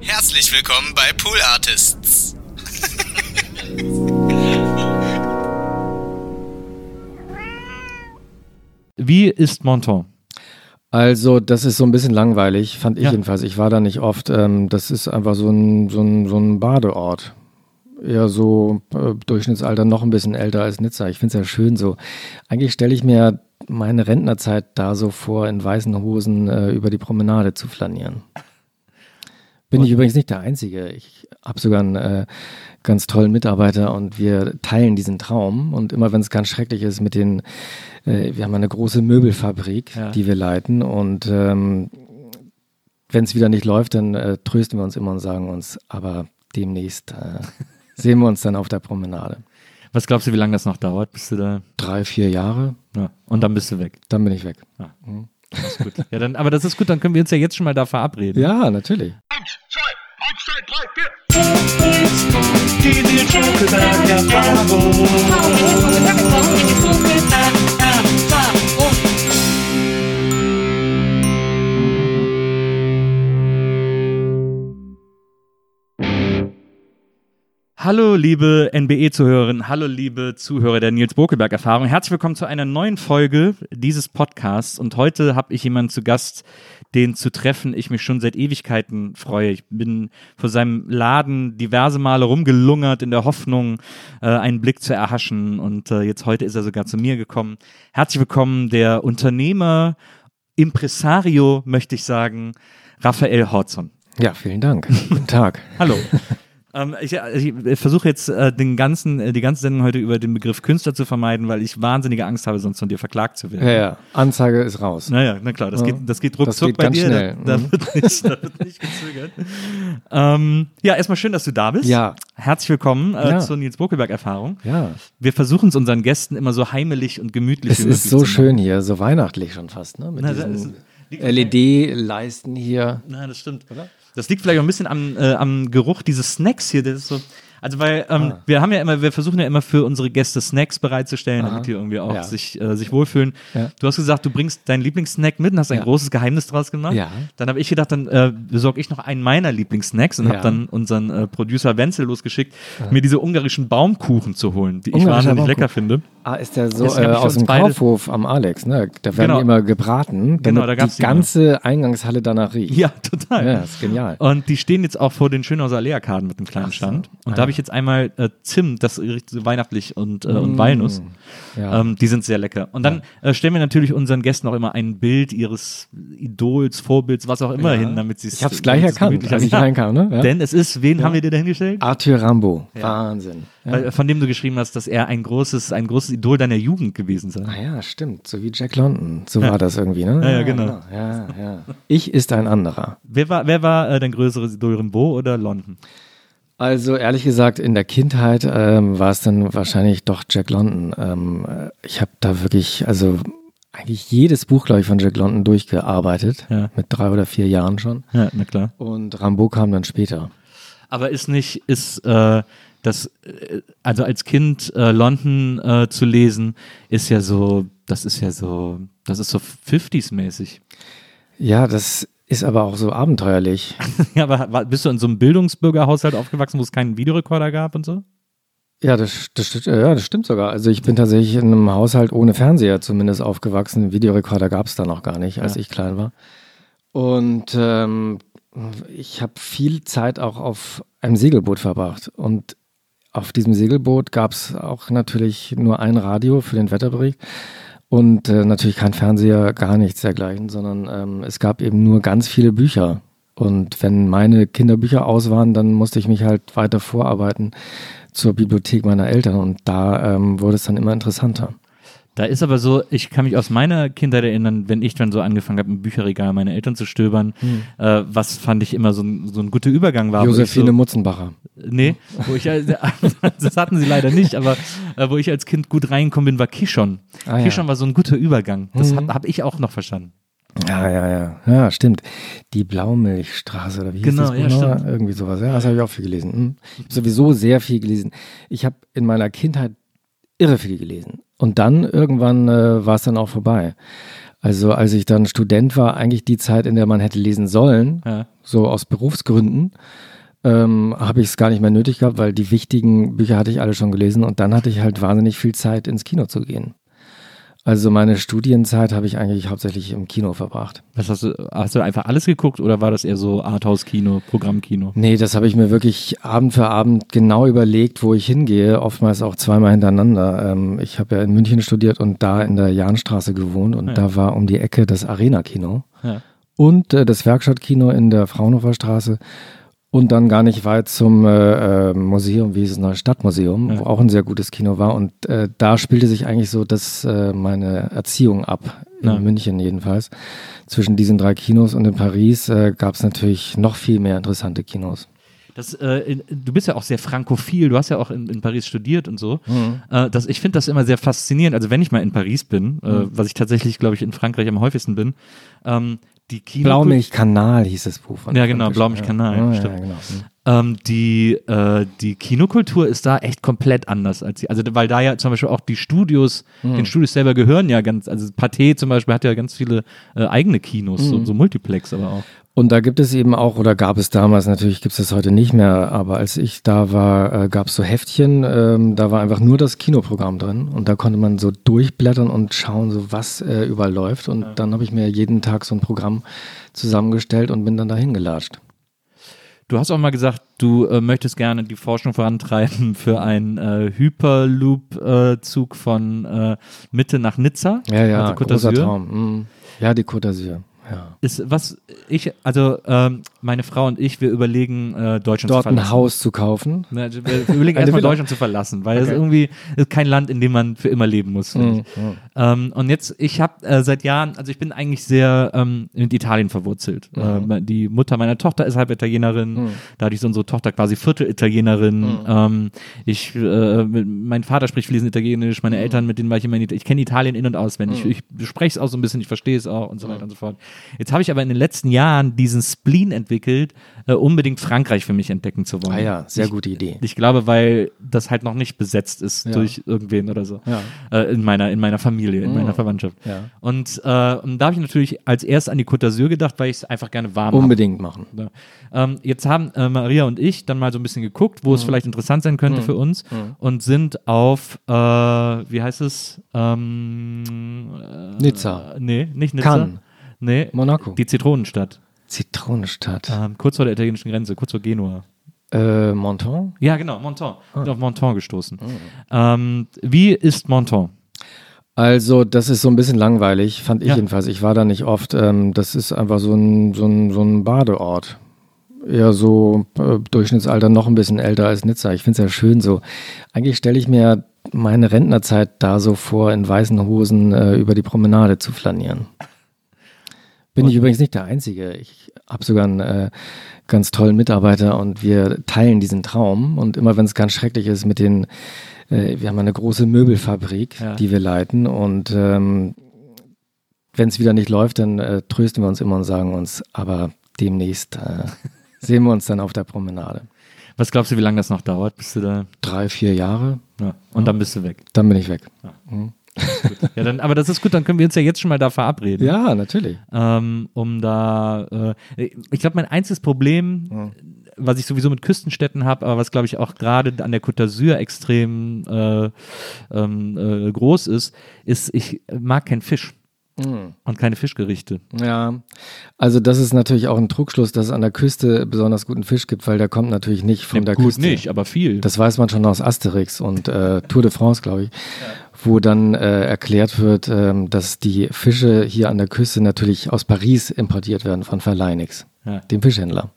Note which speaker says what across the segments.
Speaker 1: Herzlich willkommen bei Pool Artists.
Speaker 2: Wie ist Monton?
Speaker 3: Also, das ist so ein bisschen langweilig, fand ich
Speaker 2: Ja.
Speaker 3: jedenfalls. Ich war da nicht oft. Ähm, das ist einfach so ein, so ein, so ein Badeort. Eher so äh, Durchschnittsalter noch ein bisschen älter als Nizza. Ich finde es ja schön so. Eigentlich stelle ich mir meine Rentnerzeit da so vor, in weißen Hosen äh, über die Promenade zu flanieren. Bin ich übrigens nicht der Einzige. Ich habe sogar einen äh, ganz tollen Mitarbeiter und wir teilen diesen Traum. Und immer wenn es ganz schrecklich ist mit den, äh, wir haben eine große Möbelfabrik,
Speaker 2: Ja.
Speaker 3: die wir leiten. Und ähm, wenn es wieder nicht läuft, dann äh, trösten wir uns immer und sagen uns, aber demnächst äh, sehen wir uns dann auf der Promenade.
Speaker 2: Was glaubst du, wie lange das noch dauert, bis du da.
Speaker 3: Drei, vier Jahre,
Speaker 2: Ja. Und dann bist du weg.
Speaker 3: dann bin ich weg.
Speaker 2: Das ist gut. Ja, dann, aber das ist gut, dann können wir uns ja jetzt schon mal da verabreden.
Speaker 3: Ja, natürlich.
Speaker 4: Die Nils Bokelberg Erfahrung.
Speaker 2: Hallo, liebe NBE-Zuhörerinnen, hallo, liebe Zuhörer der Nils Bokelberg-Erfahrung. Herzlich willkommen zu einer neuen Folge dieses Podcasts. Und heute habe ich jemanden zu Gast, den zu treffen ich mich schon seit Ewigkeiten freue. Ich bin vor seinem Laden diverse Male rumgelungert in der Hoffnung, äh, einen Blick zu erhaschen. Und äh, jetzt heute ist er sogar zu mir gekommen. Herzlich willkommen, der Unternehmer, Impresario, möchte ich sagen, Raphael Horzon.
Speaker 3: Ja, vielen Dank. Guten Tag.
Speaker 2: Hallo. Ähm, ich, ich versuche jetzt äh, den ganzen, äh, die ganze Sendung heute über den Begriff Künstler zu vermeiden, weil ich wahnsinnige Angst habe, sonst von dir verklagt zu werden.
Speaker 3: Ja, ja. Anzeige ist raus.
Speaker 2: Naja, na klar, das,
Speaker 3: Ja.
Speaker 2: geht, das geht ruckzuck bei dir.
Speaker 3: schnell.
Speaker 2: Da, da,
Speaker 3: Mhm.
Speaker 2: wird nicht, da wird nicht gezögert. Ähm, ja, erstmal schön, dass du da bist.
Speaker 3: Ja.
Speaker 2: Herzlich willkommen äh,
Speaker 3: Ja.
Speaker 2: zur Nils Bokelberg-Erfahrung.
Speaker 3: Ja.
Speaker 2: Wir versuchen es unseren Gästen immer so heimelig und gemütlich
Speaker 3: Es
Speaker 2: wie
Speaker 3: ist
Speaker 2: möglich
Speaker 3: so
Speaker 2: zu machen.
Speaker 3: schön hier, so weihnachtlich schon fast, ne? Mit
Speaker 2: Na,
Speaker 3: diesen
Speaker 2: ist-
Speaker 3: LED-Leisten hier.
Speaker 2: Na, das stimmt. Das liegt vielleicht auch ein bisschen am, äh, am Geruch dieses Snacks hier. Das ist so. Also weil ähm,
Speaker 3: Ah.
Speaker 2: wir haben ja immer, wir versuchen ja immer für unsere Gäste Snacks bereitzustellen,
Speaker 3: Aha.
Speaker 2: damit die irgendwie auch
Speaker 3: Ja.
Speaker 2: sich, äh, sich wohlfühlen.
Speaker 3: Ja.
Speaker 2: Du hast gesagt, du bringst deinen Lieblingssnack mit und hast ein
Speaker 3: Ja.
Speaker 2: großes Geheimnis draus gemacht.
Speaker 3: Ja.
Speaker 2: Dann habe ich gedacht, dann äh, besorge ich noch einen meiner Lieblingssnacks und habe dann unseren äh, Producer Wenzel losgeschickt, mir diese ungarischen Baumkuchen zu holen, die ich wahnsinnig
Speaker 3: Baumkuchen.
Speaker 2: lecker finde.
Speaker 3: Ah, ist der so äh, aus dem Kaufhof am Alex, ne? Da werden
Speaker 2: Genau.
Speaker 3: die immer gebraten, damit
Speaker 2: Genau, da gab's
Speaker 3: die
Speaker 2: die immer.
Speaker 3: ganze Eingangshalle danach riecht.
Speaker 2: Ja, total.
Speaker 3: Ja, ist genial.
Speaker 2: Und die stehen jetzt auch vor den Schönhauser Allee-Arkaden mit einem kleinen
Speaker 3: Ach so.
Speaker 2: Stand. Und
Speaker 3: Ah,
Speaker 2: da habe
Speaker 3: ja.
Speaker 2: ich jetzt einmal äh, Zimt, das riecht so weihnachtlich und, äh, und
Speaker 3: Mm.
Speaker 2: Walnuss.
Speaker 3: Ja.
Speaker 2: Ähm, die sind sehr lecker. Und dann äh, stellen wir natürlich unseren Gästen auch immer ein Bild ihres Idols, Vorbilds, was auch immer
Speaker 3: Ja.
Speaker 2: hin, damit sie es
Speaker 3: ich habe es gleich erkannt, als ich reinkam, ne? Ja.
Speaker 2: Denn es ist, wen haben wir dir da hingestellt?
Speaker 3: Arthur Rambo. Wahnsinn. Ja.
Speaker 2: Weil, von dem du geschrieben hast, dass er ein großes, ein großes Idol deiner Jugend gewesen sei.
Speaker 3: Ah ja, stimmt. So wie Jack London. So war das irgendwie, ne?
Speaker 2: Ja, ja, genau.
Speaker 3: Ja, ja. Ich ist ein anderer.
Speaker 2: Wer war, wer war äh, dein größeres Idol, Rimbaud oder London?
Speaker 3: Also ehrlich gesagt, in der Kindheit ähm, war es dann wahrscheinlich doch Jack London. Ähm, äh, ich habe da wirklich, also eigentlich jedes Buch, glaube ich, von Jack London durchgearbeitet.
Speaker 2: Ja.
Speaker 3: Mit drei oder vier Jahren schon.
Speaker 2: Ja, na klar.
Speaker 3: Und Rambo kam dann später.
Speaker 2: Aber ist nicht, ist äh, das, äh, also als Kind äh, London äh, zu lesen, ist ja so, das ist ja so, das ist so 50s-mäßig.
Speaker 3: Ja, das ist aber auch so abenteuerlich.
Speaker 2: ja, aber bist du in so einem Bildungsbürgerhaushalt aufgewachsen, wo es keinen Videorekorder gab und so?
Speaker 3: Ja, das, das, st- ja, das stimmt sogar. Also ich bin tatsächlich in einem Haushalt ohne Fernseher zumindest aufgewachsen. Videorekorder gab es da noch gar nicht, als
Speaker 2: Ja.
Speaker 3: ich klein war. Und ähm, ich habe viel Zeit auch auf einem Segelboot verbracht. Und auf diesem Segelboot gab es auch natürlich nur ein Radio für den Wetterbericht und äh, natürlich kein Fernseher, gar nichts dergleichen, sondern ähm, es gab eben nur ganz viele Bücher. Und wenn meine Kinderbücher aus waren, dann musste ich mich halt weiter vorarbeiten zur Bibliothek meiner Eltern und da ähm, wurde es dann immer interessanter.
Speaker 2: Da ist aber so, ich kann mich aus meiner Kindheit erinnern, wenn ich dann so angefangen habe, im Bücherregal meiner Eltern zu stöbern, äh, was fand ich immer so ein, so ein guter Übergang war.
Speaker 3: Josephine
Speaker 2: so,
Speaker 3: Mutzenbacher.
Speaker 2: Nee, wo ich, das hatten sie leider nicht, aber äh, wo ich als Kind gut reingekommen bin, war Kishon.
Speaker 3: Ah, ja.
Speaker 2: Kishon war so ein guter Übergang. Das
Speaker 3: Mhm.
Speaker 2: habe hab ich auch noch verstanden.
Speaker 3: Ja, ja, ja. Ja, stimmt. Die Blaumilchstraße oder wie hieß
Speaker 2: Genau,
Speaker 3: das?
Speaker 2: ja,
Speaker 3: Buch noch?
Speaker 2: stimmt.
Speaker 3: Irgendwie sowas. Ja, das habe ich auch viel gelesen. Hm. Ich habe sowieso sehr viel gelesen. Ich habe in meiner Kindheit irre viel gelesen. Und dann irgendwann äh, war es dann auch vorbei. Also als ich dann Student war, eigentlich die Zeit, in der man hätte lesen sollen,
Speaker 2: Ja.
Speaker 3: so aus Berufsgründen, ähm, habe ich es gar nicht mehr nötig gehabt, weil die wichtigen Bücher hatte ich alle schon gelesen und dann hatte ich halt wahnsinnig viel Zeit, ins Kino zu gehen. Also meine Studienzeit habe ich eigentlich hauptsächlich im Kino verbracht.
Speaker 2: Was hast du, hast du einfach alles geguckt oder war das eher so Arthouse-Kino, Programmkino?
Speaker 3: Nee, das habe ich mir wirklich Abend für Abend genau überlegt, wo ich hingehe, oftmals auch zweimal hintereinander. Ähm, ich habe ja in München studiert und da in der Jahnstraße gewohnt und
Speaker 2: Ja.
Speaker 3: da war um die Ecke das Arena-Kino
Speaker 2: Ja.
Speaker 3: und äh, das Werkstattkino in der Fraunhofer Straße und dann gar nicht weit zum äh, äh, Museum, wie hieß es noch, Stadtmuseum,
Speaker 2: Ja.
Speaker 3: wo auch ein sehr gutes Kino war und äh, da spielte sich eigentlich so das äh, meine Erziehung ab, in
Speaker 2: Ja.
Speaker 3: München jedenfalls. Zwischen diesen drei Kinos und in Paris äh, gab es natürlich noch viel mehr interessante Kinos.
Speaker 2: Das, äh, in, du bist ja auch sehr frankophil, du hast ja auch in, in Paris studiert und so.
Speaker 3: Mhm.
Speaker 2: Äh, das, ich finde das immer sehr faszinierend. Also wenn ich mal in Paris bin, äh,
Speaker 3: Mhm.
Speaker 2: was ich tatsächlich, glaube ich, in Frankreich am häufigsten bin, ähm, die Kino
Speaker 3: Blaumilchkanal hieß das Buch von
Speaker 2: Ja, genau, Blaumilchkanal,
Speaker 3: Ja, ja,
Speaker 2: stimmt.
Speaker 3: genau.
Speaker 2: Ähm, die, äh, die Kinokultur ist da echt komplett anders als die, also weil da ja zum Beispiel auch die Studios,
Speaker 3: Mhm.
Speaker 2: den Studios selber gehören ja ganz, also Pathé zum Beispiel hat ja ganz viele äh, eigene Kinos,
Speaker 3: Mhm.
Speaker 2: so, so Multiplex aber auch.
Speaker 3: Und da gibt es eben auch, oder gab es damals, natürlich gibt es das heute nicht mehr, aber als ich da war, äh, gab es so Heftchen, ähm, da war einfach nur das Kinoprogramm drin und da konnte man so durchblättern und schauen, so was äh, überall läuft. Und dann habe ich mir jeden Tag so ein Programm zusammengestellt und bin dann dahin gelatscht.
Speaker 2: Du hast auch mal gesagt, du äh, möchtest gerne die Forschung vorantreiben für einen äh, Hyperloop-Zug von äh, Mitte nach Nizza.
Speaker 3: Ja, ja,
Speaker 2: also
Speaker 3: großer. Traum. Mm. Ja, die Côte d'Azur. Ja.
Speaker 2: Ist was ich, also ähm, meine Frau und ich, wir überlegen, äh, Deutschland
Speaker 3: Dort
Speaker 2: zu
Speaker 3: ein
Speaker 2: verlassen.
Speaker 3: Haus zu kaufen.
Speaker 2: Also wir überlegen erstmal. Deutschland zu verlassen, weil es
Speaker 3: Okay.
Speaker 2: irgendwie ist kein Land, in dem man für immer leben muss. ich.
Speaker 3: Mhm.
Speaker 2: Ähm, und jetzt, ich habe äh, seit Jahren, also ich bin eigentlich sehr ähm, in Italien verwurzelt.
Speaker 3: Mhm.
Speaker 2: Ähm, die Mutter meiner Tochter ist halb Italienerin, dadurch ist unsere Tochter quasi Viertel-Italienerin.
Speaker 3: Mhm.
Speaker 2: Ähm, ich, äh, mit, mein Vater spricht fließend Italienisch,
Speaker 3: Mhm.
Speaker 2: meine Eltern, mit denen war ich immer in Italien. Ich kenne Italien in- und auswendig. Ich, ich spreche es auch so ein bisschen, ich verstehe es auch und so
Speaker 3: Mhm.
Speaker 2: weiter und so fort. Jetzt habe ich aber in den letzten Jahren diesen Spleen entwickelt, äh, unbedingt Frankreich für mich entdecken zu wollen.
Speaker 3: Ah ja, sehr
Speaker 2: ich,
Speaker 3: gute Idee.
Speaker 2: ich glaube, weil das halt noch nicht besetzt ist
Speaker 3: Ja.
Speaker 2: durch irgendwen oder so.
Speaker 3: Ja.
Speaker 2: Äh, in, meiner, in meiner Familie, in
Speaker 3: Mhm.
Speaker 2: meiner Verwandtschaft.
Speaker 3: Ja.
Speaker 2: Und, äh, und da habe ich natürlich als erst an die Côte d'Azur gedacht, weil ich es einfach gerne warm.
Speaker 3: Unbedingt machen.
Speaker 2: Ja. Ähm, jetzt haben äh, Maria und ich dann mal so ein bisschen geguckt, wo es
Speaker 3: Mhm.
Speaker 2: vielleicht interessant sein könnte für uns und sind auf, äh, wie heißt es? Ähm, äh,
Speaker 3: Nizza.
Speaker 2: Nee, nicht Nizza.
Speaker 3: Cannes.
Speaker 2: Nee,
Speaker 3: Monaco.
Speaker 2: die Zitronenstadt.
Speaker 3: Zitronenstadt.
Speaker 2: Ähm, kurz vor der italienischen Grenze, kurz vor Genua.
Speaker 3: Äh, Monton?
Speaker 2: Ja, genau, Monton.
Speaker 3: Ah.
Speaker 2: Bin auf Monton gestoßen. Ähm, wie ist Monton?
Speaker 3: Also, das ist so ein bisschen langweilig, fand ich
Speaker 2: Ja.
Speaker 3: jedenfalls. Ich war da nicht oft. Ähm, das ist einfach so ein, so ein, so ein Badeort. Eher so äh, Durchschnittsalter noch ein bisschen älter als Nizza. Ich finde es ja schön so. Eigentlich stelle ich mir meine Rentnerzeit da so vor, in weißen Hosen äh, über die Promenade zu flanieren. Bin ich übrigens nicht der Einzige. Ich habe sogar einen äh, ganz tollen Mitarbeiter und wir teilen diesen Traum. Und immer wenn es ganz schrecklich ist mit den, äh, wir haben eine große Möbelfabrik,
Speaker 2: Ja.
Speaker 3: die wir leiten. Und ähm, wenn es wieder nicht läuft, dann äh, trösten wir uns immer und sagen uns, aber demnächst äh, sehen wir uns dann auf der Promenade.
Speaker 2: Was glaubst du, wie lange das noch dauert, bis du da.
Speaker 3: Drei, vier Jahre,
Speaker 2: Ja. Und dann bist du weg.
Speaker 3: dann bin ich weg.
Speaker 2: Ja, dann, aber das ist gut, dann können wir uns ja jetzt schon mal da verabreden.
Speaker 3: Ja, natürlich.
Speaker 2: Ähm, um da. Äh, ich glaube, mein einziges Problem, was ich sowieso mit Küstenstädten habe, aber was glaube ich auch gerade an der Côte d'Azur extrem äh, ähm, äh, groß ist, ist, ich mag keinen Fisch und keine Fischgerichte.
Speaker 3: Ja, also das ist natürlich auch ein Trugschluss, dass es an der Küste besonders guten Fisch gibt, weil der kommt natürlich nicht von der
Speaker 2: gut
Speaker 3: Küste.
Speaker 2: nicht, aber viel.
Speaker 3: Das weiß man schon aus Asterix und äh, Tour de France, glaube ich, wo dann äh, erklärt wird, ähm, dass die Fische hier an der Küste natürlich aus Paris importiert werden von Verleinix,
Speaker 2: Ja.
Speaker 3: dem Fischhändler.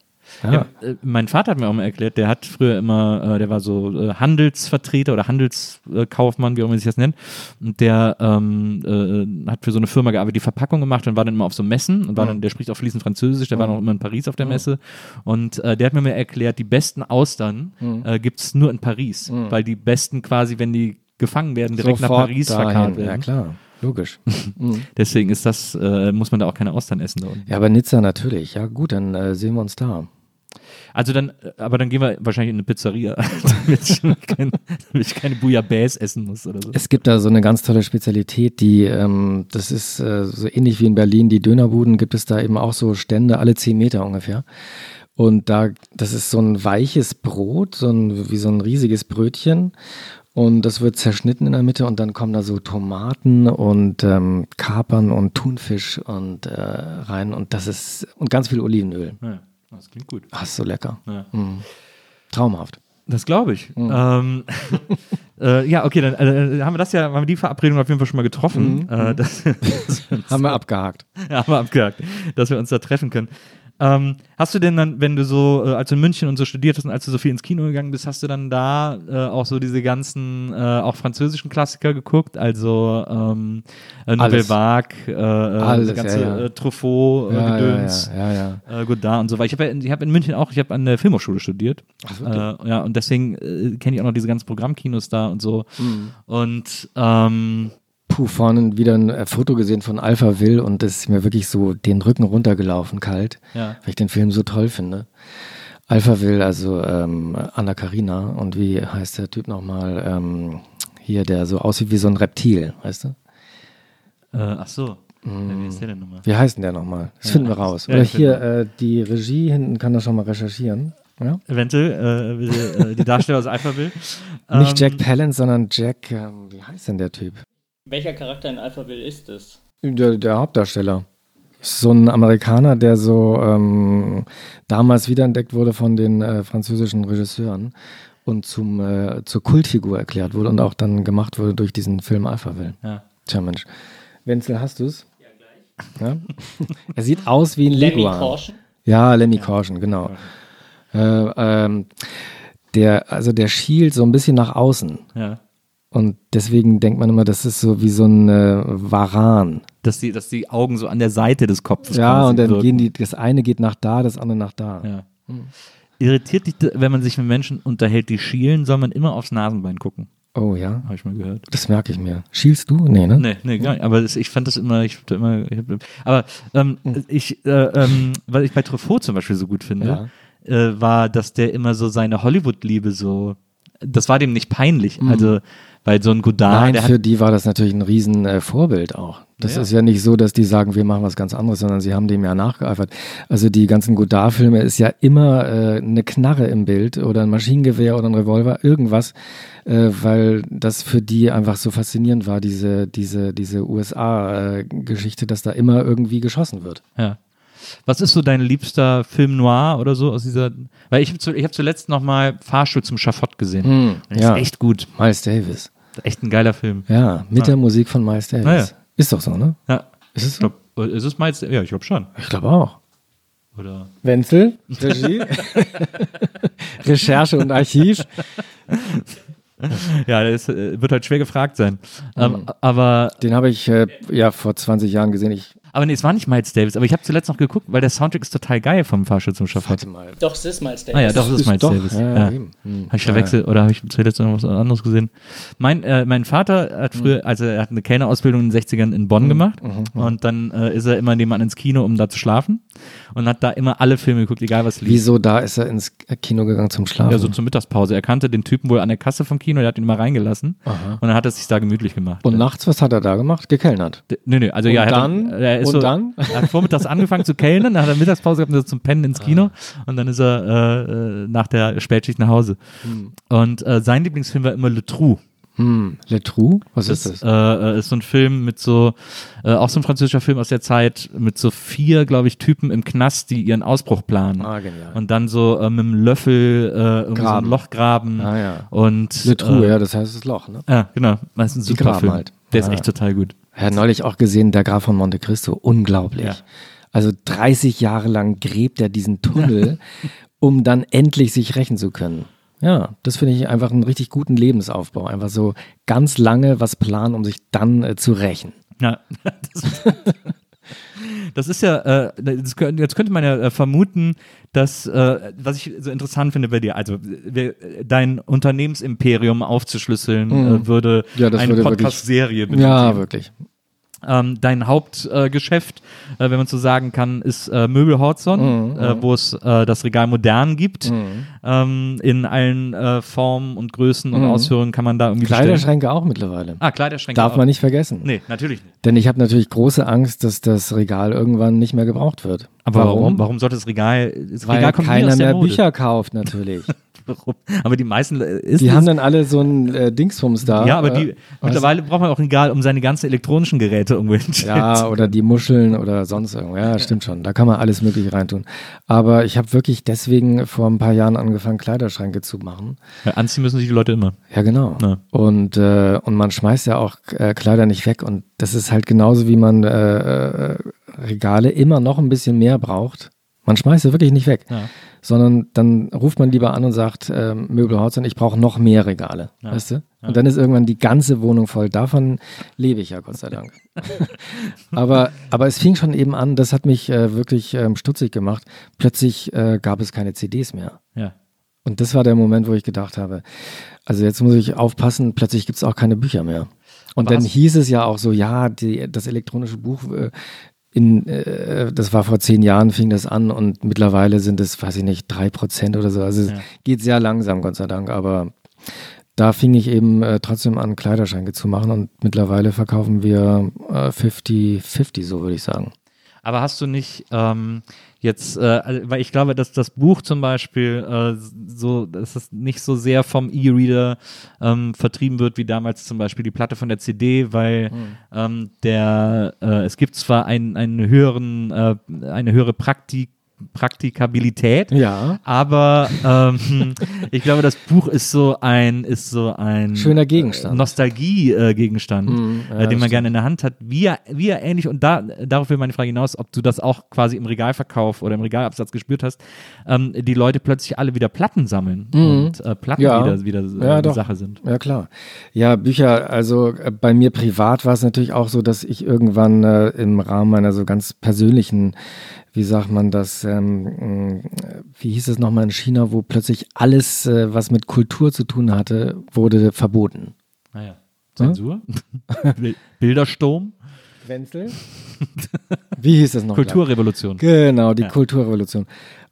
Speaker 3: Ja.
Speaker 2: Ja, äh, mein Vater hat mir auch mal erklärt, der hat früher immer, äh, der war so äh, Handelsvertreter oder Handelskaufmann, wie auch immer man sich das nennt. Und der ähm, äh, hat für so eine Firma gearbeitet, die Verpackung gemacht und war dann immer auf so Messen und war dann, der spricht auch fließend Französisch, der war noch immer in Paris auf der Messe. Und äh, der hat mir mal erklärt, die besten Austern äh, gibt es nur in Paris, weil die besten quasi, wenn die gefangen werden, direkt nach
Speaker 3: Sofort
Speaker 2: Paris
Speaker 3: dahin.
Speaker 2: verkauft
Speaker 3: Ja,
Speaker 2: werden.
Speaker 3: klar, logisch. Mhm.
Speaker 2: Deswegen ist das, äh, muss man da auch keine Austern essen da unten.
Speaker 3: ja, aber Nizza natürlich. Ja, gut, dann äh, sehen wir uns da.
Speaker 2: Also dann, äh, aber dann gehen wir wahrscheinlich in eine Pizzeria, damit ich, kein, damit ich keine Bouillabaisse essen muss oder so.
Speaker 3: Es gibt da so eine ganz tolle Spezialität, die, ähm, das ist äh, so ähnlich wie in Berlin, die Dönerbuden, gibt es da eben auch so Stände, alle zehn Meter ungefähr. Und da, das ist so ein weiches Brot, so ein, wie so ein riesiges Brötchen. Und das wird zerschnitten in der Mitte und dann kommen da so Tomaten und ähm, Kapern und Thunfisch und äh, rein und das ist und ganz viel Olivenöl.
Speaker 2: Ja, das klingt gut.
Speaker 3: Ach, ist so lecker.
Speaker 2: Ja.
Speaker 3: Mm. Traumhaft.
Speaker 2: Das glaube ich. Ähm, äh, ja, okay, dann äh, haben wir das ja, haben wir die Verabredung auf jeden Fall schon mal getroffen. Äh, dass, dass wir uns
Speaker 3: Haben wir abgehakt.
Speaker 2: Ja, haben wir abgehakt, dass wir uns da treffen können. Ähm, hast du denn dann, wenn du so, äh, als du in München und so studiert hast und als du so viel ins Kino gegangen bist, hast du dann da äh, auch so diese ganzen, äh, auch französischen Klassiker geguckt? Also ähm, äh, Nouvelle. Vague, äh, äh,
Speaker 3: Alles,
Speaker 2: das ganze
Speaker 3: ja, ja.
Speaker 2: Äh, Truffaut,
Speaker 3: Ja, ja,
Speaker 2: Gedöns,
Speaker 3: ja.
Speaker 2: Äh, Godard und so weiter. Ich habe ja, hab in München auch, ich habe an der Filmhochschule studiert.
Speaker 3: Ach,
Speaker 2: äh, ja, und deswegen kenne ich auch noch diese ganzen Programmkinos da und so.
Speaker 3: Mhm.
Speaker 2: Und ähm,
Speaker 3: Puh, vorne wieder ein äh, Foto gesehen von Alpha Will und das ist mir wirklich so den Rücken runtergelaufen, kalt,
Speaker 2: ja.
Speaker 3: weil ich den Film so toll finde. Alpha Will, also ähm, Anna Karina und wie heißt der Typ nochmal? Ähm, hier, der so aussieht wie so ein Reptil, weißt du?
Speaker 2: Äh, ach so. Ja, wie ist der denn nochmal?
Speaker 3: Wie heißt denn der nochmal? Das finden wir raus.
Speaker 2: Ja,
Speaker 3: Oder hier, äh, die Regie hinten kann das schon mal recherchieren. Ja?
Speaker 2: Eventuell, äh, die, äh, die Darsteller aus Alpha will.
Speaker 3: Nicht
Speaker 2: Ähm,
Speaker 3: Jack Palance, sondern Jack, ähm, wie heißt denn der Typ?
Speaker 5: Welcher Charakter in Alphaville ist es?
Speaker 3: Der, der Hauptdarsteller. So ein Amerikaner, der so ähm, damals wiederentdeckt wurde von den äh, französischen Regisseuren und zum, äh, zur Kultfigur erklärt wurde und auch dann gemacht wurde durch diesen Film Alphaville.
Speaker 2: Ja.
Speaker 3: Tja, Mensch. Wenzel, hast du es? Ja, er sieht aus wie ein
Speaker 5: Lemmy
Speaker 3: Leguan.
Speaker 5: Caution?
Speaker 3: Ja, Lemmy Caution, genau. Äh, ähm, der, also der schielt so ein bisschen nach außen.
Speaker 2: Ja.
Speaker 3: Und deswegen denkt man immer, das ist so wie so ein äh, Varan.
Speaker 2: Dass die, dass die Augen so an der Seite des Kopfes
Speaker 3: Ja, und dann
Speaker 2: wirken.
Speaker 3: gehen die, das eine geht nach da, das andere nach da.
Speaker 2: Ja. Irritiert dich, wenn man sich mit Menschen unterhält, die schielen, soll man immer aufs Nasenbein gucken.
Speaker 3: Oh ja,
Speaker 2: Habe ich mal gehört.
Speaker 3: das merke ich mir. Schielst du? Nee, ne?
Speaker 2: Nee, nee, gar nicht. Aber das, ich fand das immer, ich fand immer, ich hab, aber ähm,
Speaker 3: Hm.
Speaker 2: ich, äh, ähm, was ich bei Truffaut zum Beispiel so gut finde, äh, war, dass der immer so seine Hollywood-Liebe so, das war dem nicht peinlich. Also, weil so ein Godard.
Speaker 3: Nein, für die war das natürlich ein riesen äh, Vorbild auch. Das
Speaker 2: Ja.
Speaker 3: ist ja nicht so, dass die sagen, wir machen was ganz anderes, sondern sie haben dem ja nachgeeifert. Also die ganzen Godard-Filme ist ja immer äh, eine Knarre im Bild oder ein Maschinengewehr oder ein Revolver, irgendwas, äh, weil das für die einfach so faszinierend war, diese, diese, diese USA-Geschichte, dass da immer irgendwie geschossen wird.
Speaker 2: ja. Was ist so dein liebster Film noir oder so aus dieser, weil ich habe zu, ich hab zuletzt nochmal Fahrstuhl zum Schafott gesehen.
Speaker 3: Hm,
Speaker 2: Und das
Speaker 3: ja.
Speaker 2: ist echt gut.
Speaker 3: Miles Davis.
Speaker 2: Echt ein geiler Film.
Speaker 3: Ja, mit der Musik von Miles Davis.
Speaker 2: Ah, ja.
Speaker 3: Ist doch so, ne?
Speaker 2: Ja.
Speaker 3: Ist es
Speaker 2: Ich glaube, ist es Miles? Ja, ich glaube schon.
Speaker 3: Ich glaube auch.
Speaker 2: Oder?
Speaker 3: Wenzel, Regie, Recherche und Archiv.
Speaker 2: Ja, das äh, wird halt schwer gefragt sein.
Speaker 3: Hm.
Speaker 2: Ähm, aber,
Speaker 3: Den habe ich äh, ja vor 20 Jahren gesehen. Ich
Speaker 2: aber nee, es war nicht Miles Davis, aber ich habe zuletzt noch geguckt, weil der Soundtrack ist total geil vom Fahrstuhl zum Schafott.
Speaker 3: warte mal.
Speaker 5: Doch, es ist Miles Davis.
Speaker 2: Ah ja, doch, das ist Miles
Speaker 3: doch,
Speaker 2: Davis.
Speaker 3: Ja,
Speaker 2: Ja.
Speaker 3: eben. Hm.
Speaker 2: Habe ich verwechselt oder habe ich zuletzt noch was anderes gesehen? Mein, äh, mein Vater hat
Speaker 3: Hm.
Speaker 2: früher, also er hat eine Kellnerausbildung in den 60ern in Bonn gemacht
Speaker 3: Mhm,
Speaker 2: und dann äh, ist er immer nebenan ins Kino, um da zu schlafen und hat da immer alle Filme geguckt, egal was lief.
Speaker 3: Wieso da ist er ins Kino gegangen zum Schlafen?
Speaker 2: Ja, so zur Mittagspause. Er kannte den Typen wohl an der Kasse vom Kino, der hat ihn mal reingelassen und dann hat er sich da gemütlich gemacht.
Speaker 3: und nachts, was hat er da gemacht? Gekellnert.
Speaker 2: D- Nö, nö, also
Speaker 3: Und
Speaker 2: ja, er hat
Speaker 3: dann?
Speaker 2: er ist
Speaker 3: Und
Speaker 2: so,
Speaker 3: dann?
Speaker 2: Er hat vormittags angefangen zu kellnern, dann hat er Mittagspause gehabt und ist zum Pennen ins Kino und dann ist er äh, äh, nach der Spätschicht nach Hause. Und äh, sein Lieblingsfilm war immer Le Trou.
Speaker 3: Hm. Le Trou? Was ist
Speaker 2: äh,
Speaker 3: das?
Speaker 2: äh, ist so ein Film mit so, äh, auch so ein französischer Film aus der Zeit, mit so vier, glaube ich, Typen im Knast, die ihren Ausbruch planen.
Speaker 3: Ah, genial.
Speaker 2: Und dann so äh, mit einem Löffel äh, irgendwie so ein. Loch graben.
Speaker 3: Ah, ja.
Speaker 2: Und,
Speaker 3: Le Trou,
Speaker 2: äh,
Speaker 3: ja, das heißt das Loch, ne?
Speaker 2: Ja, genau. Ist ein super
Speaker 3: graben
Speaker 2: Film.
Speaker 3: halt.
Speaker 2: Der ist
Speaker 3: Ja.
Speaker 2: echt total gut.
Speaker 3: Habe neulich auch gesehen, der Graf von Monte Cristo. Unglaublich.
Speaker 2: Ja.
Speaker 3: Also 30 Jahre lang gräbt er diesen Tunnel, um dann endlich sich rächen zu können. Ja, das finde ich einfach einen richtig guten Lebensaufbau. Einfach so ganz lange was planen, um sich dann äh, zu rächen.
Speaker 2: Ja, das, das ist ja, äh, das, jetzt könnte man ja äh, vermuten, dass, äh, was ich so interessant finde bei dir, also wir, dein Unternehmensimperium aufzuschlüsseln, äh, würde
Speaker 3: Mhm. Ja, das
Speaker 2: eine Podcast-Serie.
Speaker 3: Ja, wirklich.
Speaker 2: Ähm, dein Hauptgeschäft, äh, äh, wenn man so sagen kann, ist äh, Möbel Horzon,
Speaker 3: Mhm,
Speaker 2: äh, wo es äh, das Regal modern gibt.
Speaker 3: Mhm.
Speaker 2: Ähm, in allen äh, Formen und Größen und
Speaker 3: Mhm.
Speaker 2: Ausführungen kann man da irgendwie bestellen.
Speaker 3: Kleiderschränke auch mittlerweile.
Speaker 2: Ah, Kleiderschränke.
Speaker 3: Darf
Speaker 2: auch.
Speaker 3: man nicht vergessen.
Speaker 2: Nee, natürlich nicht.
Speaker 3: Denn ich habe natürlich große Angst, dass das Regal irgendwann nicht mehr gebraucht wird.
Speaker 2: Aber warum? Warum sollte das Regal. Das
Speaker 3: Weil
Speaker 2: Regal
Speaker 3: keiner mehr. Bücher kauft, natürlich.
Speaker 2: Warum? Aber die meisten äh, ist
Speaker 3: Die haben dann alle so ein äh, Dingsbums da.
Speaker 2: Ja, aber die,
Speaker 3: äh,
Speaker 2: mittlerweile braucht man auch ein Regal, um seine ganzen elektronischen Geräte irgendwo hinzustellen.
Speaker 3: Ja, oder die Muscheln oder sonst irgendwo. Ja, stimmt schon. Da kann man alles Mögliche reintun. Aber ich habe wirklich deswegen vor ein paar Jahren angefangen, Kleiderschränke zu machen.
Speaker 2: Weil Anziehen müssen sich die Leute immer.
Speaker 3: Ja, genau.
Speaker 2: Ja.
Speaker 3: Und, äh, und man schmeißt ja auch äh, Kleider nicht weg. Und das ist halt genauso, wie man äh, Regale immer noch ein bisschen mehr braucht. Man schmeißt sie wirklich nicht weg,
Speaker 2: Ja.
Speaker 3: sondern dann ruft man lieber an und sagt, ähm, Möbelhausen, ich brauche noch mehr Regale.
Speaker 2: Ja.
Speaker 3: Weißt du? Und dann ist irgendwann die ganze Wohnung voll. Davon lebe ich ja, Gott sei Dank. aber, aber es fing schon eben an, das hat mich äh, wirklich ähm, stutzig gemacht. Plötzlich äh, gab es keine CDs mehr.
Speaker 2: Ja.
Speaker 3: Und das war der Moment, wo ich gedacht habe, also jetzt muss ich aufpassen, plötzlich gibt es auch keine Bücher mehr. Und
Speaker 2: Aber
Speaker 3: dann hieß es ja auch so, ja, die, das elektronische Buch, äh, in, äh, das war vor zehn Jahren, fing das an und mittlerweile sind es, weiß ich nicht, drei Prozent oder so. Also
Speaker 2: Ja.
Speaker 3: es geht sehr langsam, Gott sei Dank, aber da fing ich eben äh, trotzdem an, Kleiderschränke zu machen und mittlerweile verkaufen wir äh, 50-50, so würde ich sagen.
Speaker 2: Aber hast du nicht ähm, jetzt, äh, also, weil ich glaube, dass das Buch zum Beispiel äh, so, dass es nicht so sehr vom E-Reader ähm, vertrieben wird, wie damals zum Beispiel die Platte von der CD, weil ähm, der, äh, es gibt zwar einen, einen höheren, äh, eine höhere Praktik, Praktikabilität,
Speaker 3: Ja.
Speaker 2: aber ähm, ich glaube, das Buch ist so ein, ist so ein
Speaker 3: Schöner Gegenstand.
Speaker 2: Nostalgie-Gegenstand,
Speaker 3: Mhm, ja,
Speaker 2: äh, den man
Speaker 3: stimmt.
Speaker 2: gerne in der Hand hat. Wie er, wie er ähnlich, und da, darauf will meine Frage hinaus, ob du das auch quasi im Regalverkauf oder im Regalabsatz gespürt hast, ähm, die Leute plötzlich alle wieder Platten sammeln und äh, Platten
Speaker 3: Mhm. Ja.
Speaker 2: wieder, wieder äh,
Speaker 3: Ja,
Speaker 2: eine
Speaker 3: doch.
Speaker 2: Sache sind.
Speaker 3: Ja, klar. Ja, Bücher, also äh, bei mir privat war es natürlich auch so, dass ich irgendwann äh, im Rahmen meiner so ganz persönlichen, wie sagt man das, ähm, mh, wie hieß es nochmal in China, wo plötzlich alles, äh, was mit Kultur zu tun hatte, wurde verboten.
Speaker 2: Naja. Zensur? Bil- Bildersturm?
Speaker 3: Wenzel? Wie hieß das noch?
Speaker 2: Kulturrevolution.
Speaker 3: Genau, die
Speaker 2: Ja.
Speaker 3: Kulturrevolution.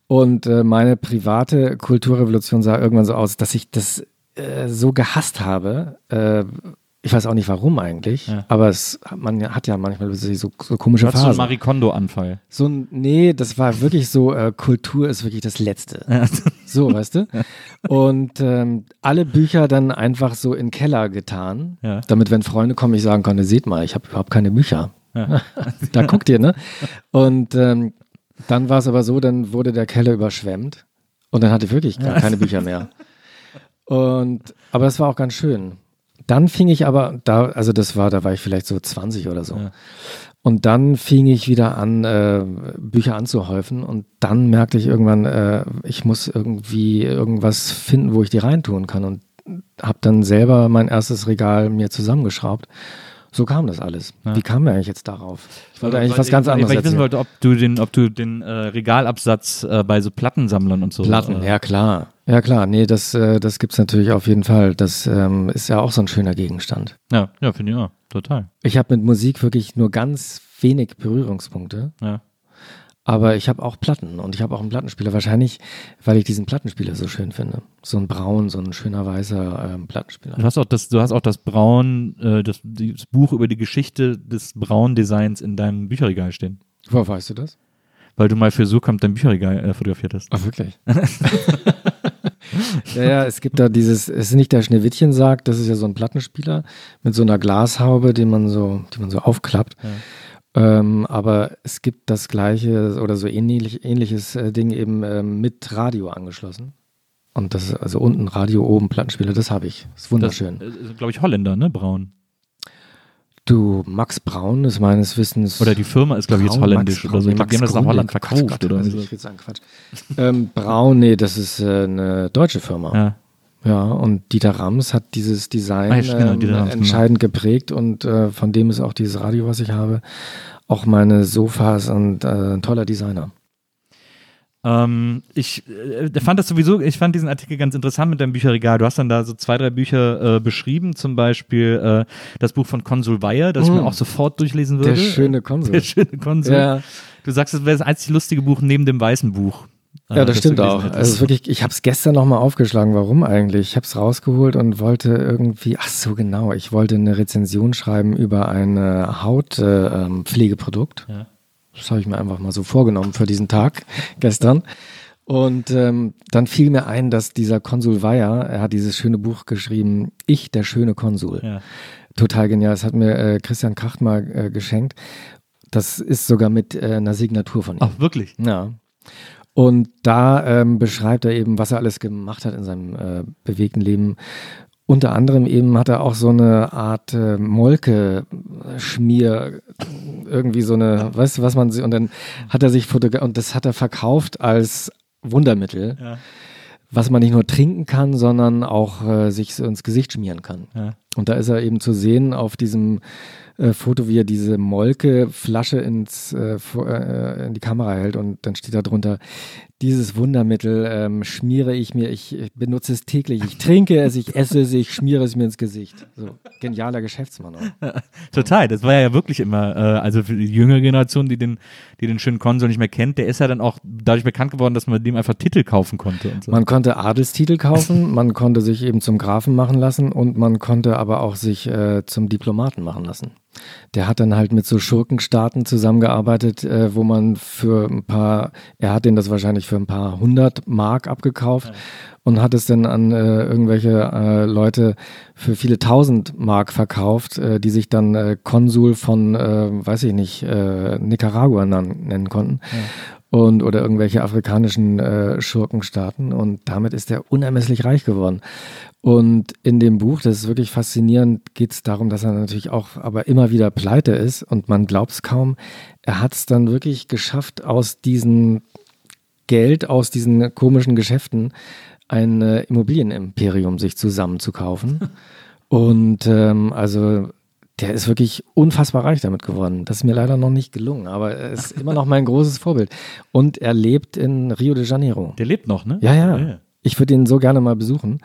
Speaker 3: Und äh, meine private Kulturrevolution sah irgendwann so aus, dass ich das äh, so gehasst habe. Äh, ich weiß auch nicht warum eigentlich,
Speaker 2: Ja.
Speaker 3: aber es, man hat ja manchmal so, so komische
Speaker 2: hast so
Speaker 3: Phasen.
Speaker 2: Marie Kondo-Anfall.
Speaker 3: So ein, nee, das war wirklich so, äh, Kultur ist wirklich das Letzte. So, weißt du? Und ähm, alle Bücher dann einfach so in den Keller getan,
Speaker 2: Ja.
Speaker 3: damit, wenn Freunde kommen, ich sagen konnte, seht mal, ich habe überhaupt keine Bücher.
Speaker 2: Ja.
Speaker 3: da guckt ihr, ne? Und ähm, dann war es aber so, dann wurde der Keller überschwemmt und dann hatte ich wirklich gar keine Bücher mehr. Und, aber es war auch ganz schön. Dann fing ich aber, da, also das war, da war ich vielleicht so 20 oder so.
Speaker 2: Ja.
Speaker 3: Und dann fing ich wieder an, äh, Bücher anzuhäufen und dann merkte ich irgendwann, äh, ich muss irgendwie irgendwas finden, wo ich die reintun kann und habe dann selber mein erstes Regal mir zusammengeschraubt. So kam das alles. Wie kam mir eigentlich jetzt darauf? Ich wollte eigentlich
Speaker 2: Weil-
Speaker 3: was ganz
Speaker 2: weil-
Speaker 3: anderes
Speaker 2: Weil ich wissen wollte, ob du den, ob du den äh, Regalabsatz äh, bei so Plattensammlern und so.
Speaker 3: Platten,
Speaker 2: äh,
Speaker 3: ja klar. Ja klar, nee, das, äh, das gibt's natürlich auf jeden Fall. Das ähm, ist ja auch so ein schöner Gegenstand.
Speaker 2: Ja, ja finde ich auch. Total.
Speaker 3: Ich habe mit Musik wirklich nur ganz wenig Berührungspunkte,
Speaker 2: Ja.
Speaker 3: Aber ich habe auch Platten und ich habe auch einen Plattenspieler. Wahrscheinlich, weil ich diesen Plattenspieler so schön finde. So ein braun, so ein schöner weißer ähm, Plattenspieler.
Speaker 2: Du hast auch das, du hast auch das Braun, äh, das, das Buch über die Geschichte des Braun-Designs in deinem Bücherregal stehen.
Speaker 3: Woher weißt du das?
Speaker 2: Weil du mal für So kommt dein Bücherregal äh, fotografiert hast.
Speaker 3: Ach, wirklich? ja, ja, es gibt da dieses, es ist nicht der Schneewittchen-Sarg, das ist ja so ein Plattenspieler mit so einer Glashaube, die man so, die man so aufklappt. Ähm, aber es gibt das gleiche oder so ähnlich, ähnliches äh, Ding eben ähm, mit Radio angeschlossen. Und das ist also unten Radio, oben Plattenspieler, das habe ich. Das ist
Speaker 2: Das
Speaker 3: wunderschön.
Speaker 2: ist, glaube ich, Holländer, ne? Braun.
Speaker 3: du, Max Braun ist meines Wissens.
Speaker 2: Oder die Firma ist, glaube ich, jetzt
Speaker 3: Braun,
Speaker 2: holländisch
Speaker 3: Max
Speaker 2: oder so. Ich
Speaker 3: Braun,
Speaker 2: glaube, die haben das nach. Holland
Speaker 3: Quatsch,
Speaker 2: verkauft
Speaker 3: Quatsch,
Speaker 2: oder
Speaker 3: also
Speaker 2: so.
Speaker 3: Ich will sagen Quatsch. ähm, Braun, nee, das ist äh, eine deutsche Firma.
Speaker 2: Ja.
Speaker 3: Ja, und Dieter Rams hat dieses Design
Speaker 2: Ah, genau,
Speaker 3: ähm,
Speaker 2: Rams,
Speaker 3: entscheidend geprägt und äh, von dem ist auch dieses Radio, was ich habe, auch meine Sofas und äh, ein toller Designer.
Speaker 2: Ähm, ich äh, fand das sowieso, ich fand diesen Artikel ganz interessant mit deinem Bücherregal. Du hast dann da so zwei, drei Bücher äh, beschrieben, zum Beispiel äh, das Buch von Konsul Weyer, das ich mir auch sofort durchlesen würde.
Speaker 3: Mm. Der schöne Konsul.
Speaker 2: Der schöne Konsul.
Speaker 3: Ja.
Speaker 2: Du sagst, es wäre das einzig lustige Buch neben dem weißen Buch. Äh,
Speaker 3: Ja, das stimmt auch.
Speaker 2: hättest.
Speaker 3: Also wirklich, ich habe es gestern nochmal aufgeschlagen. Warum eigentlich? Ich habe es rausgeholt und wollte irgendwie, ach so genau, ich wollte eine Rezension schreiben über ein äh, Hautpflegeprodukt. Äh, ähm, Pflegeprodukt.
Speaker 2: Ja.
Speaker 3: Das habe ich mir einfach mal so vorgenommen für diesen Tag gestern. Und ähm, dann fiel mir ein, dass dieser Konsul Weyer, er hat dieses schöne Buch geschrieben, Ich, der schöne Konsul.
Speaker 2: Ja.
Speaker 3: Total genial. Das hat mir äh, Christian Kracht mal äh, geschenkt. Das ist sogar mit äh, einer Signatur von ihm.
Speaker 2: Ach, wirklich?
Speaker 3: Ja. Und da ähm, beschreibt er eben, was er alles gemacht hat in seinem äh, bewegten Leben. Unter anderem eben hat er auch so eine Art äh, Molke-Schmier, irgendwie so eine, weißt du, was man sie, und dann hat er sich fotografiert, und das hat er verkauft als Wundermittel,
Speaker 2: Ja.
Speaker 3: was man nicht nur trinken kann, sondern auch äh, sich so ins Gesicht schmieren kann.
Speaker 2: Ja.
Speaker 3: Und da ist er eben zu sehen auf diesem äh, Foto, wie er diese Molke-Flasche ins, äh, äh, in die Kamera hält und dann steht da drunter, dieses Wundermittel ähm, schmiere ich mir, ich, ich benutze es täglich, ich trinke es, ich esse es, ich schmiere es mir ins Gesicht. So, genialer Geschäftsmann auch.
Speaker 2: Total, das war ja wirklich immer, äh, also für die jüngere Generation, die den, die den schönen Konsul nicht mehr kennt, der ist ja dann auch dadurch bekannt geworden, dass man dem einfach Titel kaufen konnte und so.
Speaker 3: Man konnte Adelstitel kaufen, man konnte sich eben zum Grafen machen lassen und man konnte aber auch sich äh, zum Diplomaten machen lassen. Der hat dann halt mit so Schurkenstaaten zusammengearbeitet, äh, wo man für ein paar, er hat den das wahrscheinlich für ein paar hundert Mark abgekauft und hat es dann an äh, irgendwelche äh, Leute für viele tausend Mark verkauft, äh, die sich dann äh, Konsul von, äh, weiß ich nicht, äh, Nicaragua nennen konnten. Und, oder irgendwelche afrikanischen äh, Schurkenstaaten. Und damit ist er unermesslich reich geworden. Und in dem Buch, das ist wirklich faszinierend, geht es darum, dass er natürlich auch aber immer wieder pleite ist und man glaubt es kaum. Er hat es dann wirklich geschafft, aus diesem Geld, aus diesen komischen Geschäften ein äh, Immobilienimperium sich zusammenzukaufen. und ähm, also der ist wirklich unfassbar reich damit geworden. Das ist mir leider noch nicht gelungen, aber er ist immer noch mein großes Vorbild. Und er lebt in Rio de Janeiro.
Speaker 2: der lebt noch, ne?
Speaker 3: Ja, ja. Ich würde ihn so gerne mal besuchen.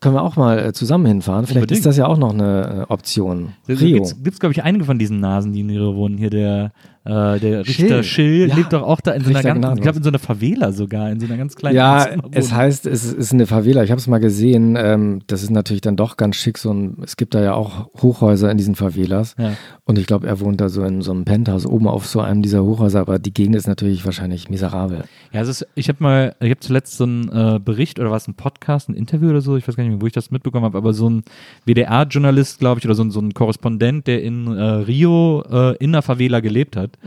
Speaker 3: Können wir auch mal äh, zusammen hinfahren? Vielleicht
Speaker 2: Unbedingt.
Speaker 3: ist das ja auch noch eine äh, Option.
Speaker 2: Rio.
Speaker 3: Rio.
Speaker 2: Gibt's, gibt's glaube ich, einige von diesen Nasen, die in Rio wohnen. Hier der, äh, der Richter
Speaker 3: Schill.
Speaker 2: Schill
Speaker 3: Ja.
Speaker 2: lebt doch auch da in so einer ganz, ich glaube in so einer Favela sogar, in so einer ganz kleinen
Speaker 3: Ja, es heißt, es ist eine Favela. Ich habe es mal gesehen. Ähm, das ist natürlich dann doch ganz schick. So ein, es gibt da ja auch Hochhäuser in diesen Favelas.
Speaker 2: Ja.
Speaker 3: Und ich glaube, er wohnt da so in so einem Penthouse oben auf so einem dieser Hochhäuser. Aber die Gegend ist natürlich wahrscheinlich miserabel.
Speaker 2: Ja, es ist, ich habe mal, ich habe zuletzt so einen äh, Bericht oder was, ein Podcast, ein Interview oder so, ich weiß gar nicht mehr, wo ich das mitbekommen habe, aber so ein WDR-Journalist, glaube ich, oder so ein, so ein Korrespondent, der in äh, Rio äh, in einer Favela gelebt hat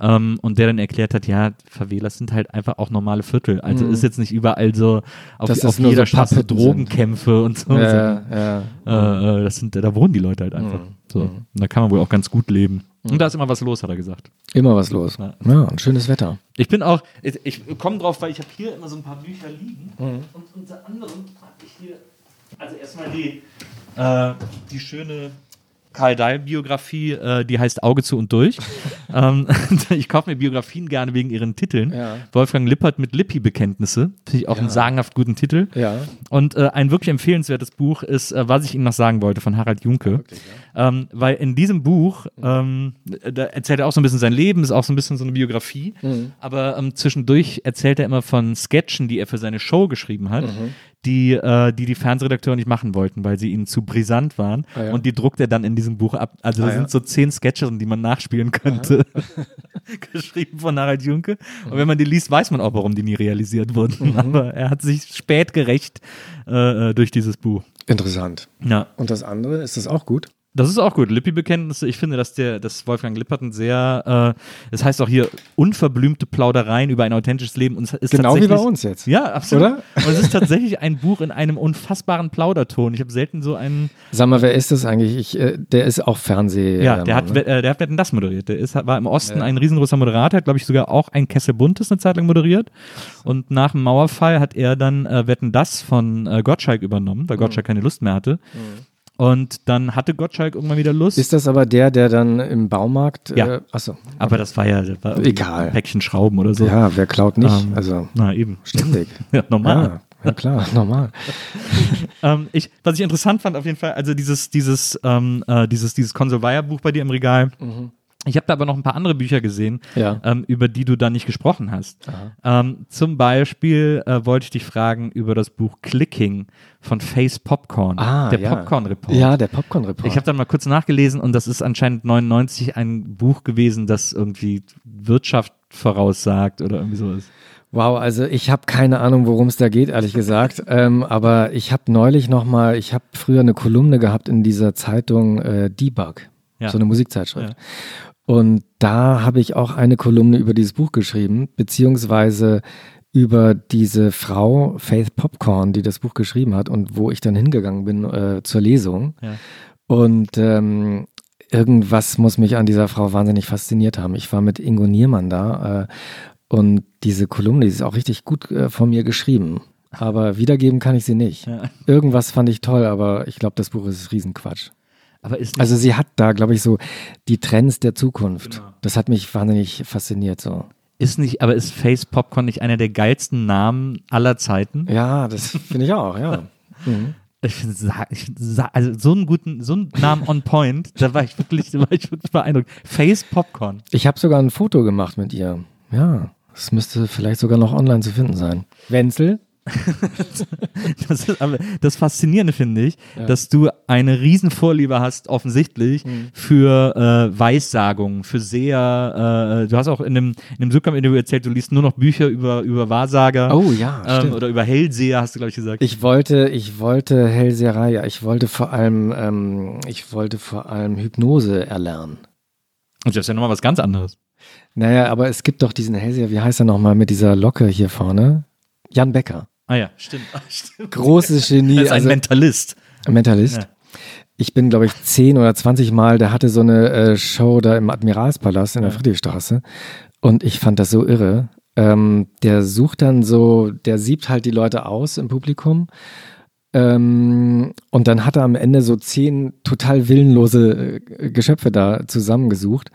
Speaker 2: ähm, und der dann erklärt hat, ja, Favelas sind halt einfach auch normale Viertel. Also ist jetzt nicht überall so auf,
Speaker 3: das
Speaker 2: auf jeder
Speaker 3: so
Speaker 2: Straße Drogenkämpfe und so.
Speaker 3: Ja, ja.
Speaker 2: Äh, äh, das sind, da wohnen die Leute halt einfach. So. Und da kann man wohl auch ganz gut leben. Und da ist immer was los, hat er gesagt.
Speaker 3: Immer was los.
Speaker 2: Ja.
Speaker 3: Ja, ein schönes Wetter.
Speaker 2: Ich bin auch, ich, ich komme drauf, weil ich habe hier immer so ein paar Bücher liegen. Und unter anderem habe ich hier, also erstmal die, äh, die schöne Karl Dahl-Biografie, äh, die heißt Auge zu und durch. ähm, ich kaufe mir Biografien gerne wegen ihren Titeln.
Speaker 3: Ja.
Speaker 2: Wolfgang Lippert mit Lippi-Bekenntnisse. Finde ich auch einen sagenhaft guten Titel.
Speaker 3: Ja.
Speaker 2: Und äh, ein wirklich empfehlenswertes Buch ist, äh, was ich Ihnen noch sagen wollte, von Harald Junke. ähm, weil in diesem Buch, ähm, da erzählt er auch so ein bisschen sein Leben, ist auch so ein bisschen so eine Biografie. Aber ähm, zwischendurch erzählt er immer von Sketchen, die er für seine Show geschrieben hat, die, äh, die die Fernsehredakteure nicht machen wollten, weil sie ihnen zu brisant waren.
Speaker 3: Ah, ja.
Speaker 2: Und die druckt er dann in diesem Buch ab. Also da
Speaker 3: Ah, ja.
Speaker 2: sind so zehn Sketche, die man nachspielen könnte. geschrieben von Harald Junke. Und wenn man die liest, weiß man auch, warum die nie realisiert wurden.
Speaker 3: Mhm.
Speaker 2: Aber er hat sich spät gerecht äh, äh, durch dieses Buch.
Speaker 3: Interessant.
Speaker 2: Ja.
Speaker 3: Und das andere, ist das auch gut?
Speaker 2: Das ist auch gut. Lippi-Bekenntnisse. Ich finde, dass der, dass Wolfgang Lippert ein sehr, äh, das heißt auch hier unverblümte Plaudereien über ein authentisches Leben. Und es ist
Speaker 3: Genau wie bei uns jetzt.
Speaker 2: Ja, absolut.
Speaker 3: Oder?
Speaker 2: Und es ist tatsächlich ein Buch in einem unfassbaren Plauderton. Ich habe selten so einen.
Speaker 3: Sag mal, wer ist das eigentlich? Ich, äh, der ist auch Fernseh.
Speaker 2: Ja,
Speaker 3: äh,
Speaker 2: der hat,
Speaker 3: ne?
Speaker 2: äh, der hat Wetten das moderiert. Der ist, war im Osten ein riesengroßer Moderator, hat, glaube ich, sogar auch ein Kessel Buntes eine Zeit lang moderiert. Und nach dem Mauerfall hat er dann äh, Wetten das von äh, Gottschalk übernommen, weil Gottschalk keine Lust mehr hatte. Und dann hatte Gottschalk irgendwann wieder Lust.
Speaker 3: Ist das aber der, der dann im Baumarkt.
Speaker 2: Ja.
Speaker 3: Äh, achso.
Speaker 2: aber das war ja das war
Speaker 3: Egal.
Speaker 2: ein Päckchen Schrauben oder so.
Speaker 3: Ja, wer klaut nicht?
Speaker 2: Ähm,
Speaker 3: also
Speaker 2: Na, eben.
Speaker 3: ständig.
Speaker 2: Ja, normal.
Speaker 3: Ja, ja klar, normal.
Speaker 2: Ähm, ich, was ich interessant fand, auf jeden Fall, also dieses, dieses, ähm, äh, dieses, dieses Konsolveier-Buch bei dir im Regal. Ich habe da aber noch ein paar andere Bücher gesehen.
Speaker 3: Ja.
Speaker 2: ähm, über die du da nicht gesprochen hast. Ähm, zum Beispiel äh, wollte ich dich fragen über das Buch Clicking von Face Popcorn, der
Speaker 3: Ah, ja.
Speaker 2: Popcorn-Report.
Speaker 3: Ja, der Popcorn-Report.
Speaker 2: Ich habe dann mal kurz nachgelesen und das ist anscheinend 99 ein Buch gewesen, das irgendwie Wirtschaft voraussagt oder irgendwie sowas.
Speaker 3: Wow, also ich habe keine Ahnung, worum es da geht, ehrlich gesagt. ähm, aber ich habe neulich noch mal, ich habe früher eine Kolumne gehabt in dieser Zeitung äh, Debug,
Speaker 2: Ja.
Speaker 3: so eine Musikzeitschrift. Und da habe ich auch eine Kolumne über dieses Buch geschrieben, beziehungsweise über diese Frau Faith Popcorn, die das Buch geschrieben hat und wo ich dann hingegangen bin äh, zur Lesung.
Speaker 2: Ja.
Speaker 3: Und ähm, irgendwas muss mich an dieser Frau wahnsinnig fasziniert haben. Ich war mit Ingo Niermann da äh, und diese Kolumne, die ist auch richtig gut äh, von mir geschrieben. Aber wiedergeben kann ich sie nicht.
Speaker 2: Ja.
Speaker 3: Irgendwas fand ich toll, aber ich glaube, das Buch ist Riesenquatsch.
Speaker 2: Aber ist
Speaker 3: Also sie hat da, glaube ich, so die Trends der Zukunft.
Speaker 2: Genau.
Speaker 3: Das hat mich wahnsinnig fasziniert so.
Speaker 2: ist nicht, aber ist Face Popcorn nicht einer der geilsten Namen aller Zeiten?
Speaker 3: Ja, das finde ich auch, ja. Mhm.
Speaker 2: Ich finde, sa- ich find sa- also so einen guten, so einen Namen on point, da war ich wirklich, da war ich wirklich beeindruckt. Face Popcorn.
Speaker 3: Ich habe sogar ein Foto gemacht mit ihr. Ja, das müsste vielleicht sogar noch online zu finden sein. Wenzel?
Speaker 2: Das ist das Faszinierende finde ich,
Speaker 3: Ja.
Speaker 2: dass du eine Riesenvorliebe hast, offensichtlich,
Speaker 3: Mhm.
Speaker 2: für äh, Weissagungen, für sehr, äh, du hast auch in dem, in dem Sitcom-Interview erzählt, du liest nur noch Bücher über, über Wahrsager.
Speaker 3: Oh ja,
Speaker 2: ähm, oder über Hellseher, hast du, glaube ich, gesagt.
Speaker 3: Ich wollte, ich wollte Hellseherei, ja, ich wollte vor allem, ähm, ich wollte vor allem Hypnose erlernen.
Speaker 2: Und das ist ja nochmal was ganz anderes.
Speaker 3: Naja, aber es gibt doch diesen Hellseher, wie heißt er nochmal mit dieser Locke hier vorne? Jan Becker.
Speaker 2: Ah ja, stimmt. Ah, stimmt.
Speaker 3: Großes Genie.
Speaker 2: Er ist ein
Speaker 3: also-
Speaker 2: Mentalist.
Speaker 3: Mentalist.
Speaker 2: Ja.
Speaker 3: Ich bin, glaube ich, zehn oder zwanzig Mal, der hatte so eine äh, Show da im Admiralspalast in der
Speaker 2: Ja.
Speaker 3: Friedrichstraße und ich fand das so irre. Ähm, der sucht dann so, der siebt halt die Leute aus im Publikum ähm, und dann hat er am Ende so zehn total willenlose äh, Geschöpfe da zusammengesucht,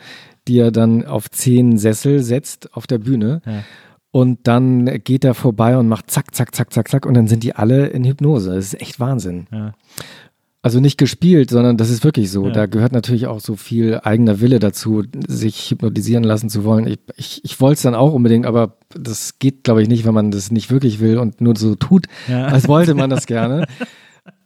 Speaker 3: die er dann auf zehn Sessel setzt auf der Bühne.
Speaker 2: Ja.
Speaker 3: Und dann geht er vorbei und macht zack, zack, zack, zack, zack und dann sind die alle in Hypnose. Das ist echt Wahnsinn.
Speaker 2: Ja.
Speaker 3: Also nicht gespielt, sondern das ist wirklich so.
Speaker 2: Ja.
Speaker 3: Da gehört natürlich auch so viel eigener Wille dazu, sich hypnotisieren lassen zu wollen. Ich, ich, ich wollte es dann auch unbedingt, aber das geht, glaube ich, nicht, wenn man das nicht wirklich will und nur so tut,
Speaker 2: Ja.
Speaker 3: als wollte man das gerne.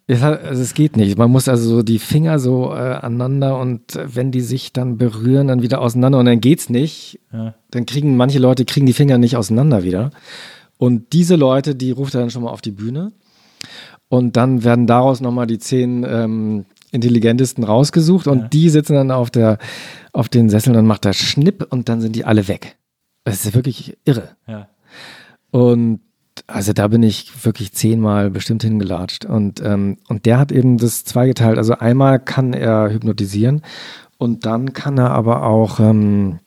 Speaker 3: Es, also es geht nicht. Man muss also so die Finger so äh, aneinander und äh, wenn die sich dann berühren, dann wieder auseinander und dann geht's nicht.
Speaker 2: Ja.
Speaker 3: Dann kriegen manche Leute kriegen die Finger nicht auseinander wieder. Und diese Leute, die ruft er dann schon mal auf die Bühne. Und dann werden daraus nochmal die zehn ähm, intelligentesten rausgesucht und
Speaker 2: Ja.
Speaker 3: die sitzen dann auf, der, auf den Sesseln und macht da Schnipp und dann sind die alle weg. Das ist wirklich irre.
Speaker 2: Ja.
Speaker 3: Und also da bin ich wirklich zehnmal bestimmt hingelatscht. Und, ähm, und der hat eben das zweigeteilt. Also einmal kann er hypnotisieren und dann kann er aber auch ähm,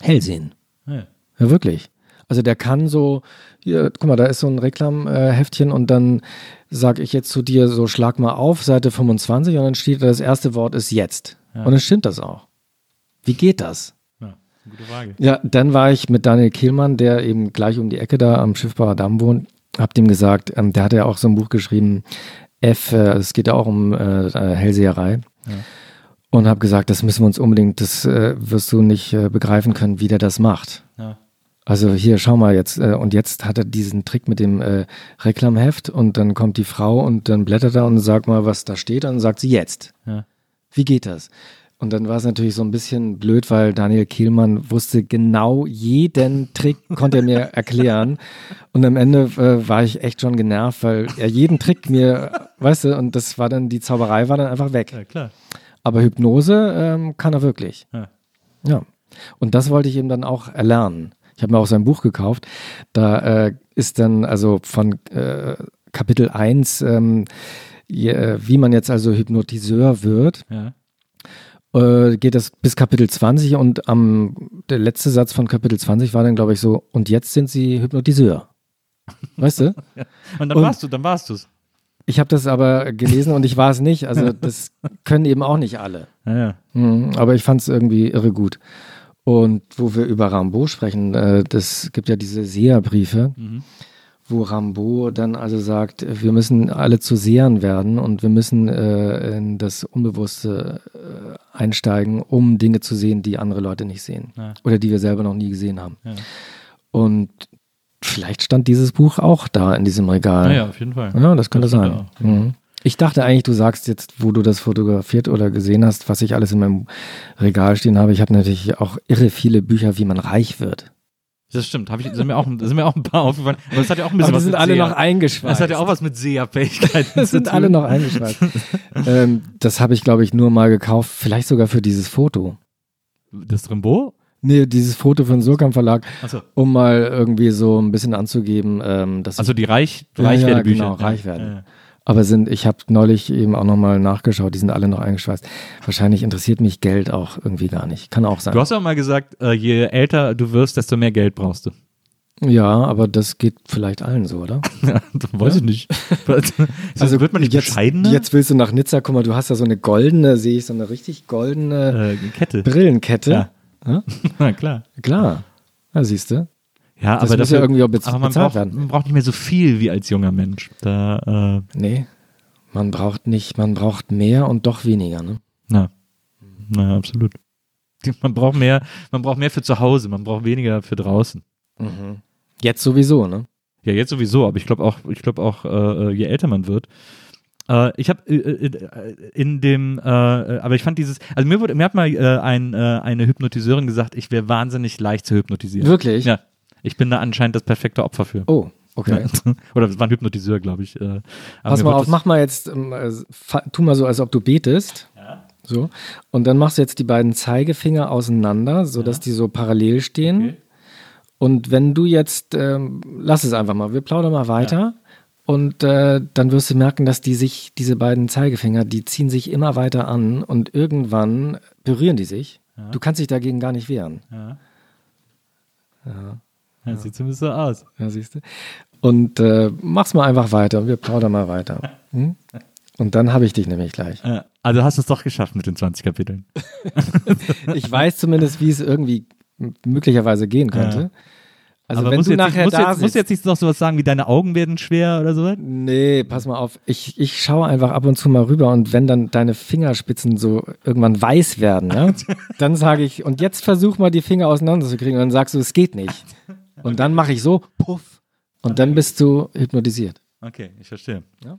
Speaker 3: hell sehen.
Speaker 2: Ja.
Speaker 3: Ja, wirklich. Also der kann so, hier, guck mal, da ist so ein Reklamheftchen und dann sage ich jetzt zu dir so, schlag mal auf, Seite 25 und dann steht da, das erste Wort ist jetzt.
Speaker 2: Ja.
Speaker 3: Und dann stimmt das auch. Wie geht das?
Speaker 2: Ja. Gute Frage.
Speaker 3: Ja, dann war ich mit Daniel Kehlmann, der eben gleich um die Ecke da am Schiffbarer Damm wohnt, hab dem gesagt, ähm, der hat ja auch so ein Buch geschrieben, F, äh, es geht ja auch um äh, äh, Hellseherei.
Speaker 2: Ja.
Speaker 3: Und habe gesagt, das müssen wir uns unbedingt, das äh, wirst du nicht äh, begreifen können, wie der das macht.
Speaker 2: Ja.
Speaker 3: Also hier, schau mal jetzt. Äh, und jetzt hat er diesen Trick mit dem äh, Reklamheft und dann kommt die Frau und dann blättert er und sagt mal, was da steht. Und dann sagt sie jetzt.
Speaker 2: Ja.
Speaker 3: Wie geht das? Und dann war es natürlich so ein bisschen blöd, weil Daniel Kehlmann wusste genau jeden Trick, konnte er mir erklären. Und am Ende äh, war ich echt schon genervt, weil er jeden Trick mir, weißt du, und das war dann, die Zauberei war dann einfach weg.
Speaker 2: ja, klar.
Speaker 3: Aber Hypnose ähm, kann er wirklich.
Speaker 2: Ja.
Speaker 3: Ja. Und das wollte ich ihm dann auch erlernen. Ich habe mir auch sein Buch gekauft. Da äh, ist dann also von äh, Kapitel 1, ähm, äh, wie man jetzt also Hypnotiseur wird,
Speaker 2: Ja.
Speaker 3: Äh, geht das bis Kapitel 20 und am der letzte Satz von Kapitel 20 war dann, glaube ich, so, und jetzt sind sie Hypnotiseur. Weißt du?
Speaker 2: Und dann
Speaker 3: Und-
Speaker 2: warst du, dann warst du's.
Speaker 3: ich habe das aber gelesen und ich war es nicht. Also das können eben auch nicht alle.
Speaker 2: Ja, ja.
Speaker 3: Mhm, aber ich fand es irgendwie irre gut. Und wo wir über Rambo sprechen, äh, das gibt ja diese Seherbriefe,
Speaker 2: Mhm.
Speaker 3: wo Rambo dann also sagt, wir müssen alle zu Sehern werden und wir müssen äh, in das Unbewusste äh, einsteigen, um Dinge zu sehen, die andere Leute nicht sehen
Speaker 2: Ja.
Speaker 3: oder die wir selber noch nie gesehen haben.
Speaker 2: Ja.
Speaker 3: Und vielleicht stand dieses Buch auch da in diesem Regal.
Speaker 2: Ja, auf jeden Fall.
Speaker 3: Ja, das könnte
Speaker 2: Das
Speaker 3: sein. Mhm. Ich dachte eigentlich, du sagst jetzt, wo du das fotografiert oder gesehen hast, was ich alles in meinem Regal stehen habe. Ich habe natürlich auch irre viele Bücher, wie man reich wird.
Speaker 2: Das stimmt. Hab ich, sind, mir auch, sind mir auch ein paar aufgefallen. Aber es hat ja auch ein bisschen
Speaker 3: Aber die
Speaker 2: was
Speaker 3: sind
Speaker 2: mit
Speaker 3: alle
Speaker 2: Seher-
Speaker 3: noch eingeschweißt.
Speaker 2: Das hat ja auch was mit Seherfähigkeiten
Speaker 3: Das sind alle noch eingeschweißt. ähm, das habe ich, glaube ich, nur mal gekauft, vielleicht sogar für dieses Foto.
Speaker 2: Das Rimbaud?
Speaker 3: Nee, dieses Foto den Surkamp Verlag,
Speaker 2: Achso.
Speaker 3: um mal irgendwie so ein bisschen anzugeben, ähm, dass
Speaker 2: Also die Reich,
Speaker 3: Ja, ja,
Speaker 2: Reichwerdebücher.
Speaker 3: genau, reich werden.
Speaker 2: Ja, ja.
Speaker 3: Aber sind, ich habe neulich eben auch nochmal nachgeschaut, die sind alle noch eingeschweißt. Wahrscheinlich interessiert mich Geld auch irgendwie gar nicht. Kann auch sein.
Speaker 2: Du hast ja mal gesagt, äh, je älter du wirst, desto mehr Geld brauchst du.
Speaker 3: ja, aber das geht vielleicht allen so, oder?
Speaker 2: Ja, weiß ich nicht. also wird man nicht
Speaker 3: jetzt,
Speaker 2: bescheidener?
Speaker 3: Jetzt willst du nach Nizza, guck mal, du hast da so eine goldene, sehe ich, so eine richtig goldene
Speaker 2: äh, Kette.
Speaker 3: Brillenkette.
Speaker 2: Ja.
Speaker 3: Ja?
Speaker 2: Na klar.
Speaker 3: Klar. Ja, siehst du?
Speaker 2: Ja,
Speaker 3: Das
Speaker 2: aber
Speaker 3: muss ja irgendwie auch bez-
Speaker 2: aber man
Speaker 3: bezahlt
Speaker 2: braucht,
Speaker 3: werden.
Speaker 2: man braucht nicht mehr so viel wie als junger Mensch. Da, äh,
Speaker 3: Nee. Man braucht nicht, man braucht mehr und doch weniger, ne?
Speaker 2: na, na, absolut. Man braucht mehr, man braucht mehr für zu Hause, man braucht weniger für draußen.
Speaker 3: Jetzt sowieso, ne?
Speaker 2: Ja, jetzt sowieso, aber ich glaube auch, ich glaube auch, äh, je älter man wird. Äh, ich habe äh, äh, in dem, äh, äh, aber ich fand dieses, also mir wurde, mir hat mal äh, ein, äh, eine Hypnotiseurin gesagt, ich wäre wahnsinnig leicht zu hypnotisieren.
Speaker 3: Wirklich?
Speaker 2: Ja, ich bin da anscheinend das perfekte Opfer für.
Speaker 3: Oh, okay.
Speaker 2: Oder es war ein Hypnotiseur, glaube ich. Äh, aber
Speaker 3: Pass mal auf, mach mal jetzt, äh, tu mal so, als ob du betest. So. Und dann machst du jetzt die beiden Zeigefinger auseinander, sodass die so parallel stehen.
Speaker 2: Okay.
Speaker 3: Und wenn du jetzt, ähm, lass es einfach mal, wir plaudern mal weiter. Und äh, dann wirst du merken, dass die sich, diese beiden Zeigefinger, die ziehen sich immer weiter an und irgendwann berühren die sich. Du kannst dich dagegen gar nicht wehren.
Speaker 2: Ja, sieht zumindest so aus.
Speaker 3: Ja, siehst du. Und äh, mach's mal einfach weiter. Wir plaudern mal weiter. Hm? Und dann habe ich dich nämlich gleich.
Speaker 2: Also hast du es doch geschafft mit den 20 Kapiteln.
Speaker 3: Ich weiß zumindest, wie es irgendwie möglicherweise gehen könnte. Also
Speaker 2: aber
Speaker 3: wenn
Speaker 2: musst
Speaker 3: du
Speaker 2: jetzt
Speaker 3: nachher
Speaker 2: musst
Speaker 3: da
Speaker 2: jetzt, musst
Speaker 3: sitzt.
Speaker 2: jetzt nicht noch sowas sagen wie deine Augen werden schwer oder sowas?
Speaker 3: Nee, pass mal auf. Ich, ich schaue einfach ab und zu mal rüber und wenn dann deine Fingerspitzen so irgendwann weiß werden, ja, dann sage ich, und jetzt versuch mal die Finger auseinanderzukriegen und dann sagst du, es geht nicht. Und dann mache ich so, puff. Und dann bist du hypnotisiert.
Speaker 2: Okay, ich verstehe.
Speaker 3: Ja.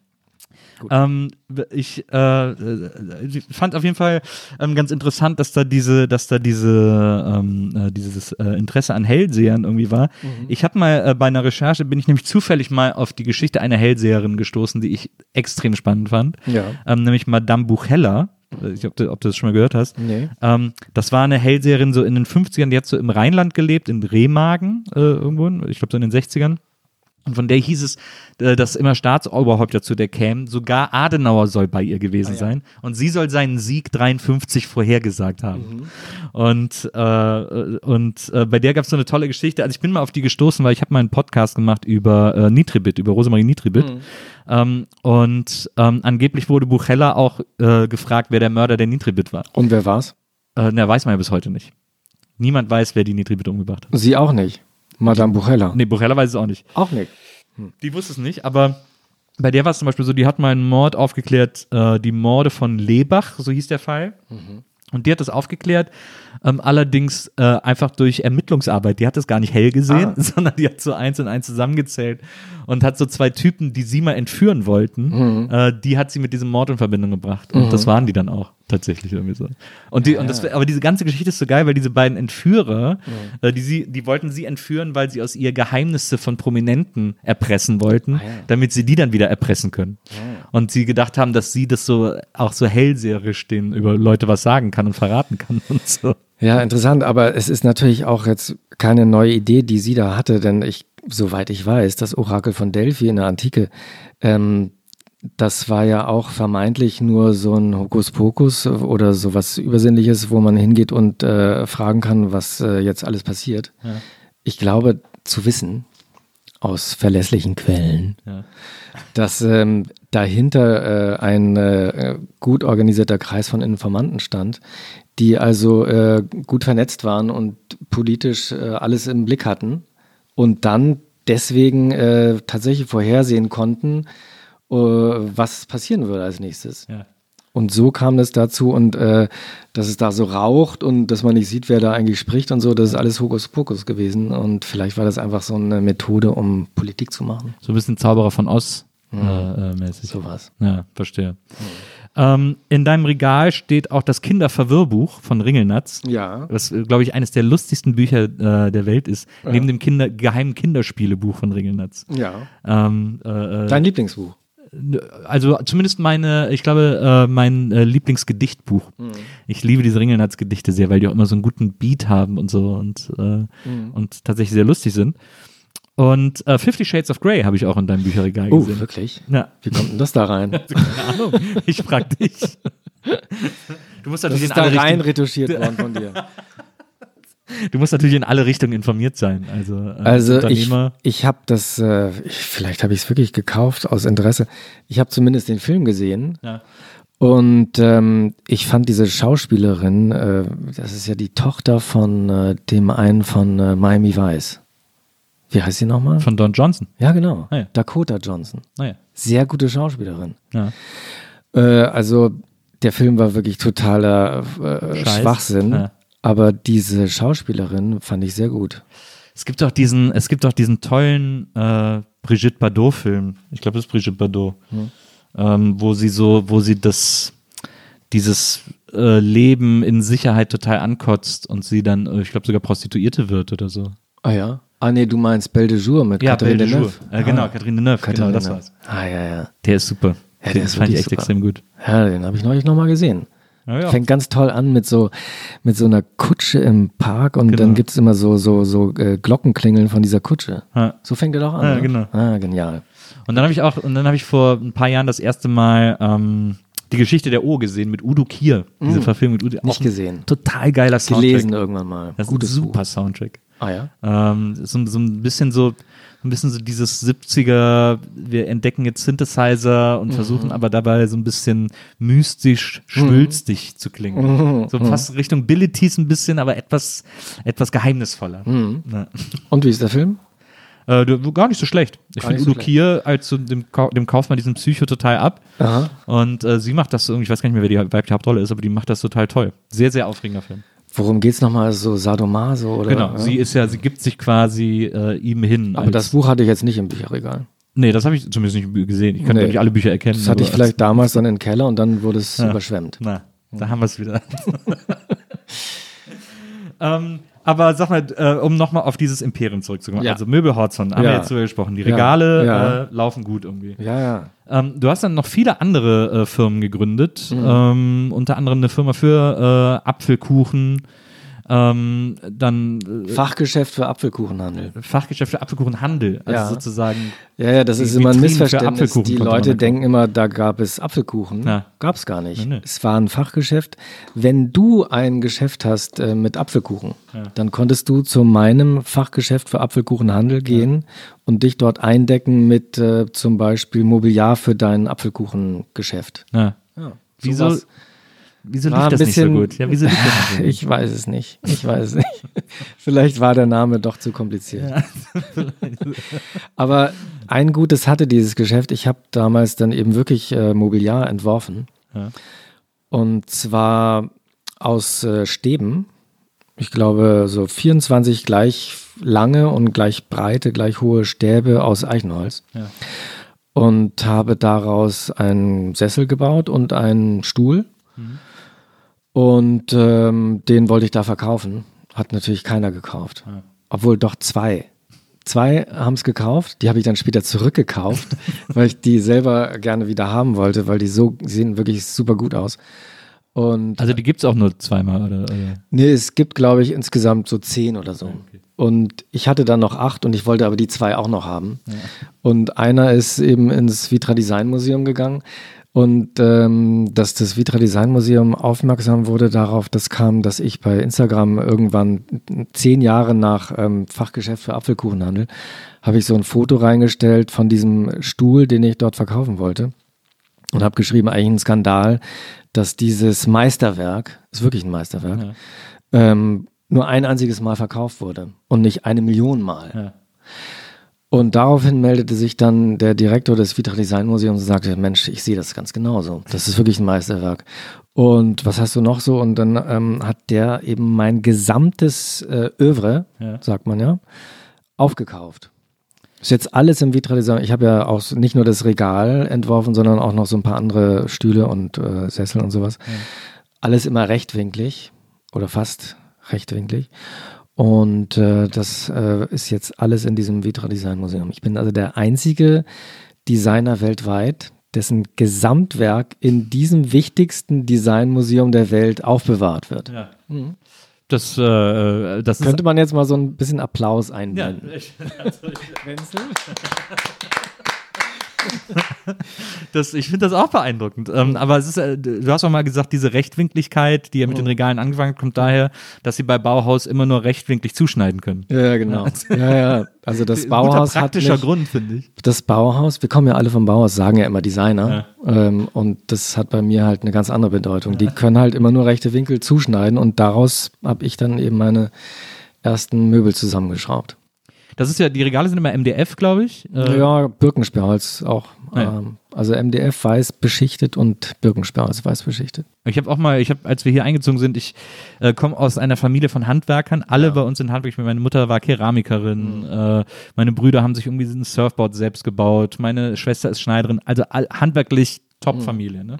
Speaker 2: Ähm, ich äh, äh, fand auf jeden Fall ähm, ganz interessant, dass da diese, dass da diese, ähm, äh, dieses äh, Interesse an Hellsehern irgendwie war.
Speaker 3: Mhm.
Speaker 2: Ich habe mal äh, bei einer Recherche bin ich nämlich zufällig mal auf die Geschichte einer Hellseherin gestoßen, die ich extrem spannend fand.
Speaker 3: Ja.
Speaker 2: Ähm, nämlich Madame Buchella. Äh, Ich ob du, ob du das schon mal gehört hast.
Speaker 3: Nee.
Speaker 2: Ähm, das war eine Hellseherin so in den 50ern, die hat so im Rheinland gelebt, in Remagen äh, irgendwo, ich glaube so in den 60ern. Und von der hieß es, äh, dass immer Staatsoberhäupter zu der kämen. Sogar Adenauer soll bei ihr gewesen sein. Und sie soll seinen Sieg 53 vorhergesagt haben. Und, äh, und äh, bei der gab es so eine tolle Geschichte. Also ich bin mal auf die gestoßen, weil ich habe mal einen Podcast gemacht über äh, Nitribit, über Rosemarie Nitribit. Ähm, und ähm, angeblich wurde Buchella auch äh, gefragt, wer der Mörder der Nitribit war.
Speaker 3: Und wer war's?
Speaker 2: Äh, na, weiß man ja bis heute nicht. Niemand weiß, wer die Nitribit umgebracht hat.
Speaker 3: Sie auch nicht. Madame Buchella.
Speaker 2: Nee, Buchella weiß es auch nicht.
Speaker 3: Auch nicht.
Speaker 2: Die wusste es nicht, aber bei der war es zum Beispiel so, die hat mal einen Mord aufgeklärt, äh, die Morde von Lebach, so hieß der Fall. Und die hat das aufgeklärt, ähm, allerdings äh, einfach durch Ermittlungsarbeit. Die hat das gar nicht hell gesehen, sondern die hat so eins und eins zusammengezählt und hat so zwei Typen, die sie mal entführen wollten, äh, die hat sie mit diesem Mord in Verbindung gebracht. Und das waren die dann auch tatsächlich irgendwie so. Und die, und das, aber diese ganze Geschichte ist so geil, weil diese beiden Entführer, äh, die sie, die wollten sie entführen, weil sie aus ihr Geheimnisse von Prominenten erpressen wollten, damit sie die dann wieder erpressen können. Und sie gedacht haben, dass sie das so auch so hellseherisch den über Leute was sagen kann und verraten kann und so.
Speaker 3: Ja, interessant, aber es ist natürlich auch jetzt keine neue Idee, die sie da hatte, denn ich, soweit ich weiß, das Orakel von Delphi in der Antike, ähm, das war ja auch vermeintlich nur so ein Hokuspokus oder sowas Übersinnliches, wo man hingeht und äh, fragen kann, was äh, jetzt alles passiert. Ich glaube zu wissen, aus verlässlichen Quellen,
Speaker 2: Ja.
Speaker 3: dass ähm, dahinter äh, ein äh, gut organisierter Kreis von Informanten stand, die also äh, gut vernetzt waren und politisch äh, alles im Blick hatten und dann deswegen tatsächlich vorhersehen konnten, was passieren würde als nächstes.
Speaker 2: Ja.
Speaker 3: Und so kam es dazu und äh, dass es da so raucht und dass man nicht sieht, wer da eigentlich spricht und so, das ist alles Hokuspokus gewesen. Und vielleicht war das einfach so eine Methode, um Politik zu machen.
Speaker 2: So ein bisschen Zauberer von Oz äh, äh, mäßig.
Speaker 3: Sowas.
Speaker 2: Ja, verstehe. Ähm, in deinem Regal steht auch das Kinderverwirrbuch von Ringelnatz.
Speaker 3: Ja.
Speaker 2: Was, glaube ich, eines der lustigsten Bücher äh, der Welt ist. Neben dem Kinder geheimen Kinderspielebuch von Ringelnatz.
Speaker 3: Ja.
Speaker 2: Ähm, äh, äh,
Speaker 3: Dein Lieblingsbuch.
Speaker 2: Also zumindest meine, ich glaube, äh, mein äh, Lieblingsgedichtbuch. Ich liebe diese Ringelnatz-Gedichte sehr, weil die auch immer so einen guten Beat haben und so und, äh, und tatsächlich sehr lustig sind. Und äh, Fifty Shades of Grey habe ich auch in deinem Bücherregal
Speaker 3: Oh,
Speaker 2: gesehen.
Speaker 3: wirklich?
Speaker 2: Ja,
Speaker 3: Wie kommt denn das da rein?
Speaker 2: keine Ahnung. Ich frag dich. Du musst
Speaker 3: Das
Speaker 2: natürlich
Speaker 3: ist
Speaker 2: in
Speaker 3: da rein retuschiert worden von dir.
Speaker 2: du musst natürlich in alle Richtungen informiert sein. Also, äh,
Speaker 3: Also
Speaker 2: als
Speaker 3: ich, ich habe das, äh, ich, vielleicht habe ich es wirklich gekauft aus Interesse. Ich habe zumindest den Film gesehen
Speaker 2: Ja.
Speaker 3: und ähm, ich fand diese Schauspielerin, äh, das ist ja die Tochter von äh, dem einen von äh, Miami Vice. Wie heißt sie nochmal?
Speaker 2: Von Don Johnson.
Speaker 3: Ja, genau.
Speaker 2: Ah, ja.
Speaker 3: Dakota Johnson.
Speaker 2: Naja.
Speaker 3: Sehr gute Schauspielerin.
Speaker 2: Ja.
Speaker 3: Äh, also der Film war wirklich totaler. Schwachsinn. Aber diese Schauspielerin fand ich sehr gut.
Speaker 2: Es gibt auch diesen, es gibt auch diesen tollen äh, Brigitte Bardot-Film. Ich glaube, das ist Brigitte Bardot, ähm, wo sie so, wo sie das, dieses äh, Leben in Sicherheit total ankotzt und sie dann, äh, ich glaube, sogar Prostituierte wird oder so.
Speaker 3: Ah ja? Ah nee, du meinst Belle de Jour mit
Speaker 2: Ja,
Speaker 3: Catherine Deneuve.
Speaker 2: Äh, genau, Catherine Deneuve.
Speaker 3: Catherine
Speaker 2: genau, das war's.
Speaker 3: Ah ja, ja.
Speaker 2: Der ist super.
Speaker 3: Ja, der
Speaker 2: Den
Speaker 3: ist
Speaker 2: fand ich echt
Speaker 3: super.
Speaker 2: extrem gut.
Speaker 3: Ja, den habe ich neulich nochmal gesehen.
Speaker 2: Ja, ja.
Speaker 3: Fängt ganz toll an mit so, mit so einer Kutsche im Park und
Speaker 2: Genau.
Speaker 3: dann gibt es immer so, so, so äh, Glockenklingeln von dieser Kutsche.
Speaker 2: Ja.
Speaker 3: So fängt er doch an.
Speaker 2: Ja,
Speaker 3: ne?
Speaker 2: genau.
Speaker 3: Ah, genial.
Speaker 2: Und dann habe ich auch, und dann habe ich vor ein paar Jahren das erste Mal ähm, die Geschichte der O gesehen mit Udo Kier. Diese Verfilmung mit Udo.
Speaker 3: Mm. Nicht gesehen.
Speaker 2: Total geiler Soundtrack.
Speaker 3: Gelesen irgendwann mal.
Speaker 2: Das ist
Speaker 3: Gutes
Speaker 2: ein super
Speaker 3: Buch.
Speaker 2: Soundtrack.
Speaker 3: Ah ja?
Speaker 2: Ähm, so, so ein bisschen so, ein bisschen so dieses 70er, wir entdecken jetzt Synthesizer
Speaker 3: Mhm.
Speaker 2: und versuchen aber dabei so ein bisschen mystisch, schwülstig zu klingen.
Speaker 3: Mhm.
Speaker 2: So fast Richtung Abilities ein bisschen, aber etwas, etwas geheimnisvoller.
Speaker 3: Mhm.
Speaker 2: Ja.
Speaker 3: Und wie ist der Film?
Speaker 2: Äh, gar nicht so schlecht. Ich finde
Speaker 3: nicht so
Speaker 2: Udo Kier als so dem, Kau- dem kauft man diesen Psycho total ab.
Speaker 3: Aha.
Speaker 2: Und äh, sie macht das irgendwie, ich weiß gar nicht mehr, wer die weibliche Hauptrolle ist, aber die macht das total toll. Sehr, sehr aufregender Film.
Speaker 3: Worum geht's nochmal? So Sadomaso oder?
Speaker 2: genau,
Speaker 3: ja?
Speaker 2: sie ist ja, sie gibt sich quasi äh, ihm hin.
Speaker 3: Aber das Buch hatte ich jetzt nicht im Bücherregal.
Speaker 2: Nee, das habe ich zumindest nicht gesehen. Ich kann
Speaker 3: Nee.
Speaker 2: nicht alle Bücher erkennen.
Speaker 3: Das hatte ich vielleicht damals dann im Keller und dann wurde es überschwemmt.
Speaker 2: Na, da haben wir es wieder. ähm, aber sag mal, äh, um nochmal auf dieses Imperium zurückzukommen.
Speaker 3: Ja.
Speaker 2: Also Möbelhorzon, haben
Speaker 3: Ja.
Speaker 2: wir jetzt drüber gesprochen. Die. Regale
Speaker 3: Ja.
Speaker 2: Äh, laufen gut irgendwie.
Speaker 3: Ja, ja.
Speaker 2: Ähm, du hast dann noch viele andere äh, Firmen gegründet,
Speaker 3: Mhm.
Speaker 2: ähm, unter anderem eine Firma für äh, Apfelkuchen, ähm, dann äh,
Speaker 3: Fachgeschäft für Apfelkuchenhandel.
Speaker 2: Fachgeschäft für Apfelkuchenhandel, also
Speaker 3: Ja.
Speaker 2: sozusagen
Speaker 3: Ja, ja, das ist immer ein Missverständnis. Die Leute denken immer, da gab es Apfelkuchen.
Speaker 2: Ja.
Speaker 3: Gab es gar nicht.
Speaker 2: Nee, nee.
Speaker 3: Es war ein Fachgeschäft. Wenn du ein Geschäft hast äh, mit Apfelkuchen, dann konntest du zu meinem Fachgeschäft für Apfelkuchenhandel gehen und dich dort eindecken mit äh, zum Beispiel Mobiliar für dein Apfelkuchengeschäft.
Speaker 2: ja.
Speaker 3: Ja.
Speaker 2: Wieso, wieso
Speaker 3: war
Speaker 2: lief
Speaker 3: ein
Speaker 2: das nicht so
Speaker 3: bisschen-
Speaker 2: gut? Ja, wieso lief das nicht so gut?
Speaker 3: Ich weiß es nicht. Ich weiß es nicht. Vielleicht war der Name doch zu kompliziert. Aber ein Gutes hatte dieses Geschäft. Ich habe damals dann eben wirklich äh, Mobiliar entworfen.
Speaker 2: Ja.
Speaker 3: Und zwar aus äh, Stäben. Ich glaube, so 24 gleich lange und gleich breite, gleich hohe Stäbe aus Eichenholz.
Speaker 2: Ja.
Speaker 3: Und habe daraus einen Sessel gebaut und einen Stuhl. Und ähm, den wollte ich da verkaufen. Hat natürlich keiner gekauft. Obwohl doch zwei. Zwei haben es gekauft, die habe ich dann später zurückgekauft, weil ich die selber gerne wieder haben wollte, weil die so die sehen wirklich super gut aus. Und
Speaker 2: Also die gibt es auch nur zweimal, oder?
Speaker 3: nee, es gibt, glaube ich, insgesamt so zehn oder so. Und ich hatte dann noch acht und ich wollte aber die zwei auch noch haben. Und einer ist eben ins Vitra Design Museum gegangen. Und ähm, dass das Vitra Design Museum aufmerksam wurde darauf, das kam, dass ich bei Instagram irgendwann zehn Jahre nach ähm, Fachgeschäft für Apfelkuchenhandel, habe ich so ein Foto reingestellt von diesem Stuhl, den ich dort verkaufen wollte. und habe geschrieben, eigentlich ein Skandal, dass dieses Meisterwerk, ist wirklich ein Meisterwerk,
Speaker 2: Ja.
Speaker 3: ähm, nur ein einziges Mal verkauft wurde und nicht eine Million Mal.
Speaker 2: Ja.
Speaker 3: Und daraufhin meldete sich dann der Direktor des Vitra Design Museums und sagte, Mensch, ich sehe das ganz genauso. Das ist wirklich ein Meisterwerk. Und was hast du noch so? Und dann ähm, hat der eben mein gesamtes äh, Övre,
Speaker 2: Ja.
Speaker 3: sagt man ja, aufgekauft. Ist jetzt alles im Vitra Design. Ich habe ja auch nicht nur das Regal entworfen, sondern auch noch so ein paar andere Stühle und äh, Sessel und sowas. Alles immer rechtwinklig oder fast rechtwinklig. Und äh, das äh, ist jetzt alles in diesem Vitra Design Museum. Ich bin also der einzige Designer weltweit, dessen Gesamtwerk in diesem wichtigsten Designmuseum der Welt aufbewahrt wird.
Speaker 2: Ja. Das, äh, das
Speaker 3: Könnte
Speaker 2: ist.
Speaker 3: man jetzt mal so ein bisschen Applaus
Speaker 2: Ja,
Speaker 3: einblenden.
Speaker 2: ich, also ich, das, ich finde das auch beeindruckend. Ähm, aber es ist, äh, du hast auch mal gesagt, diese Rechtwinkligkeit, die ja mit den Regalen angefangen hat, kommt daher, dass sie bei Bauhaus immer nur rechtwinklig zuschneiden können.
Speaker 3: Ja, genau. Ja, ja. Also das Bauhaus
Speaker 2: guter
Speaker 3: hat
Speaker 2: praktischer
Speaker 3: mich,
Speaker 2: Grund, finde ich.
Speaker 3: das Bauhaus, wir kommen ja alle vom Bauhaus, sagen ja immer Designer. Ähm, und das hat bei mir halt eine ganz andere Bedeutung. Die können halt immer nur rechte Winkel zuschneiden und daraus habe ich dann eben meine ersten Möbel zusammengeschraubt.
Speaker 2: Das ist ja, die Regale sind immer MDF, glaube ich. Äh,
Speaker 3: ja, Birkensperrholz auch.
Speaker 2: Ah, ja.
Speaker 3: Ähm, also MDF weiß beschichtet und Birkensperrholz weiß beschichtet.
Speaker 2: Ich habe auch mal, ich habe, als wir hier eingezogen sind, ich äh, komme aus einer Familie von Handwerkern. Alle bei uns sind Handwerker. Meine Mutter war Keramikerin. Äh, meine Brüder haben sich irgendwie ein Surfboard selbst gebaut. Meine Schwester ist Schneiderin. Also all, handwerklich Top-Familie. Ne?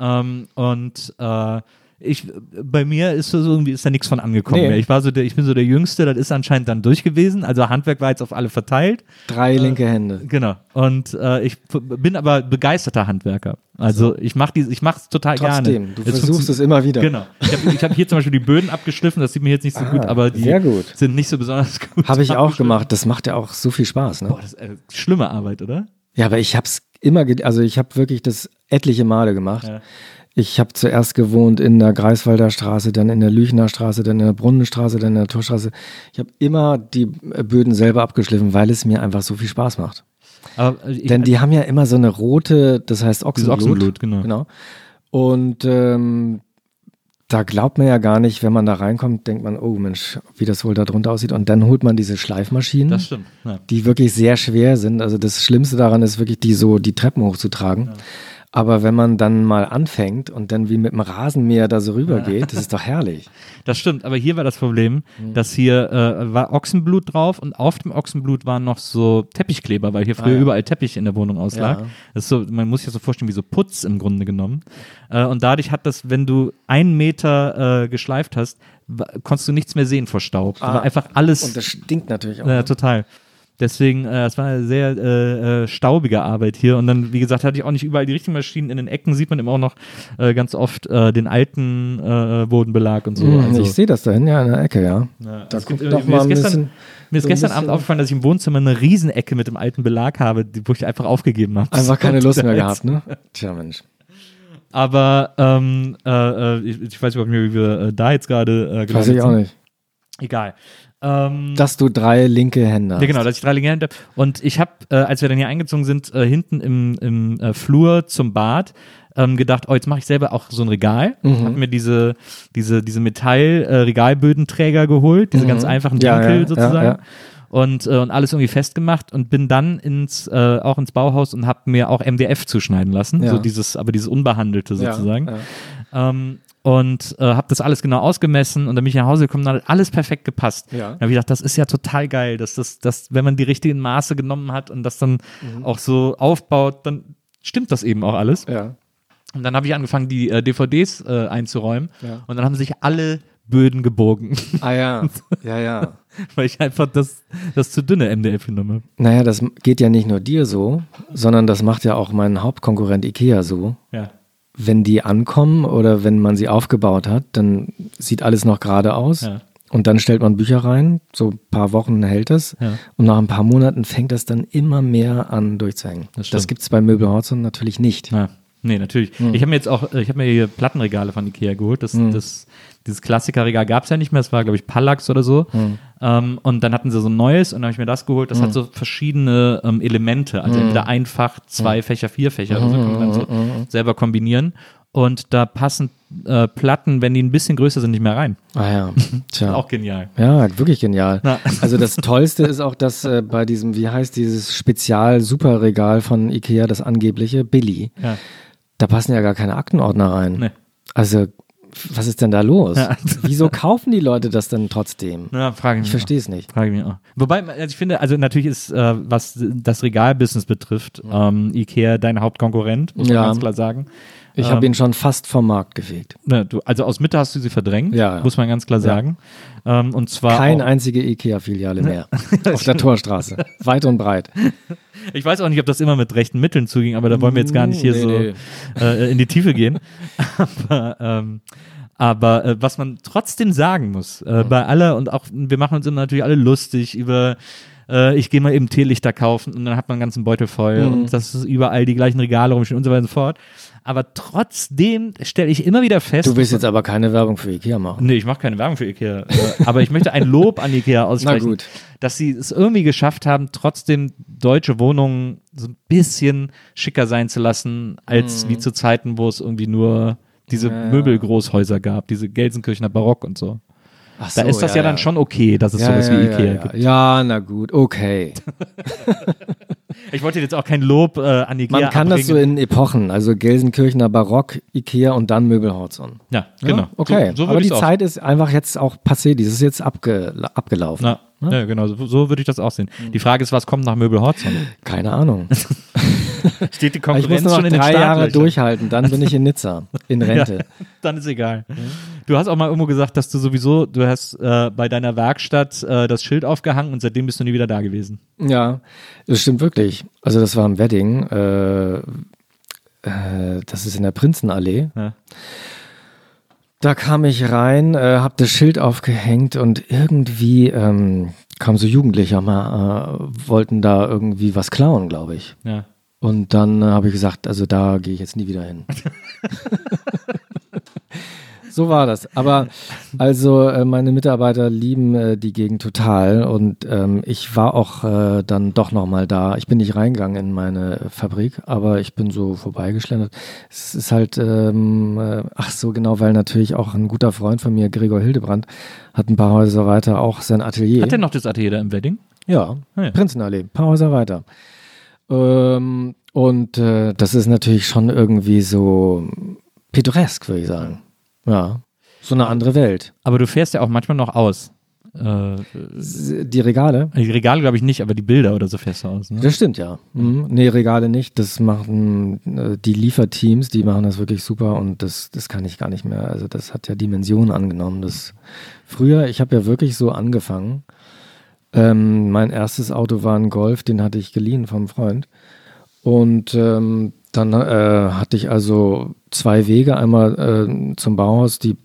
Speaker 2: Ähm, und äh, ich, bei mir ist so irgendwie ist da nichts von angekommen
Speaker 3: Nee.
Speaker 2: Ich war so der, ich bin so der Jüngste. Das ist anscheinend dann durch gewesen. Also Handwerk war jetzt auf alle verteilt.
Speaker 3: Drei linke Hände.
Speaker 2: Genau. Und äh, ich bin aber begeisterter Handwerker. Also ich mache ich mach's total
Speaker 3: Trotzdem,
Speaker 2: gerne.
Speaker 3: du
Speaker 2: Es
Speaker 3: versuchst es immer wieder.
Speaker 2: Genau. Ich habe ich hab hier zum Beispiel die Böden abgeschliffen, das sieht mir jetzt nicht so
Speaker 3: Ah,
Speaker 2: gut, aber die
Speaker 3: gut.
Speaker 2: sind nicht so besonders gut.
Speaker 3: Habe ich auch gemacht. Das macht ja auch so viel Spaß. Ne?
Speaker 2: Boah, das ist äh, schlimme Arbeit, oder?
Speaker 3: Ja, aber ich habe es immer, also ich habe wirklich das etliche Male gemacht.
Speaker 2: Ja.
Speaker 3: Ich habe zuerst gewohnt in der Greifswalder Straße, dann in der Lüchner Straße, dann in der Brunnenstraße, dann in der Torstraße. Ich habe immer die Böden selber abgeschliffen, weil es mir einfach so viel Spaß macht.
Speaker 2: Äh, ich,
Speaker 3: Denn die haben ja immer so eine rote, das heißt Ochsenblut.
Speaker 2: Ochsenblut, genau.
Speaker 3: genau. Und ähm, da glaubt man ja gar nicht, wenn man da reinkommt, denkt man, oh Mensch, wie das wohl da drunter aussieht. Und dann holt man diese Schleifmaschinen
Speaker 2: stimmt. Ja.
Speaker 3: die wirklich sehr schwer sind. Also das Schlimmste daran ist wirklich, die so die Treppen hochzutragen. Aber wenn man dann mal anfängt und dann wie mit dem Rasenmäher da so rübergeht, das ist doch herrlich.
Speaker 2: Das stimmt, aber hier war das Problem,
Speaker 3: Mhm.
Speaker 2: dass hier äh, war Ochsenblut drauf und auf dem Ochsenblut waren noch so Teppichkleber, weil hier früher
Speaker 3: Ah, ja.
Speaker 2: überall Teppich in der Wohnung auslag.
Speaker 3: Ja.
Speaker 2: Das ist so, man muss sich das so vorstellen wie so Putz im Grunde genommen. Äh, und dadurch hat das, wenn du einen Meter äh, geschleift hast, konntest du nichts mehr sehen vor Staub.
Speaker 3: Ah.
Speaker 2: einfach alles
Speaker 3: Und das stinkt natürlich auch.
Speaker 2: ja, total. Deswegen, äh, es war eine sehr äh, äh, staubige Arbeit hier. Und dann, wie gesagt, hatte ich auch nicht überall die richtigen Maschinen. In den Ecken sieht man immer auch noch äh, ganz oft äh, den alten äh, Bodenbelag und so.
Speaker 3: Hm,
Speaker 2: also,
Speaker 3: ich sehe das da hin, ja, in der Ecke, ja.
Speaker 2: ja,
Speaker 3: Da guckt doch
Speaker 2: mir
Speaker 3: mal
Speaker 2: ist
Speaker 3: ein
Speaker 2: gestern,
Speaker 3: bisschen.
Speaker 2: mir ist
Speaker 3: so
Speaker 2: gestern Abend aufgefallen, dass ich im Wohnzimmer eine Riesenecke mit dem alten Belag habe, die, wo ich einfach aufgegeben habe.
Speaker 3: Einfach keine Lust mehr gehabt, ne? Tja, Mensch.
Speaker 2: Aber ähm, äh, äh, ich, ich weiß überhaupt nicht, wie wir äh, da jetzt gerade äh,
Speaker 3: Weiß
Speaker 2: gelandet
Speaker 3: ich auch nicht.
Speaker 2: Egal. Ähm,
Speaker 3: Dass du drei linke Hände hast.
Speaker 2: Ja, genau, dass ich drei linke Hände habe. Und ich habe, äh, als wir dann hier eingezogen sind, äh, hinten im, im äh, Flur zum Bad, ähm, gedacht, oh, jetzt mache ich selber auch so ein Regal.
Speaker 3: Mhm.
Speaker 2: Hab mir diese, diese, diese Metall-Regalbödenträger geholt, diese
Speaker 3: Mhm.
Speaker 2: ganz einfachen
Speaker 3: Ja,
Speaker 2: Winkel
Speaker 3: ja,
Speaker 2: sozusagen.
Speaker 3: ja, ja.
Speaker 2: Und, äh, und alles irgendwie festgemacht und bin dann ins, äh, auch ins Bauhaus und habe mir auch MDF zuschneiden lassen.
Speaker 3: Ja.
Speaker 2: So dieses, aber dieses Unbehandelte
Speaker 3: Ja,
Speaker 2: sozusagen.
Speaker 3: ja.
Speaker 2: Ähm, und äh, habe das alles genau ausgemessen und dann bin ich nach Hause gekommen, dann hat alles perfekt gepasst.
Speaker 3: Ja.
Speaker 2: Dann habe ich gedacht, das ist ja total geil, dass das, dass, wenn man die richtigen Maße genommen hat und das dann
Speaker 3: Mhm.
Speaker 2: auch so aufbaut, dann stimmt das eben auch alles.
Speaker 3: Ja.
Speaker 2: Und dann habe ich angefangen, die äh, DVDs äh, einzuräumen
Speaker 3: Ja.
Speaker 2: und dann haben sich alle Böden gebogen,
Speaker 3: Ah ja, ja, ja.
Speaker 2: weil ich einfach das, das zu dünne MDF genommen habe.
Speaker 3: Naja, das geht ja nicht nur dir so, sondern das macht ja auch mein Hauptkonkurrent Ikea so.
Speaker 2: Ja.
Speaker 3: Wenn die ankommen oder wenn man sie aufgebaut hat, dann sieht alles noch gerade aus.
Speaker 2: Ja.
Speaker 3: Und dann stellt man Bücher rein, so ein paar Wochen hält es.
Speaker 2: Ja.
Speaker 3: Und nach ein paar Monaten fängt das dann immer mehr an durchzuhängen.
Speaker 2: Das
Speaker 3: Das, gibt es bei Möbel Horzon natürlich nicht.
Speaker 2: Ja. Nee, natürlich.
Speaker 3: Hm.
Speaker 2: Ich habe mir jetzt auch, ich habe mir hier Plattenregale von Ikea geholt. Das,
Speaker 3: Hm.
Speaker 2: das, dieses Klassikerregal gab es ja nicht mehr. Das war, glaube ich, Pallax oder so.
Speaker 3: Hm.
Speaker 2: Ähm, und dann hatten sie so ein neues und dann habe ich mir das geholt. Das hat so verschiedene ähm, Elemente. Also entweder einfach, zwei Fächer, vier Fächer. Also kann man dann so selber kombinieren. Und da passen äh, Platten, wenn die ein bisschen größer sind, nicht mehr rein.
Speaker 3: Ah ja, tja.
Speaker 2: Auch genial.
Speaker 3: Ja, wirklich genial.
Speaker 2: Na.
Speaker 3: Also das Tollste ist auch, dass äh, bei diesem, wie heißt dieses Spezial-Superregal von Ikea, das angebliche, Billy,
Speaker 2: Ja.
Speaker 3: da passen ja gar keine Aktenordner rein.
Speaker 2: Nee.
Speaker 3: Also, was ist denn da los?
Speaker 2: Ja.
Speaker 3: Wieso kaufen die Leute das denn trotzdem?
Speaker 2: Ja, frage ich.
Speaker 3: Ich verstehe es nicht.
Speaker 2: Frage ich mich auch. Wobei, also ich finde, also natürlich ist, äh, was das Regalbusiness betrifft, ähm, Ikea dein Hauptkonkurrent, muss man ganz klar sagen.
Speaker 3: Ich
Speaker 2: Ähm,
Speaker 3: habe ihn schon fast vom Markt gefegt.
Speaker 2: Ne, du, also aus Mitte hast du sie verdrängt,
Speaker 3: Ja, ja.
Speaker 2: muss man ganz klar sagen. Ähm, und zwar
Speaker 3: Keine einzige Ikea-Filiale mehr. Auf der Torstraße. Weit und breit.
Speaker 2: ich weiß auch nicht, ob das immer mit rechten Mitteln zuging, aber da wollen wir jetzt gar nicht hier
Speaker 3: Nee,
Speaker 2: so
Speaker 3: nee.
Speaker 2: Äh, in die Tiefe gehen. aber ähm, aber äh, was man trotzdem sagen muss, äh, bei aller und auch wir machen uns immer natürlich alle lustig über äh, ich gehe mal eben Teelichter kaufen und dann hat man einen ganzen Beutel voll
Speaker 3: Mhm.
Speaker 2: und das ist überall die gleichen Regale rumstehen und so weiter und so fort. Aber trotzdem stelle ich immer wieder fest.
Speaker 3: Du willst jetzt aber keine Werbung für Ikea machen.
Speaker 2: Nee, ich mache keine Werbung für Ikea. äh, aber ich möchte ein Lob an Ikea aussprechen, dass sie es irgendwie geschafft haben, trotzdem deutsche Wohnungen so ein bisschen schicker sein zu lassen, als wie zu Zeiten, wo es irgendwie nur diese
Speaker 3: Mhm. Ja.
Speaker 2: Möbelgroßhäuser gab, diese Gelsenkirchener Barock und so.
Speaker 3: Ach
Speaker 2: Da
Speaker 3: so,
Speaker 2: ist das ja, dann schon okay, dass es
Speaker 3: Ja,
Speaker 2: sowas
Speaker 3: ja,
Speaker 2: wie
Speaker 3: ja,
Speaker 2: Ikea
Speaker 3: ja.
Speaker 2: gibt.
Speaker 3: Ja, na gut, okay.
Speaker 2: Ich wollte jetzt auch kein Lob äh, an Ikea
Speaker 3: Man kann das so
Speaker 2: abbringen.
Speaker 3: in Epochen, also Gelsenkirchener Barock, Ikea und dann Möbelhorzon.
Speaker 2: Ja, genau.
Speaker 3: Okay,
Speaker 2: So, so
Speaker 3: aber die
Speaker 2: auch.
Speaker 3: Zeit ist einfach jetzt auch passé, dieses ist jetzt abge abgelaufen.
Speaker 2: Na, ja, genau, so, so würde ich das auch sehen. Die Frage ist, was kommt nach Möbelhorzon?
Speaker 3: Keine Ahnung.
Speaker 2: Steht die
Speaker 3: ich muss
Speaker 2: Konkurrenz
Speaker 3: noch
Speaker 2: schon in
Speaker 3: drei Jahre durchhalten, dann bin ich in Nizza, in Rente.
Speaker 2: Ja, dann ist egal. Du hast auch mal irgendwo gesagt, dass du sowieso, du hast äh, bei deiner Werkstatt äh, das Schild aufgehangen und seitdem bist du nie wieder da gewesen.
Speaker 3: Ja, das stimmt wirklich. Also das war im Wedding, äh, äh, das ist in der Prinzenallee.
Speaker 2: Ja.
Speaker 3: Da kam ich rein, äh, hab das Schild aufgehängt und irgendwie ähm, kamen so Jugendliche mal, äh, wollten da irgendwie was klauen, glaube ich.
Speaker 2: Ja.
Speaker 3: Und dann äh, habe ich gesagt, also da gehe ich jetzt nie wieder hin. so war das. Aber also äh, meine Mitarbeiter lieben äh, die Gegend total und ähm, ich war auch äh, dann doch nochmal da. Ich bin nicht reingegangen in meine Fabrik, aber ich bin so vorbeigeschlendert. Es ist halt, ähm, äh, ach so genau, weil natürlich auch ein guter Freund von mir, Gregor Hildebrand, hat ein paar Häuser weiter auch sein Atelier.
Speaker 2: Hat der noch das Atelier da im Wedding?
Speaker 3: Ja,
Speaker 2: Ah, ja.
Speaker 3: Prinzenallee, ein paar Häuser weiter. Ähm, und äh, das ist natürlich schon irgendwie so pittoresk, würde ich sagen. Ja, so eine andere Welt.
Speaker 2: Aber du fährst ja auch manchmal noch aus. Äh,
Speaker 3: Die Regale?
Speaker 2: die Regale glaube ich nicht, aber die Bilder oder so fährst du aus. Ne?
Speaker 3: Das stimmt ja. Mhm. Nee, Regale nicht. Das machen äh, die Lieferteams, die machen das wirklich super und das, das kann ich gar nicht mehr. Also das hat ja Dimensionen angenommen. Das früher, ich habe ja wirklich so angefangen. Ähm, mein erstes Auto war ein Golf, den hatte ich geliehen vom Freund. Und ähm, dann äh, hatte ich also zwei Wege, einmal äh, zum Bauhaus die äh,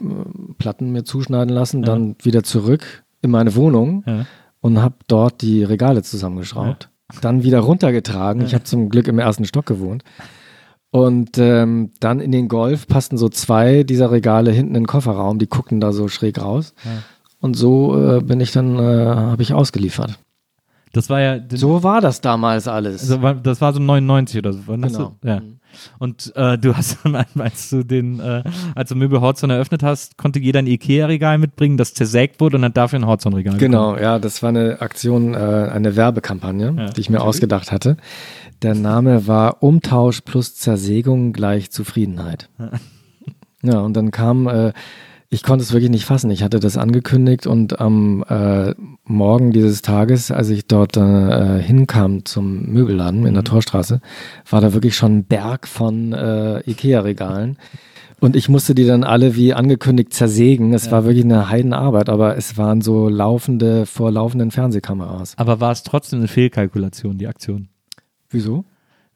Speaker 3: Platten mir zuschneiden lassen,
Speaker 2: Ja.
Speaker 3: dann wieder zurück in meine Wohnung
Speaker 2: Ja.
Speaker 3: und habe dort die Regale zusammengeschraubt. Dann wieder runtergetragen. Ich habe zum Glück im ersten Stock gewohnt. Und ähm, dann in den Golf passten so zwei dieser Regale hinten in den Kofferraum, die guckten da so schräg raus. Und so äh, bin ich dann, äh, habe ich ausgeliefert.
Speaker 2: Das war ja.
Speaker 3: So war das damals alles.
Speaker 2: Also, das war so 99 oder so.
Speaker 3: Genau.
Speaker 2: Du, ja. Und äh, du hast, als du den, äh, als du Möbel Horzon eröffnet hast, konnte jeder ein Ikea-Regal mitbringen, das zersägt wurde und hat dafür ein Horzon-Regal
Speaker 3: Genau, ja, das war eine Aktion, äh, eine Werbekampagne,
Speaker 2: Ja.
Speaker 3: die ich mir ausgedacht hatte. Der Name war Umtausch plus Zersägung gleich Zufriedenheit. Ja, und dann kam, äh, ich konnte es wirklich nicht fassen. Ich hatte das angekündigt und am äh, Morgen dieses Tages, als ich dort äh, hinkam zum Möbelladen in der Torstraße, war da wirklich schon ein Berg von äh, Ikea-Regalen. Und ich musste die dann alle wie angekündigt zersägen. Es war wirklich eine Heidenarbeit, aber es waren so laufende, vor laufenden Fernsehkameras.
Speaker 2: Aber war es trotzdem eine Fehlkalkulation, die Aktion?
Speaker 3: Wieso?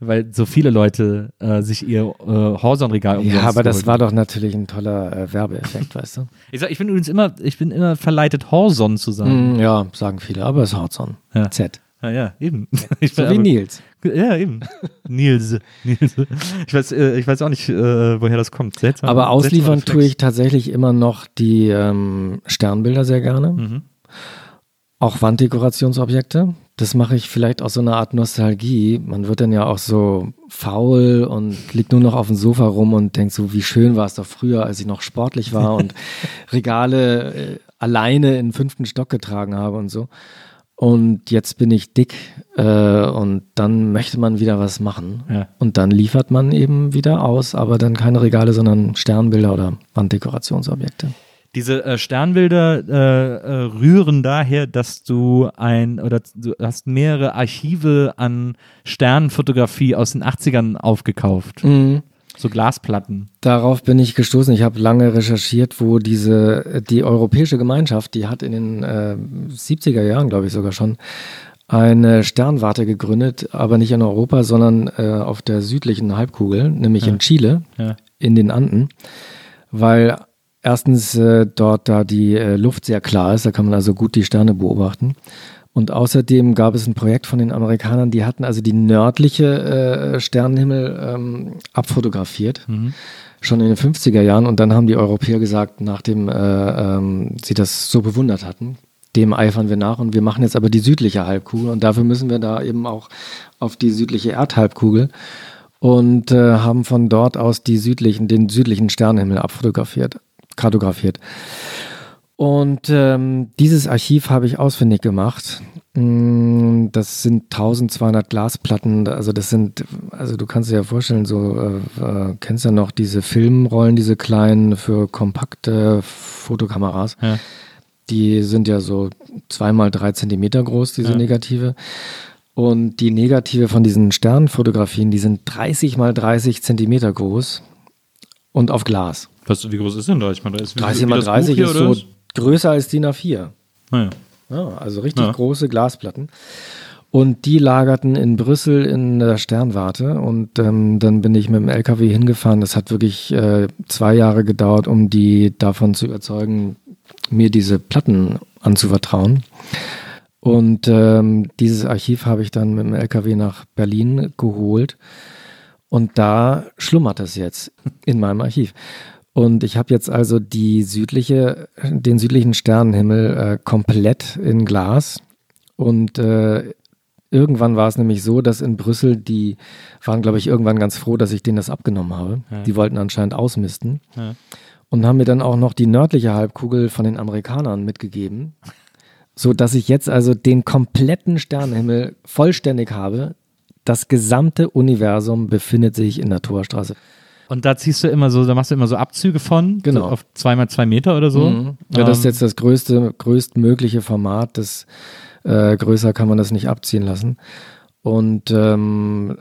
Speaker 2: Weil so viele Leute äh, sich ihr äh, Horzon-Regal umsonst
Speaker 3: Ja, aber das war doch natürlich ein toller äh, Werbeeffekt, weißt du?
Speaker 2: Ich, sag, ich bin übrigens immer, ich bin immer verleitet, Horzon zu sagen.
Speaker 3: Mm, ja, sagen viele, aber es ist Horzon.
Speaker 2: Ja.
Speaker 3: Z.
Speaker 2: Ja, ja, eben. Ich
Speaker 3: So
Speaker 2: bin
Speaker 3: wie
Speaker 2: aber-
Speaker 3: Nils.
Speaker 2: Ja, eben. Nils. Nils. Ich weiß, äh, ich weiß auch nicht, äh, woher das kommt. Seltsam.
Speaker 3: Aber ausliefern tue ich tatsächlich immer noch die ähm, Sternbilder sehr gerne.
Speaker 2: Mhm.
Speaker 3: Auch Wanddekorationsobjekte. Das mache ich vielleicht aus so einer Art Nostalgie. Man wird dann ja auch so faul und liegt nur noch auf dem Sofa rum und denkt so, wie schön war es doch früher, als ich noch sportlich war und Regale äh, alleine in den fünften Stock getragen habe und so. Und jetzt bin ich dick äh, und dann möchte man wieder was machen.
Speaker 2: Ja.
Speaker 3: Und dann liefert man eben wieder aus, aber dann keine Regale, sondern Sternbilder oder Wanddekorationsobjekte.
Speaker 2: Diese äh, Sternbilder äh, äh, rühren daher, dass du ein oder du hast mehrere Archive an Sternenfotografie aus den 80ern aufgekauft.
Speaker 3: Mhm.
Speaker 2: So Glasplatten.
Speaker 3: Darauf bin ich gestoßen. Ich habe lange recherchiert, wo diese, die Europäische Gemeinschaft, die hat in den äh, 70er Jahren, glaube ich sogar schon, eine Sternwarte gegründet, aber nicht in Europa, sondern äh, auf der südlichen Halbkugel, nämlich in Chile,
Speaker 2: Ja.
Speaker 3: in den Anden, weil erstens äh, dort da die äh, Luft sehr klar ist, da kann man also gut die Sterne beobachten. Und außerdem gab es ein Projekt von den Amerikanern, die hatten also die nördliche äh, Sternenhimmel ähm, abfotografiert, schon in den 50er Jahren. Und dann haben die Europäer gesagt, nachdem äh, ähm, sie das so bewundert hatten, dem eifern wir nach. Und wir machen jetzt aber die südliche Halbkugel. Und dafür müssen wir da eben auch auf die südliche Erdhalbkugel. Und äh, haben von dort aus die südlichen, den südlichen Sternenhimmel abfotografiert, kartografiert. Und ähm, dieses Archiv habe ich ausfindig gemacht. Mm, Das sind 1200 Glasplatten. Also das sind, also du kannst dir ja vorstellen, so äh, äh, kennst ja noch diese Filmrollen, diese kleinen für kompakte Fotokameras.
Speaker 2: Ja.
Speaker 3: Die sind ja so zweimal drei Zentimeter groß, diese
Speaker 2: Ja.
Speaker 3: Negative. Und die Negative von diesen Sternfotografien, die sind 30 mal 30 Zentimeter groß und auf Glas.
Speaker 2: Was, wie groß ist denn 30 mal 30? Wie-
Speaker 3: 30
Speaker 2: wie
Speaker 3: mal
Speaker 2: das Buch
Speaker 3: 30
Speaker 2: hier,
Speaker 3: ist so
Speaker 2: was?
Speaker 3: größer als DIN A4.
Speaker 2: Naja.
Speaker 3: Ja, also richtig
Speaker 2: Ja.
Speaker 3: große Glasplatten. Und die lagerten in Brüssel in der Sternwarte. Und ähm, dann bin ich mit dem LKW hingefahren. Das hat wirklich äh, zwei Jahre gedauert, um die davon zu überzeugen, mir diese Platten anzuvertrauen. Und ähm, dieses Archiv habe ich dann mit dem LKW nach Berlin geholt. Und da schlummert es jetzt in meinem Archiv. Und ich habe jetzt also die südliche, den südlichen Sternenhimmel äh, komplett in Glas. Und äh, irgendwann war es nämlich so, dass in Brüssel die waren, glaube ich, irgendwann ganz froh, dass ich denen das abgenommen habe.
Speaker 2: Ja.
Speaker 3: Die wollten anscheinend ausmisten.
Speaker 2: Ja.
Speaker 3: Und haben mir dann auch noch die nördliche Halbkugel von den Amerikanern mitgegeben. So dass ich jetzt also den kompletten Sternenhimmel vollständig habe. Das gesamte Universum befindet sich in der Torstraße.
Speaker 2: Und da ziehst du immer so, da machst du immer so Abzüge von,
Speaker 3: Genau.
Speaker 2: so auf zweimal zwei Meter oder so.
Speaker 3: Mhm. Ja, das ist
Speaker 2: Ähm,
Speaker 3: jetzt das größte, größtmögliche Format. Das, äh, größer kann man das nicht abziehen lassen. Und ähm,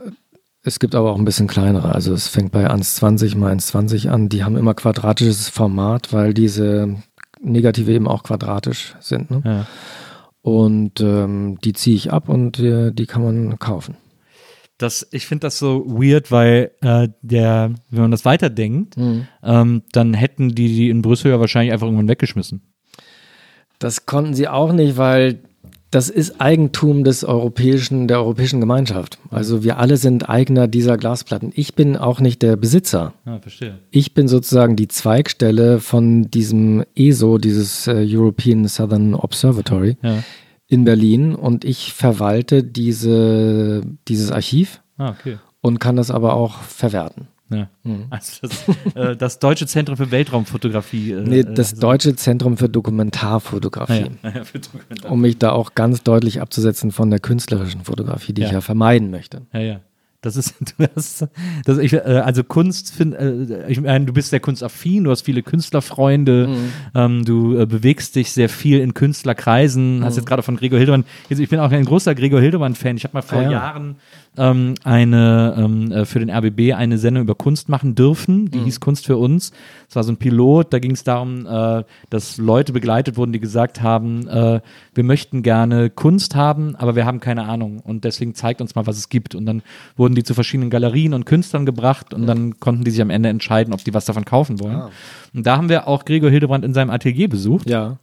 Speaker 3: es gibt aber auch ein bisschen kleinere. Also es fängt bei 1,20 mal 1,20 an. Die haben immer quadratisches Format, weil diese Negative eben auch quadratisch sind. Ne?
Speaker 2: Ja.
Speaker 3: Und ähm, die ziehe ich ab und äh, die kann man kaufen.
Speaker 2: Das, ich finde das so weird, weil äh, der, wenn man das weiterdenkt,
Speaker 3: Mhm.
Speaker 2: ähm, dann hätten die die in Brüssel ja wahrscheinlich einfach irgendwann weggeschmissen.
Speaker 3: Das konnten sie auch nicht, weil das ist Eigentum des europäischen, der europäischen Gemeinschaft. Also wir alle sind Eigner dieser Glasplatten. Ich bin auch nicht der Besitzer.
Speaker 2: Ja, verstehe.
Speaker 3: Ich bin sozusagen die Zweigstelle von diesem ESO, dieses äh, European Southern Observatory
Speaker 2: Ja.
Speaker 3: In Berlin und ich verwalte diese, dieses Archiv
Speaker 2: Ah, okay.
Speaker 3: und kann das aber auch verwerten.
Speaker 2: Ja. Also das, äh, das Deutsche Zentrum für Weltraumfotografie. Äh,
Speaker 3: Nee, das
Speaker 2: äh,
Speaker 3: Deutsche Zentrum für
Speaker 2: Ah,
Speaker 3: Dokumentarfotografie.
Speaker 2: ja. Ja, für Dokumentar-
Speaker 3: um mich da auch ganz deutlich abzusetzen von der künstlerischen Fotografie, die ich
Speaker 2: Ja.
Speaker 3: ja vermeiden möchte.
Speaker 2: ja, ja. Das ist, du hast, das, ich, äh, also Kunst, find, äh, ich meine, du bist sehr kunstaffin, du hast viele Künstlerfreunde, ähm, du äh, bewegst dich sehr viel in Künstlerkreisen, hast jetzt gerade von Gregor Hildebrand, also ich bin auch ein großer Gregor Hildebrand-Fan, ich habe mal vor
Speaker 3: Ah, ja.
Speaker 2: Jahren ähm, eine, ähm, äh, für den RBB eine Sendung über Kunst machen dürfen, die hieß Kunst für uns, es war so ein Pilot, da ging es darum, äh, dass Leute begleitet wurden, die gesagt haben, äh, wir möchten gerne Kunst haben, aber wir haben keine Ahnung. Und deswegen zeigt uns mal, was es gibt. Und dann wurden die zu verschiedenen Galerien und Künstlern gebracht. Und dann konnten die sich am Ende entscheiden, ob die was davon kaufen wollen. Und da haben wir auch Gregor Hildebrand in seinem Atelier besucht,
Speaker 3: Ja,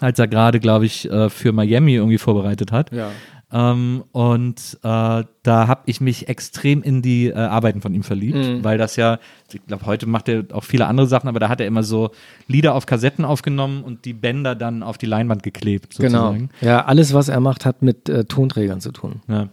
Speaker 2: als er gerade, glaube ich, äh, für Miami irgendwie vorbereitet hat.
Speaker 3: ja.
Speaker 2: Ähm, und äh, da habe ich mich extrem in die äh, Arbeiten von ihm verliebt,
Speaker 3: Mhm.
Speaker 2: weil das ja, ich glaube, heute macht er auch viele andere Sachen, aber da hat er immer so Lieder auf Kassetten aufgenommen und die Bänder dann auf die Leinwand geklebt,
Speaker 3: Genau.
Speaker 2: sozusagen.
Speaker 3: Ja, alles, was er macht, hat mit äh, Tonträgern zu tun.
Speaker 2: Ja.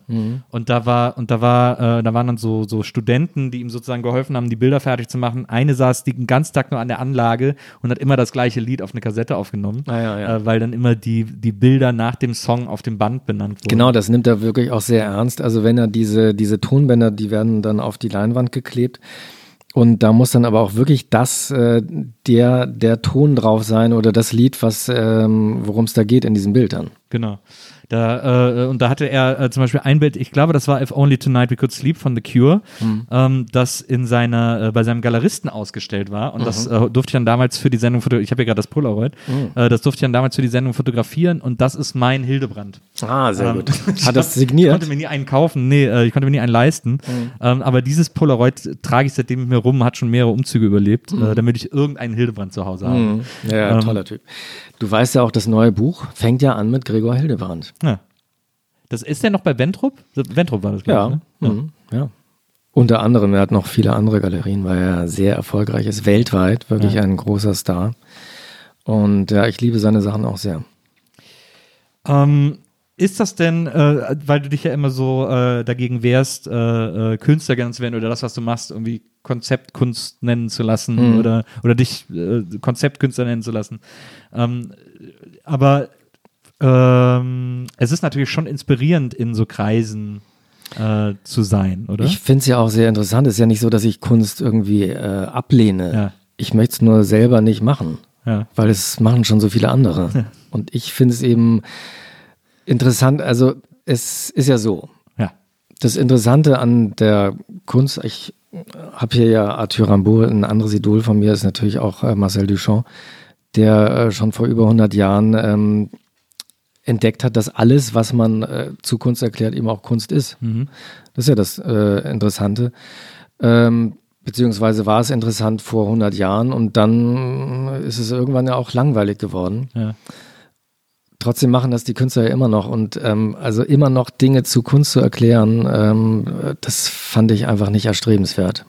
Speaker 2: Und da war, und da war, äh, da waren dann so, so Studenten, die ihm sozusagen geholfen haben, die Bilder fertig zu machen. Eine saß den ganzen Tag nur an der Anlage und hat immer das gleiche Lied auf eine Kassette aufgenommen,
Speaker 3: Ah, ja, ja.
Speaker 2: Äh, weil dann immer die, die Bilder nach dem Song auf dem Band benannt wurden.
Speaker 3: Genau, das nimmt er wirklich auch sehr ernst. Also wenn er diese, diese Tonbänder, die werden dann auf die Leinwand geklebt. Und da muss dann aber auch wirklich das, äh, der, der Ton drauf sein oder das Lied, ähm, worum es da geht in diesem Bild dann.
Speaker 2: Genau. Da, äh, und da hatte er äh, zum Beispiel ein Bild, ich glaube, das war If Only Tonight We Could Sleep von The Cure, ähm, das in seiner, äh, bei seinem Galeristen ausgestellt war. Und das äh, durfte ich dann damals für die Sendung fotografieren. Ich habe ja gerade das Polaroid. Äh, das durfte ich dann damals für die Sendung fotografieren und das ist mein Hildebrand.
Speaker 3: Ah, sehr
Speaker 2: Ähm,
Speaker 3: gut.
Speaker 2: ich
Speaker 3: Hat das
Speaker 2: Ich
Speaker 3: signiert?
Speaker 2: konnte mir nie einen kaufen, nee, äh, ich konnte mir nie einen leisten. Ähm, aber dieses Polaroid trage ich seitdem mit mir rum, hat schon mehrere Umzüge überlebt, äh, damit ich irgendeinen Hildebrand zu Hause habe.
Speaker 3: Mhm. Ja,
Speaker 2: Ähm,
Speaker 3: toller Typ. Du weißt ja auch, das neue Buch fängt ja an mit Gregor Hildebrand.
Speaker 2: Ja. Das ist der noch bei Ventrup? Ventrup war das, glaube ich. Ne?
Speaker 3: Mhm. ja. Unter anderem, er hat noch viele andere Galerien, weil er sehr erfolgreich ist, weltweit, wirklich
Speaker 2: Ja.
Speaker 3: ein großer Star. Und ja, ich liebe seine Sachen auch sehr.
Speaker 2: Ähm, ist das denn, äh, weil du dich ja immer so äh, dagegen wehrst, äh, äh, Künstler genannt zu werden oder das, was du machst, irgendwie Konzeptkunst nennen zu lassen
Speaker 3: Mhm.
Speaker 2: oder, oder dich äh, Konzeptkünstler nennen zu lassen? Ähm, aber ähm, es ist natürlich schon inspirierend, in so Kreisen äh, zu sein, oder?
Speaker 3: Ich finde es ja auch sehr interessant. Es ist ja nicht so, dass ich Kunst irgendwie äh, ablehne.
Speaker 2: Ja.
Speaker 3: Ich möchte es nur selber nicht machen,
Speaker 2: ja.
Speaker 3: weil es machen schon so viele andere. Und ich finde es eben interessant. Also es ist ja so,
Speaker 2: ja.
Speaker 3: das Interessante an der Kunst, ich habe hier ja Arthur Rimbaud, ein anderes Idol von mir ist natürlich auch äh, Marcel Duchamp, der äh, schon vor über 100 Jahren ähm, entdeckt hat, dass alles, was man äh, zu Kunst erklärt, eben auch Kunst ist. Das ist ja das äh, Interessante. Ähm, beziehungsweise war es interessant vor 100 Jahren und dann ist es irgendwann ja auch langweilig geworden.
Speaker 2: Ja.
Speaker 3: Trotzdem machen das die Künstler ja immer noch und ähm, also immer noch Dinge zu Kunst zu erklären, ähm, das fand ich einfach nicht erstrebenswert.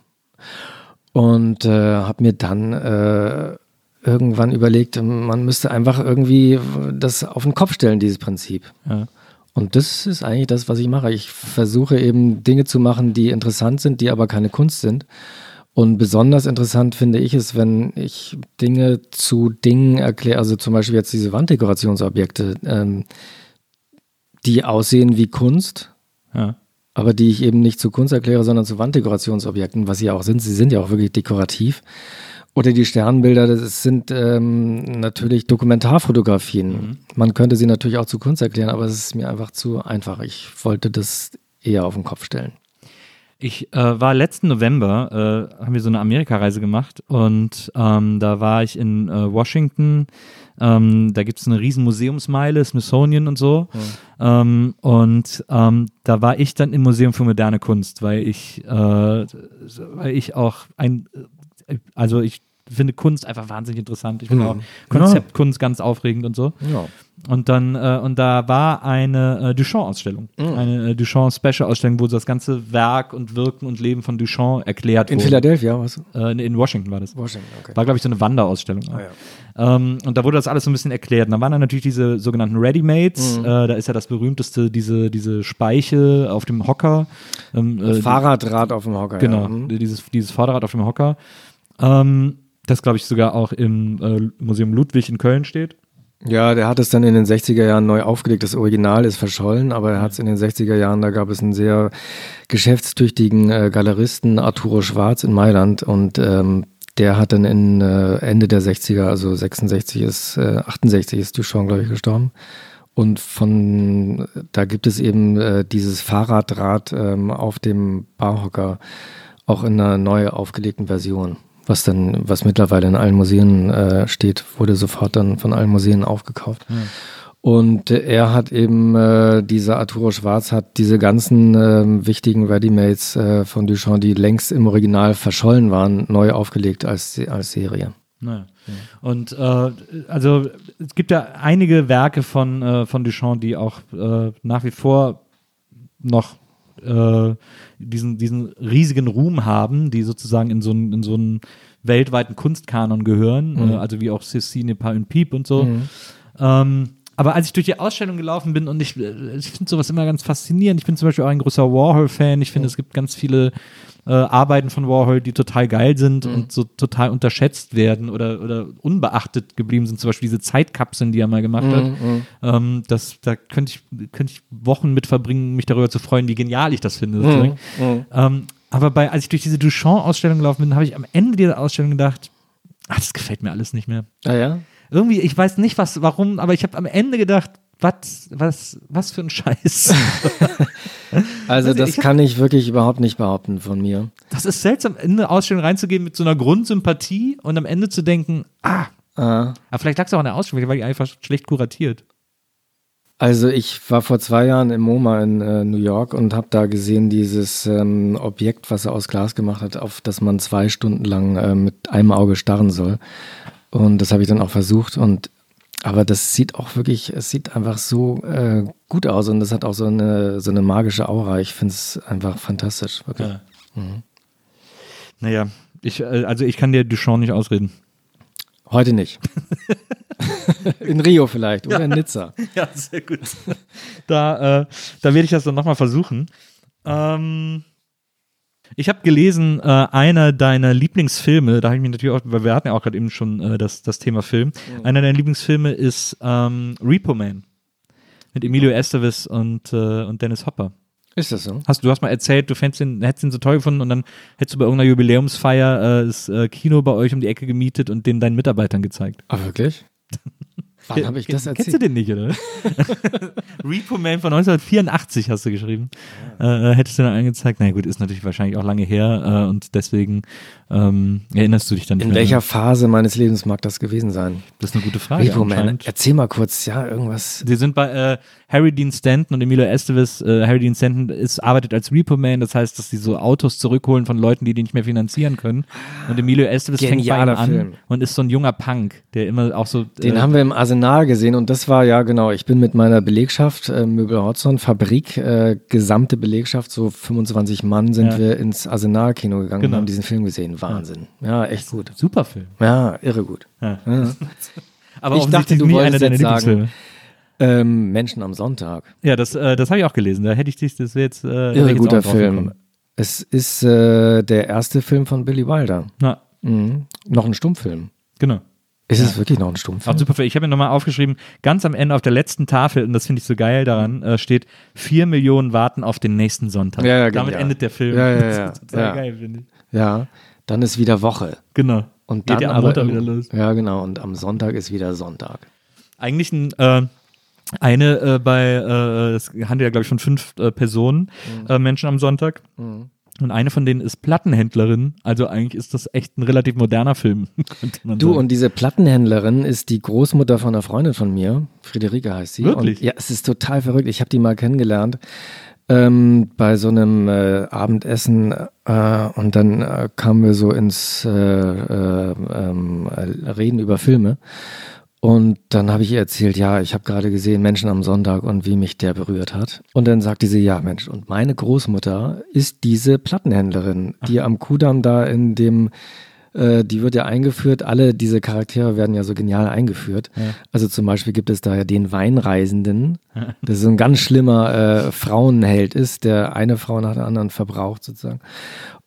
Speaker 3: Und äh, habe mir dann äh, irgendwann überlegt, man müsste einfach irgendwie das auf den Kopf stellen, dieses Prinzip.
Speaker 2: Ja.
Speaker 3: Und das ist eigentlich das, was ich mache. Ich versuche eben Dinge zu machen, die interessant sind, die aber keine Kunst sind. Und besonders interessant finde ich es, wenn ich Dinge zu Dingen erkläre, also zum Beispiel jetzt diese Wanddekorationsobjekte, ähm, die aussehen wie Kunst,
Speaker 2: Ja.
Speaker 3: aber die ich eben nicht zu Kunst erkläre, sondern zu Wanddekorationsobjekten, was sie auch sind. Sie sind ja auch wirklich dekorativ. Oder die Sternbilder, das sind ähm, natürlich Dokumentarfotografien. Man könnte sie natürlich auch zu Kunst erklären, aber es ist mir einfach zu einfach. Ich wollte das eher auf den Kopf stellen.
Speaker 2: Ich äh, war letzten November, äh, haben wir so eine Amerikareise gemacht und ähm, da war ich in äh, Washington. Ähm, da gibt es eine riesen Museumsmeile, Smithsonian und so. Ähm, und ähm, da war ich dann im Museum für moderne Kunst, weil ich, äh, weil ich auch ein, also ich finde Kunst einfach wahnsinnig interessant. Ich finde auch Konzeptkunst ganz aufregend und so.
Speaker 3: Ja.
Speaker 2: Und dann, äh, und da war eine äh, Duchamp-Ausstellung. Eine äh, Duchamp-Special-Ausstellung, wo das ganze Werk und Wirken und Leben von Duchamp erklärt
Speaker 3: In
Speaker 2: wurde.
Speaker 3: Philadelphia, was?
Speaker 2: Äh, in Washington war das.
Speaker 3: Washington, okay.
Speaker 2: War, glaube ich, so eine Wanderausstellung.
Speaker 3: Ah,
Speaker 2: ähm, und da wurde das alles so ein bisschen erklärt. Und da waren dann natürlich diese sogenannten Readymates.
Speaker 3: Mhm.
Speaker 2: Äh, da ist ja das berühmteste, diese, diese Speiche auf dem Hocker. Ähm, äh,
Speaker 3: Fahrradrad auf dem Hocker.
Speaker 2: Genau,
Speaker 3: Ja. Mhm.
Speaker 2: dieses, dieses Vorderrad auf dem Hocker. Ähm, das, glaube ich, sogar auch im äh, Museum Ludwig in Köln steht.
Speaker 3: Ja, der hat es dann in den 60er Jahren neu aufgelegt. Das Original ist verschollen, aber er hat es in den 60er Jahren, da gab es einen sehr geschäftstüchtigen äh, Galeristen, Arturo Schwarz in Mailand und ähm, der hat dann in äh, Ende der 60er, also 66 ist, äh, 68 ist Duchamp, glaube ich, gestorben. Und von da gibt es eben äh, dieses Fahrradrad ähm, auf dem Barhocker auch in einer neu aufgelegten Version was dann, was mittlerweile in allen Museen äh, steht, wurde sofort dann von allen Museen aufgekauft. Und äh, er hat eben, äh, dieser Arturo Schwarz hat diese ganzen ähm, wichtigen Readymates äh, von Duchamp, die längst im Original verschollen waren, neu aufgelegt als, als Serie.
Speaker 2: Naja. Und äh, also es gibt ja einige Werke von, äh, von Duchamp, die auch äh, nach wie vor noch äh, diesen, diesen riesigen Ruhm haben, die sozusagen in so einen, in so einen weltweiten Kunstkanon gehören,
Speaker 3: Mhm.
Speaker 2: äh, also wie auch Cecine Pas und Piep und so. Ähm, aber als ich durch die Ausstellung gelaufen bin und ich, äh, ich finde sowas immer ganz faszinierend. Ich bin zum Beispiel auch ein großer Warhol-Fan. Ich finde, es gibt ganz viele äh, Arbeiten von Warhol, die total geil sind und so total unterschätzt werden oder, oder unbeachtet geblieben sind. Zum Beispiel diese Zeitkapseln, die er mal gemacht hat. Ähm, das, da könnte ich, könnte ich Wochen mit verbringen, mich darüber zu freuen, wie genial ich das finde. sozusagen. Ähm, aber bei, als ich durch diese Duchamp-Ausstellung gelaufen bin, habe ich am Ende dieser Ausstellung gedacht, ach, das gefällt mir alles nicht mehr
Speaker 3: Ah ja?
Speaker 2: Irgendwie, ich weiß nicht was, warum, aber ich habe am Ende gedacht, was, was, was für ein Scheiß.
Speaker 3: Also
Speaker 2: Also
Speaker 3: das
Speaker 2: ich hab-
Speaker 3: kann ich wirklich überhaupt nicht behaupten von mir.
Speaker 2: Das ist seltsam, in eine Ausstellung reinzugehen mit so einer Grundsympathie und am Ende zu denken, ah,
Speaker 3: Ah.
Speaker 2: aber vielleicht lag es auch an der Ausstellung, war die einfach schlecht kuratiert.
Speaker 3: Also ich war vor zwei Jahren im MoMA in äh, New York und habe da gesehen dieses ähm, Objekt, was er aus Glas gemacht hat, auf das man zwei Stunden lang äh, mit einem Auge starren soll. Und das habe ich dann auch versucht und aber das sieht auch wirklich, es sieht einfach so äh, gut aus und das hat auch so eine so eine magische Aura. Ich finde es einfach fantastisch. Wirklich.
Speaker 2: Ja. Naja, ich, äh, also ich kann dir Duchamp nicht ausreden.
Speaker 3: Heute nicht. in Rio vielleicht oder in Nizza.
Speaker 2: Ja, sehr gut. da, äh, da werde ich das dann nochmal versuchen. Ähm, ich habe gelesen, äh, einer deiner Lieblingsfilme, da habe ich mich natürlich auch, weil wir hatten ja auch gerade eben schon äh, das, das Thema Film, einer deiner Lieblingsfilme ist ähm, Repo Man mit Emilio Estevez und, äh, und Dennis Hopper.
Speaker 3: Ist das so?
Speaker 2: Hast, du hast mal erzählt, du ihn, hättest ihn so toll gefunden und dann hättest du bei irgendeiner Jubiläumsfeier äh, das äh, Kino bei euch um die Ecke gemietet und den deinen Mitarbeitern gezeigt.
Speaker 3: Ah, wirklich? Wann habe ich das
Speaker 2: Kennst du
Speaker 3: erzählt?
Speaker 2: den nicht, oder? Repo Man von 1984 hast du geschrieben. Äh, äh, hättest du dann angezeigt? Na gut, ist natürlich wahrscheinlich auch lange her äh, und deswegen ähm, erinnerst du dich dann nicht
Speaker 3: In
Speaker 2: mehr.
Speaker 3: welcher Phase meines Lebens mag das gewesen sein?
Speaker 2: Das ist eine gute Frage.
Speaker 3: Repo Man, erzähl mal kurz, ja, irgendwas.
Speaker 2: Sie sind bei äh, Harry Dean Stanton und Emilio Estevez. Äh, Harry Dean Stanton ist, arbeitet als Repo Man, das heißt, dass sie so Autos zurückholen von Leuten, die die nicht mehr finanzieren können. Und Emilio Estevez fängt bei ihm
Speaker 3: Genialer
Speaker 2: an
Speaker 3: Film.
Speaker 2: und ist so ein junger Punk, der immer auch so.
Speaker 3: Den
Speaker 2: äh,
Speaker 3: haben wir im Arsenal gesehen und das war ja genau, ich bin mit meiner Belegschaft, äh, Möbel Hotzon, Fabrik, äh, gesamte Belegschaft, so 25 Mann sind
Speaker 2: Ja.
Speaker 3: wir ins Arsenal-Kino gegangen
Speaker 2: Genau.
Speaker 3: und haben diesen Film gesehen. Wahnsinn. Ja, echt gut.
Speaker 2: Super Film.
Speaker 3: Ja, irre gut.
Speaker 2: Ja.
Speaker 3: Ja.
Speaker 2: Aber
Speaker 3: Ich dachte, du
Speaker 2: nie
Speaker 3: wolltest
Speaker 2: einer deiner
Speaker 3: sagen-. Ähm, Menschen am Sonntag.
Speaker 2: Ja, das, äh, das habe ich auch gelesen. Da hätte ich dich, das wäre jetzt. Äh,
Speaker 3: Irre
Speaker 2: jetzt
Speaker 3: guter Film.
Speaker 2: gekommen.
Speaker 3: Es ist äh, der erste Film von Billy Wilder.
Speaker 2: Na,
Speaker 3: Mhm. Noch ein Stummfilm.
Speaker 2: genau.
Speaker 3: Ist es wirklich noch ein Stummfilm?
Speaker 2: Auch super. Ich habe mir nochmal aufgeschrieben, ganz am Ende auf der letzten Tafel, und das finde ich so geil daran, äh, steht, vier Millionen warten auf den nächsten Sonntag.
Speaker 3: Ja, ja,
Speaker 2: Damit
Speaker 3: genial.
Speaker 2: endet der Film.
Speaker 3: Ja, ja,
Speaker 2: Das
Speaker 3: ja.
Speaker 2: ist total
Speaker 3: Ja.
Speaker 2: geil, finde ich.
Speaker 3: Ja, dann ist wieder Woche.
Speaker 2: Genau.
Speaker 3: Und
Speaker 2: Geht
Speaker 3: dann
Speaker 2: ja am Montag wieder los.
Speaker 3: Ja, genau. Und am Sonntag ist wieder Sonntag.
Speaker 2: Eigentlich ein, äh, eine äh, bei, äh, es handelt ja, glaube ich, von fünf äh, Personen,
Speaker 3: Mhm.
Speaker 2: äh, Menschen am Sonntag. Und eine von denen ist Plattenhändlerin. Also eigentlich ist das echt ein relativ moderner Film, könnte man
Speaker 3: Du,
Speaker 2: sagen.
Speaker 3: und diese Plattenhändlerin ist die Großmutter von einer Freundin von mir. Friederike heißt sie.
Speaker 2: Wirklich?
Speaker 3: Und, ja, es ist total verrückt. Ich habe die mal kennengelernt ähm, bei so einem äh, Abendessen äh, und dann äh, kamen wir so ins äh, äh, ähm, äh, Reden über Filme. Und dann habe ich ihr erzählt, ja, ich habe gerade gesehen Menschen am Sonntag und wie mich der berührt hat. Und dann sagte sie, ja, Mensch, und meine Großmutter ist diese Plattenhändlerin, die am Kudamm da in dem, äh, die wird ja eingeführt, alle diese Charaktere werden ja so genial eingeführt. Also zum Beispiel gibt es da ja den Weinreisenden, der so ein ganz schlimmer äh, Frauenheld ist, der eine Frau nach der anderen verbraucht sozusagen.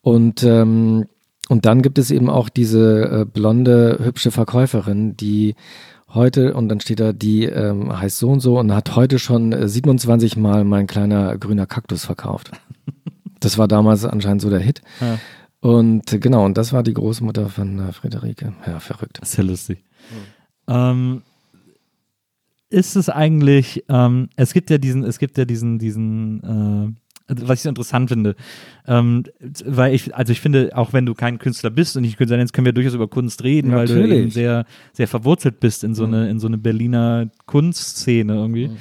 Speaker 3: Und ähm, und dann gibt es eben auch diese äh, blonde, hübsche Verkäuferin, die heute, und dann steht da, die ähm, heißt so und so und hat heute schon äh, 27 Mal mein kleiner grüner Kaktus verkauft. Das war damals anscheinend so der Hit.
Speaker 2: Ja.
Speaker 3: Und äh, genau, und das war die Großmutter von äh, Friederike. Ja, verrückt.
Speaker 2: Das ist ja lustig. Ähm, ist es eigentlich, ähm, es gibt ja diesen, es gibt ja diesen, diesen, äh, was ich so interessant finde, ähm, weil ich, also ich finde, auch wenn du kein Künstler bist und nicht Künstler nennst, können wir durchaus über Kunst reden, weil du eben sehr, sehr verwurzelt bist in so eine, in so eine Berliner Kunstszene irgendwie.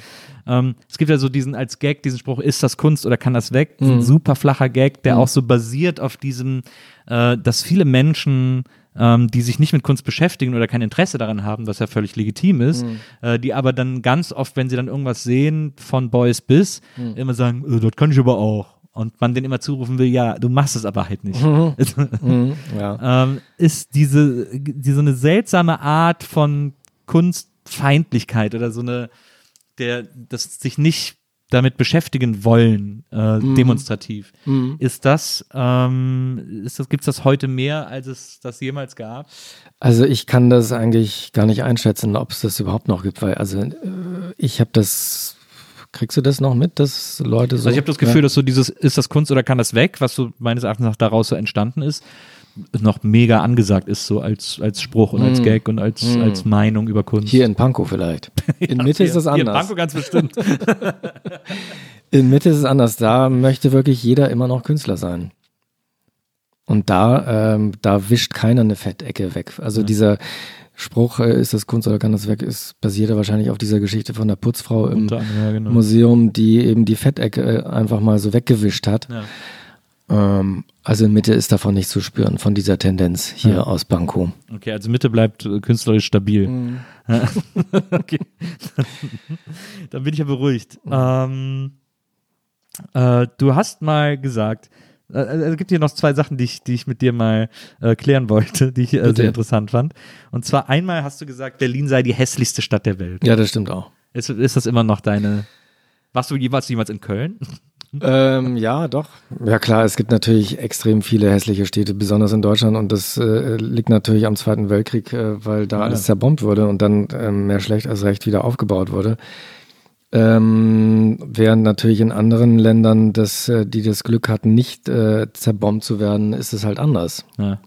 Speaker 2: Ähm, es gibt ja so diesen als Gag, diesen Spruch, ist das Kunst oder kann das weg? Ist ein super flacher Gag, der auch so basiert auf diesem, äh, dass viele Menschen ähm, die sich nicht mit Kunst beschäftigen oder kein Interesse daran haben, was ja völlig legitim ist, äh, die aber dann ganz oft, wenn sie dann irgendwas sehen, von Boys bis, immer sagen, äh, das kann ich aber auch. und man den immer zurufen will, ja, du machst es aber halt nicht.
Speaker 3: Mhm, ja.
Speaker 2: ähm, ist diese, diese eine seltsame Art von Kunstfeindlichkeit oder so eine, der, das sich nicht damit beschäftigen wollen, äh,
Speaker 3: Mhm.
Speaker 2: demonstrativ. Ist das, ähm, ist das, gibt's das heute mehr, als es das jemals gab?
Speaker 3: Also ich kann das eigentlich gar nicht einschätzen, ob es das überhaupt noch gibt, weil also äh, ich habe das, kriegst du das noch mit, dass Leute so?
Speaker 2: Also ich habe das Gefühl, dass so dieses, ist das Kunst oder kann das weg, was so meines Erachtens nach daraus so entstanden ist, noch mega angesagt ist, so als, als Spruch und als Gag und als, als Meinung über Kunst.
Speaker 3: Hier in Pankow vielleicht. In Mitte ist das
Speaker 2: Hier in
Speaker 3: anders.
Speaker 2: Pankow ganz bestimmt.
Speaker 3: In Mitte ist es anders. Da möchte wirklich jeder immer noch Künstler sein. Und da, ähm, da wischt keiner eine Fettecke weg. Also dieser Spruch, äh, ist das Kunst oder kann das weg, ist basiert ja wahrscheinlich auf dieser Geschichte von der Putzfrau im
Speaker 2: ja, genau.
Speaker 3: Museum, die eben die Fettecke äh, einfach mal so weggewischt hat.
Speaker 2: Ja.
Speaker 3: Ähm, also in Mitte ist davon nicht zu spüren, von dieser Tendenz hier
Speaker 2: Ja.
Speaker 3: aus Pankow.
Speaker 2: Okay, also Mitte bleibt äh, künstlerisch stabil. okay. Dann bin ich ja beruhigt. Ähm, äh, du hast mal gesagt, äh, äh, es gibt hier noch zwei Sachen, die ich, die ich mit dir mal äh, klären wollte, die ich äh, sehr interessant fand. Und zwar einmal hast du gesagt, Berlin sei die hässlichste Stadt der Welt.
Speaker 3: Ja, das stimmt auch.
Speaker 2: Ist, ist das immer noch deine. Warst du jeweils jemals in Köln?
Speaker 3: Ähm, ja, doch. Ja klar, es gibt natürlich extrem viele hässliche Städte, besonders in Deutschland und das äh, liegt natürlich am Zweiten Weltkrieg, äh, weil da
Speaker 2: Ja.
Speaker 3: alles zerbombt wurde und dann ähm, mehr schlecht als recht wieder aufgebaut wurde. Ähm, während natürlich in anderen Ländern, das, äh, die das Glück hatten, nicht äh, zerbombt zu werden, ist es halt anders.
Speaker 2: Ja.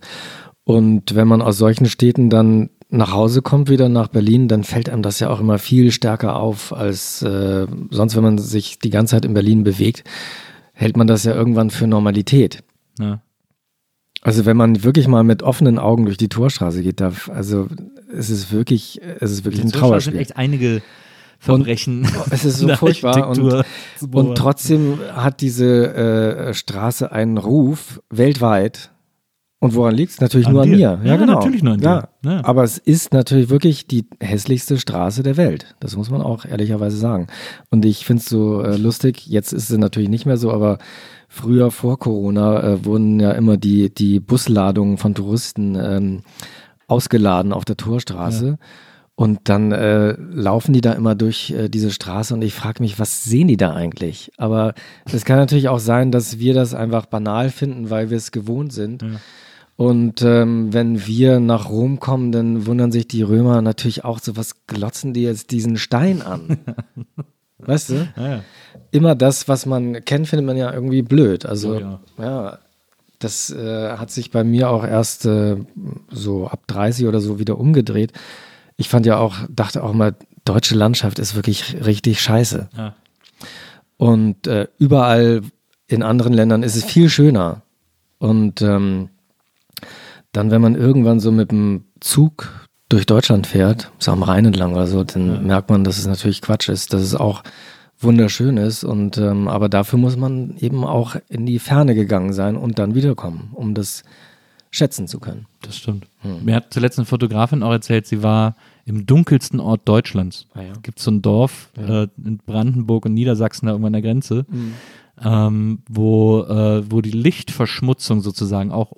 Speaker 3: Und wenn man aus solchen Städten dann nach Hause kommt, wieder nach Berlin, dann fällt einem das ja auch immer viel stärker auf, als äh, sonst, wenn man sich die ganze Zeit in Berlin bewegt, hält man das ja irgendwann für Normalität.
Speaker 2: ja.
Speaker 3: Also wenn man wirklich mal mit offenen Augen durch die Torstraße geht, da, also es ist wirklich, es ist wirklich ein
Speaker 2: In Deutschland sind
Speaker 3: Trauerspiel.
Speaker 2: echt einige Verbrechen.
Speaker 3: Es ist so furchtbar und, und trotzdem hat diese äh, Straße einen Ruf weltweit. Und woran liegt es? Natürlich
Speaker 2: An
Speaker 3: nur an
Speaker 2: dir.
Speaker 3: mir. Ja,
Speaker 2: Ja,
Speaker 3: genau.
Speaker 2: natürlich nur an
Speaker 3: ja.
Speaker 2: dir. Ja.
Speaker 3: Aber es ist natürlich wirklich die hässlichste Straße der Welt. Das muss man auch ehrlicherweise sagen. Und ich finde es so äh, lustig. Jetzt ist es natürlich nicht mehr so, aber früher vor Corona äh, wurden ja immer die, die Busladungen von Touristen ähm, ausgeladen auf der Torstraße. Und dann äh, laufen die da immer durch äh, diese Straße und ich frage mich, was sehen die da eigentlich? Aber es kann natürlich auch sein, dass wir das einfach banal finden, weil wir es gewohnt sind. Und ähm, wenn wir nach Rom kommen, dann wundern sich die Römer natürlich auch so, was glotzen die jetzt diesen Stein an? weißt du?
Speaker 2: Ja, ja.
Speaker 3: Immer das, was man kennt, findet man ja irgendwie blöd. Also
Speaker 2: Oh ja.
Speaker 3: ja, das äh, hat sich bei mir auch erst äh, so ab 30 oder so wieder umgedreht. Ich fand ja auch, dachte auch mal, deutsche Landschaft ist wirklich richtig scheiße. Und äh, überall in anderen Ländern ist es viel schöner. Und ähm, dann, wenn man irgendwann so mit dem Zug durch Deutschland fährt, so am Rhein entlang oder so, dann merkt man, dass es natürlich Quatsch ist, dass es auch wunderschön ist. Und ähm, aber dafür muss man eben auch in die Ferne gegangen sein und dann wiederkommen, um das schätzen zu können.
Speaker 2: Das stimmt.
Speaker 3: Hm.
Speaker 2: Mir hat zuletzt eine Fotografin auch erzählt, sie war im dunkelsten Ort Deutschlands.
Speaker 3: Ah ja.
Speaker 2: Gibt so ein Dorf äh, in Brandenburg und Niedersachsen da irgendwo an der Grenze,
Speaker 3: Hm.
Speaker 2: Ähm, wo, äh, wo die Lichtverschmutzung sozusagen auch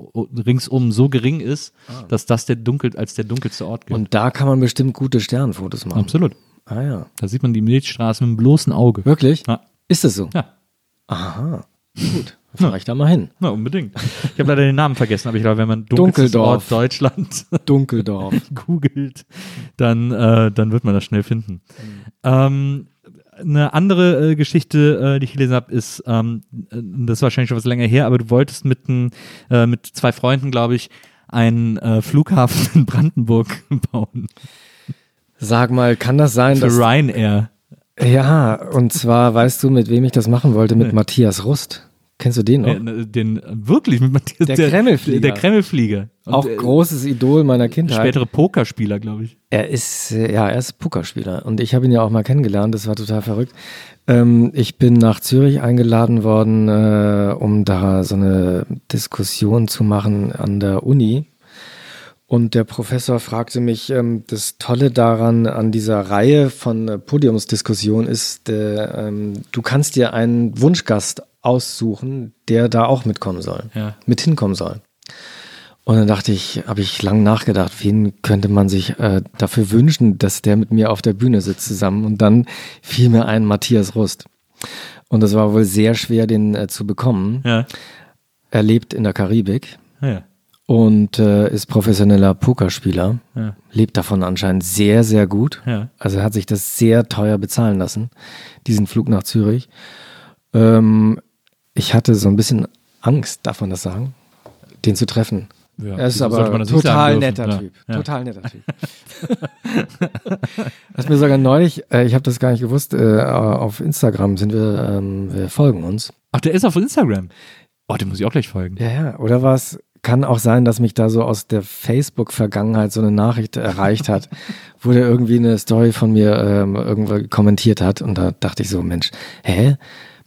Speaker 2: ringsum so gering ist, dass das der dunkel als der dunkelste Ort gilt.
Speaker 3: Ah. Und da kann man bestimmt gute Sternfotos machen.
Speaker 2: Absolut.
Speaker 3: Ah ja.
Speaker 2: Da sieht man die Milchstraße mit dem bloßen Auge.
Speaker 3: Wirklich?
Speaker 2: Ja.
Speaker 3: Ist es so?
Speaker 2: Ja.
Speaker 3: Aha. Gut. Fahr ich da mal hin.
Speaker 2: Na, unbedingt. Ich habe leider den Namen vergessen, aber ich glaube, wenn man
Speaker 3: Dunkeldorf.
Speaker 2: Deutschland
Speaker 3: Dunkeldorf.
Speaker 2: googelt, dann, äh, dann wird man das schnell finden. Ähm, eine andere äh, Geschichte, äh, die ich gelesen habe, ist, ähm, äh, das ist wahrscheinlich schon was länger her, aber du wolltest mit, ein, äh, mit zwei Freunden, glaube ich, einen äh, Flughafen in Brandenburg bauen.
Speaker 3: Sag mal, kann das sein,
Speaker 2: Für
Speaker 3: dass
Speaker 2: Ryanair.
Speaker 3: Ja, und zwar weißt du, mit wem ich das machen wollte? Mit Matthias Rust. Kennst du den noch?
Speaker 2: Äh, den, äh, wirklich, mit Matthias,
Speaker 3: Der Kremlflieger.
Speaker 2: Der Kremlflieger. Und,
Speaker 3: Auch
Speaker 2: äh,
Speaker 3: großes Idol meiner Kindheit.
Speaker 2: Spätere Pokerspieler, glaube ich.
Speaker 3: Er ist, äh, ja, er ist Pokerspieler. Und ich habe ihn ja auch mal kennengelernt. Das war total verrückt. Ähm, ich bin nach Zürich eingeladen worden, äh, um da so eine Diskussion zu machen an der Uni. Und der Professor fragte mich, ähm, das Tolle daran an dieser Reihe von äh, Podiumsdiskussionen ist, äh, ähm, du kannst dir einen Wunschgast aussuchen, der da auch mitkommen soll,
Speaker 2: Ja.
Speaker 3: mit hinkommen soll. Und dann dachte ich, habe ich lang nachgedacht, wen könnte man sich äh, dafür wünschen, dass der mit mir auf der Bühne sitzt zusammen. Und dann fiel mir ein Matthias Rust. Und das war wohl sehr schwer, den äh, zu bekommen.
Speaker 2: Ja.
Speaker 3: Er lebt in der Karibik
Speaker 2: Ja.
Speaker 3: und äh, ist professioneller Pokerspieler.
Speaker 2: Ja.
Speaker 3: Lebt davon anscheinend sehr, sehr gut. Also er hat sich das sehr teuer bezahlen lassen, diesen Flug nach Zürich. Ähm, ich hatte so ein bisschen Angst, darf man das sagen, den zu treffen.
Speaker 2: Ja,
Speaker 3: er ist aber total netter
Speaker 2: dürfen?
Speaker 3: Typ.
Speaker 2: Ja. Ja.
Speaker 3: Total netter Typ. Hast mir sogar neulich, äh, ich habe das gar nicht gewusst, äh, auf Instagram sind wir, ähm, wir folgen uns.
Speaker 2: Ach, der ist auf Instagram. Oh, dem muss ich auch gleich folgen.
Speaker 3: Ja, ja. Oder was? Kann auch sein, dass mich da so aus der Facebook-Vergangenheit so eine Nachricht erreicht hat, wo der irgendwie eine Story von mir ähm, irgendwo kommentiert hat. Und da dachte ich so, Mensch, hä?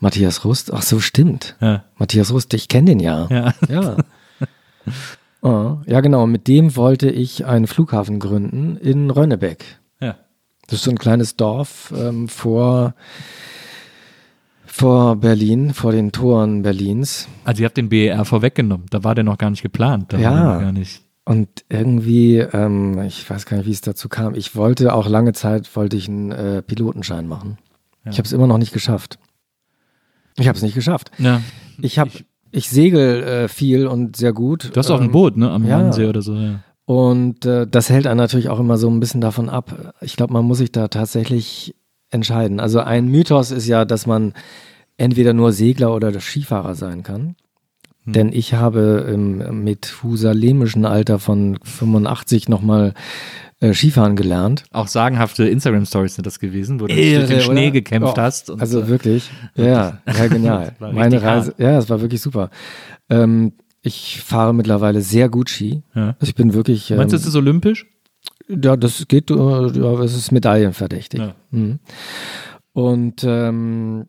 Speaker 3: Matthias Rust? Ach so, stimmt.
Speaker 2: Ja.
Speaker 3: Matthias Rust, ich kenne den ja.
Speaker 2: Ja.
Speaker 3: Ja. Oh, ja, genau. Mit dem wollte ich einen Flughafen gründen in Rönnebeck.
Speaker 2: Ja.
Speaker 3: Das ist so ein kleines Dorf ähm, vor, vor Berlin, vor den Toren Berlins.
Speaker 2: Also ihr habt den BER vorweggenommen. Da war der noch gar nicht geplant. Da
Speaker 3: Ja.
Speaker 2: Gar nicht.
Speaker 3: Und irgendwie, ähm, ich weiß gar nicht, wie es dazu kam. Ich wollte auch lange Zeit, wollte ich einen äh, Pilotenschein machen. Ich habe es immer noch nicht geschafft. Ich habe es nicht geschafft.
Speaker 2: Ja.
Speaker 3: Ich habe, ich segel äh, viel und sehr gut.
Speaker 2: Du hast auch ein
Speaker 3: Ähm,
Speaker 2: Boot, ne? Am
Speaker 3: ja.
Speaker 2: Oder so. Ja.
Speaker 3: Und äh, das hält einen natürlich auch immer so ein bisschen davon ab. Ich glaube, man muss sich da tatsächlich entscheiden. Also ein Mythos ist ja, dass man entweder nur Segler oder Skifahrer sein kann.
Speaker 2: Hm.
Speaker 3: Denn ich habe im methusalemischen Alter von 85 nochmal äh, Skifahren gelernt.
Speaker 2: Auch sagenhafte Instagram-Stories sind das gewesen, wo du
Speaker 3: Irre,
Speaker 2: durch den Schnee
Speaker 3: oder?
Speaker 2: gekämpft
Speaker 3: Oh,
Speaker 2: hast.
Speaker 3: Also
Speaker 2: äh,
Speaker 3: wirklich, ja, ja, genial.
Speaker 2: Das
Speaker 3: Meine Reise, ja, es war wirklich super. Ähm, ich fahre mittlerweile sehr gut Ski.
Speaker 2: Ja.
Speaker 3: Also ich bin wirklich. Ähm,
Speaker 2: Meinst du, ist es olympisch?
Speaker 3: Ja, das geht, äh, ja, es ist medaillenverdächtig.
Speaker 2: Ja.
Speaker 3: Mhm. Und ähm,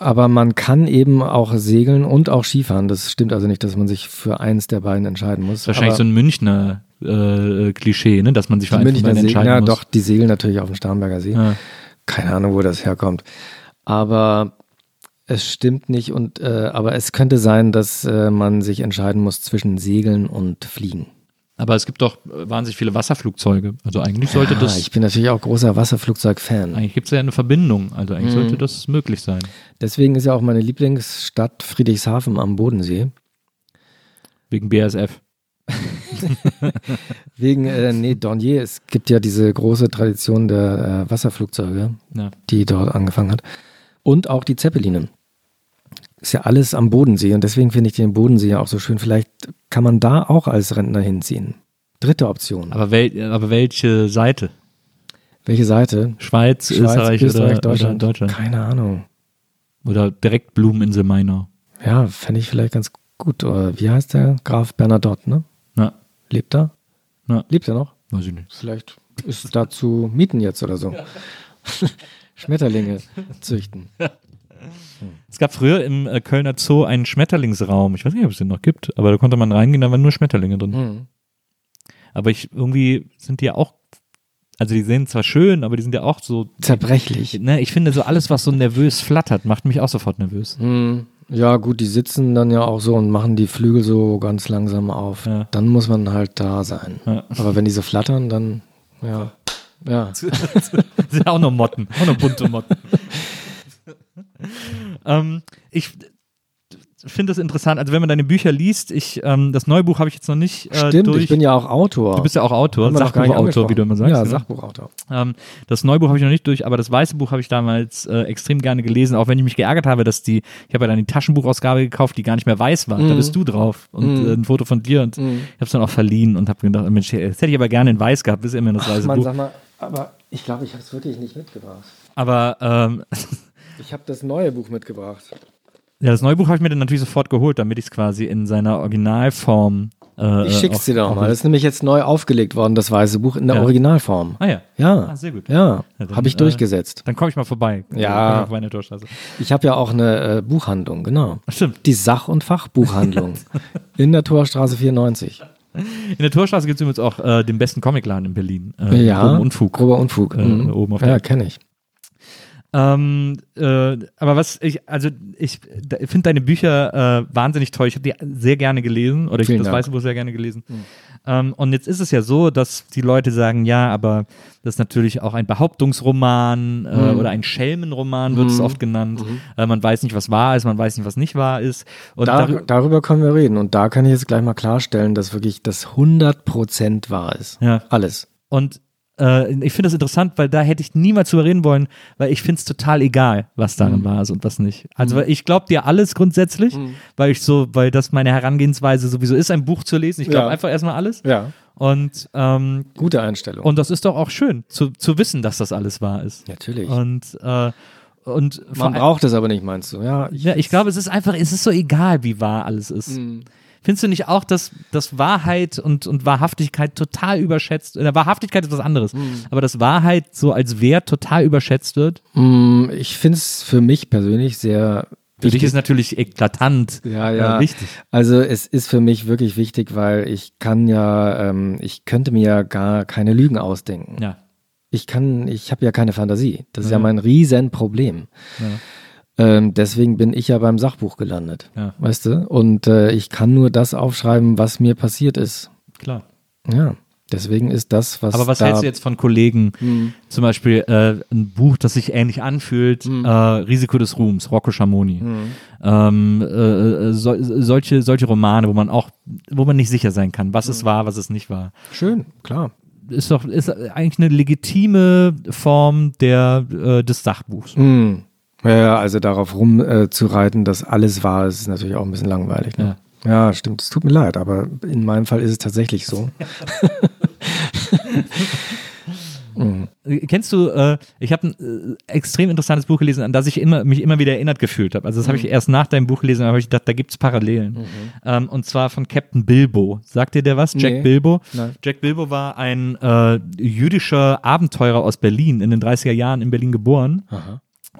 Speaker 3: aber man kann eben auch segeln und auch Skifahren. Das stimmt also nicht, dass man sich für eins der beiden entscheiden muss.
Speaker 2: Wahrscheinlich
Speaker 3: aber
Speaker 2: so ein Münchner äh, Klischee, ne? dass man sich für von
Speaker 3: Münchner
Speaker 2: beiden entscheiden
Speaker 3: ja,
Speaker 2: muss.
Speaker 3: doch, die segeln natürlich auf dem Starnberger See.
Speaker 2: Ja.
Speaker 3: Keine Ahnung, wo das herkommt. Aber es stimmt nicht und äh, aber es könnte sein, dass äh, man sich entscheiden muss zwischen Segeln und Fliegen.
Speaker 2: Aber es gibt doch äh, wahnsinnig viele Wasserflugzeuge. Also eigentlich sollte
Speaker 3: ja,
Speaker 2: das,
Speaker 3: ich bin natürlich auch großer Wasserflugzeug-Fan.
Speaker 2: eigentlich gibt es ja eine Verbindung. Also eigentlich
Speaker 3: Mhm.
Speaker 2: sollte das möglich sein.
Speaker 3: Deswegen ist ja auch meine Lieblingsstadt Friedrichshafen am Bodensee.
Speaker 2: Wegen BASF.
Speaker 3: Wegen, äh, nee, Dornier, es gibt ja diese große Tradition der äh, Wasserflugzeuge,
Speaker 2: Ja.
Speaker 3: die dort angefangen hat. Und auch die Zeppeline. Ist ja alles am Bodensee und deswegen finde ich den Bodensee ja auch so schön. Vielleicht kann man da auch als Rentner hinziehen. Dritte Option.
Speaker 2: Aber, wel aber welche Seite?
Speaker 3: Welche Seite?
Speaker 2: Schweiz,
Speaker 3: Schweiz,
Speaker 2: Österreich,
Speaker 3: Österreich,
Speaker 2: oder,
Speaker 3: Deutschland.
Speaker 2: oder Deutschland?
Speaker 3: Keine Ahnung.
Speaker 2: Oder direkt Blumeninsel Mainau.
Speaker 3: Ja, fände ich vielleicht ganz gut. Oder wie heißt der? Graf Bernadotte, ne?
Speaker 2: Na,
Speaker 3: Lebt er?
Speaker 2: Ja.
Speaker 3: Lebt er noch?
Speaker 2: weiß ich nicht.
Speaker 3: Vielleicht ist es da zu mieten jetzt oder so. Schmetterlinge züchten.
Speaker 2: Es gab früher im äh, Kölner Zoo einen Schmetterlingsraum. Ich weiß nicht, ob es den noch gibt, aber da konnte man reingehen, da waren nur Schmetterlinge drin.
Speaker 3: Mhm.
Speaker 2: Aber ich irgendwie sind die ja auch, also die sehen zwar schön, aber die sind ja auch so,
Speaker 3: Zerbrechlich.
Speaker 2: ne, ich finde so alles, was so nervös flattert, macht mich auch sofort nervös.
Speaker 3: Mhm. Ja, gut, die sitzen dann ja auch so und machen die Flügel so ganz langsam auf.
Speaker 2: Ja.
Speaker 3: Dann muss man halt da sein.
Speaker 2: Ja.
Speaker 3: Aber wenn die so flattern, dann, ja. Ja.
Speaker 2: Das sind auch noch Motten, auch noch bunte Motten. ähm, ich finde das interessant, also wenn man deine Bücher liest, ich, ähm, das neue Buch habe ich jetzt noch nicht äh,
Speaker 3: Stimmt,
Speaker 2: durch.
Speaker 3: ich bin ja auch Autor.
Speaker 2: du bist ja auch Autor, Sachbuchautor, wie du immer sagst.
Speaker 3: Ja,
Speaker 2: ne?
Speaker 3: Sachbuchautor.
Speaker 2: Ähm, das neue Buch habe ich noch nicht durch, aber das weiße Buch habe ich damals äh, extrem gerne gelesen, auch wenn ich mich geärgert habe, dass die, ich habe ja dann die Taschenbuchausgabe gekauft, die gar nicht mehr weiß war. Da bist du drauf und
Speaker 3: Mhm.
Speaker 2: äh, ein Foto von dir und ich habe es dann auch verliehen und habe gedacht, Mensch, das hätte ich aber gerne in weiß gehabt, ist immer das weiße
Speaker 3: Mann,
Speaker 2: Buch.
Speaker 3: sag mal, aber ich glaube, ich habe es wirklich nicht mitgebracht.
Speaker 2: Aber ähm,
Speaker 3: Ich habe das neue Buch mitgebracht.
Speaker 2: ja, das neue Buch habe ich mir dann natürlich sofort geholt, damit ich es quasi in seiner Originalform. Äh,
Speaker 3: Ich schick's
Speaker 2: auch-
Speaker 3: dir doch mal. Das ist nämlich jetzt neu aufgelegt worden, das weiße Buch in der
Speaker 2: Ja.
Speaker 3: Originalform.
Speaker 2: Ah ja.
Speaker 3: Ja.
Speaker 2: Ah, sehr gut.
Speaker 3: Ja,
Speaker 2: Ja,
Speaker 3: habe ich
Speaker 2: äh,
Speaker 3: durchgesetzt.
Speaker 2: Dann komme ich mal vorbei.
Speaker 3: Ja.
Speaker 2: Ich meine.
Speaker 3: Ich habe ja auch eine äh, Buchhandlung, genau.
Speaker 2: Stimmt.
Speaker 3: Die Sach- und Fachbuchhandlung in der Torstraße 94.
Speaker 2: In der Torstraße gibt es übrigens auch äh, den besten Comicladen in Berlin. Äh,
Speaker 3: Ja,
Speaker 2: Groben Unfug.
Speaker 3: Grober Unfug.
Speaker 2: Äh,
Speaker 3: Mhm.
Speaker 2: oben auf
Speaker 3: ja, kenne ich.
Speaker 2: Ähm, äh, aber was ich, also ich finde deine Bücher äh, wahnsinnig toll. Ich habe die sehr gerne gelesen oder ich
Speaker 3: Vielen
Speaker 2: das weiße Buch sehr gerne gelesen. Ähm, und jetzt ist es ja so, dass die Leute sagen, ja, aber das ist natürlich auch ein Behauptungsroman äh, oder ein Schelmenroman wird es oft genannt. Äh, man weiß nicht, was wahr ist, man weiß nicht, was nicht wahr ist. Und
Speaker 3: Da,
Speaker 2: darü-
Speaker 3: darüber können wir reden. Und da kann ich jetzt gleich mal klarstellen, dass wirklich das 100% wahr ist.
Speaker 2: Ja.
Speaker 3: Alles.
Speaker 2: Und äh, ich finde das interessant, weil da hätte ich niemals drüber reden wollen, weil ich finde es total egal, was darin
Speaker 3: Mhm.
Speaker 2: wahr ist und was nicht. Also weil ich glaube dir alles grundsätzlich, weil ich so, weil das meine Herangehensweise sowieso ist, ein Buch zu lesen. Ich glaube
Speaker 3: Ja.
Speaker 2: einfach erstmal alles.
Speaker 3: Ja.
Speaker 2: Und, ähm,
Speaker 3: Gute Einstellung.
Speaker 2: und das ist doch auch schön, zu, zu wissen, dass das alles wahr ist.
Speaker 3: Natürlich.
Speaker 2: Und, äh, und
Speaker 3: Man braucht es aber nicht, meinst du? Ja, ich,
Speaker 2: ja, ich glaube, es ist einfach, es ist so egal, wie wahr alles ist.
Speaker 3: Mhm.
Speaker 2: Findest du nicht auch, dass, dass Wahrheit und, und Wahrhaftigkeit total überschätzt, äh, Wahrhaftigkeit ist was anderes,
Speaker 3: Mhm.
Speaker 2: aber dass Wahrheit so als Wert total überschätzt wird?
Speaker 3: Mm, ich finde es für mich persönlich sehr
Speaker 2: Für dich ist natürlich eklatant
Speaker 3: Ja, ja.
Speaker 2: Äh, wichtig.
Speaker 3: Also es ist für mich wirklich wichtig, weil ich kann ja, ähm, ich könnte mir ja gar keine Lügen ausdenken.
Speaker 2: Ja.
Speaker 3: Ich kann, ich habe ja keine Fantasie. Das ist
Speaker 2: Ja.
Speaker 3: ja mein Riesenproblem. Ähm, deswegen bin ich ja beim Sachbuch gelandet.
Speaker 2: Ja.
Speaker 3: Weißt du? Und äh, ich kann nur das aufschreiben, was mir passiert ist.
Speaker 2: Klar.
Speaker 3: Ja. Deswegen ist das, was.
Speaker 2: Aber was
Speaker 3: da,
Speaker 2: hältst du jetzt von Kollegen?
Speaker 3: Hm.
Speaker 2: Zum Beispiel äh, ein Buch, das sich ähnlich anfühlt, äh, Risiko des Ruhms, Rocco Schamoni.
Speaker 3: Hm.
Speaker 2: Ähm, äh, so, solche, solche Romane, wo man auch, wo man nicht sicher sein kann, was ist wahr, was ist nicht wahr.
Speaker 3: Schön, klar.
Speaker 2: Ist doch ist eigentlich eine legitime Form der, äh, des Sachbuchs.
Speaker 3: Mm. Ja, ja, also darauf rum äh, dass alles wahr ist, ist natürlich auch ein bisschen langweilig. Ne? Ja. stimmt. Es tut mir leid, aber in meinem Fall ist es tatsächlich so.
Speaker 2: Äh, Kennst du, äh, ich habe ein äh, extrem interessantes Buch gelesen, an das ich immer, mich immer wieder erinnert gefühlt habe. Also das habe ich erst nach deinem Buch gelesen, aber ich gedacht, da gibt's Parallelen. Ähm, und zwar von Captain Bilbo. Sagt dir der was? Jack
Speaker 3: Nee.
Speaker 2: Bilbo?
Speaker 3: Nein.
Speaker 2: Jack Bilbo war ein äh, jüdischer Abenteurer aus Berlin, in den 30er Jahren in Berlin geboren.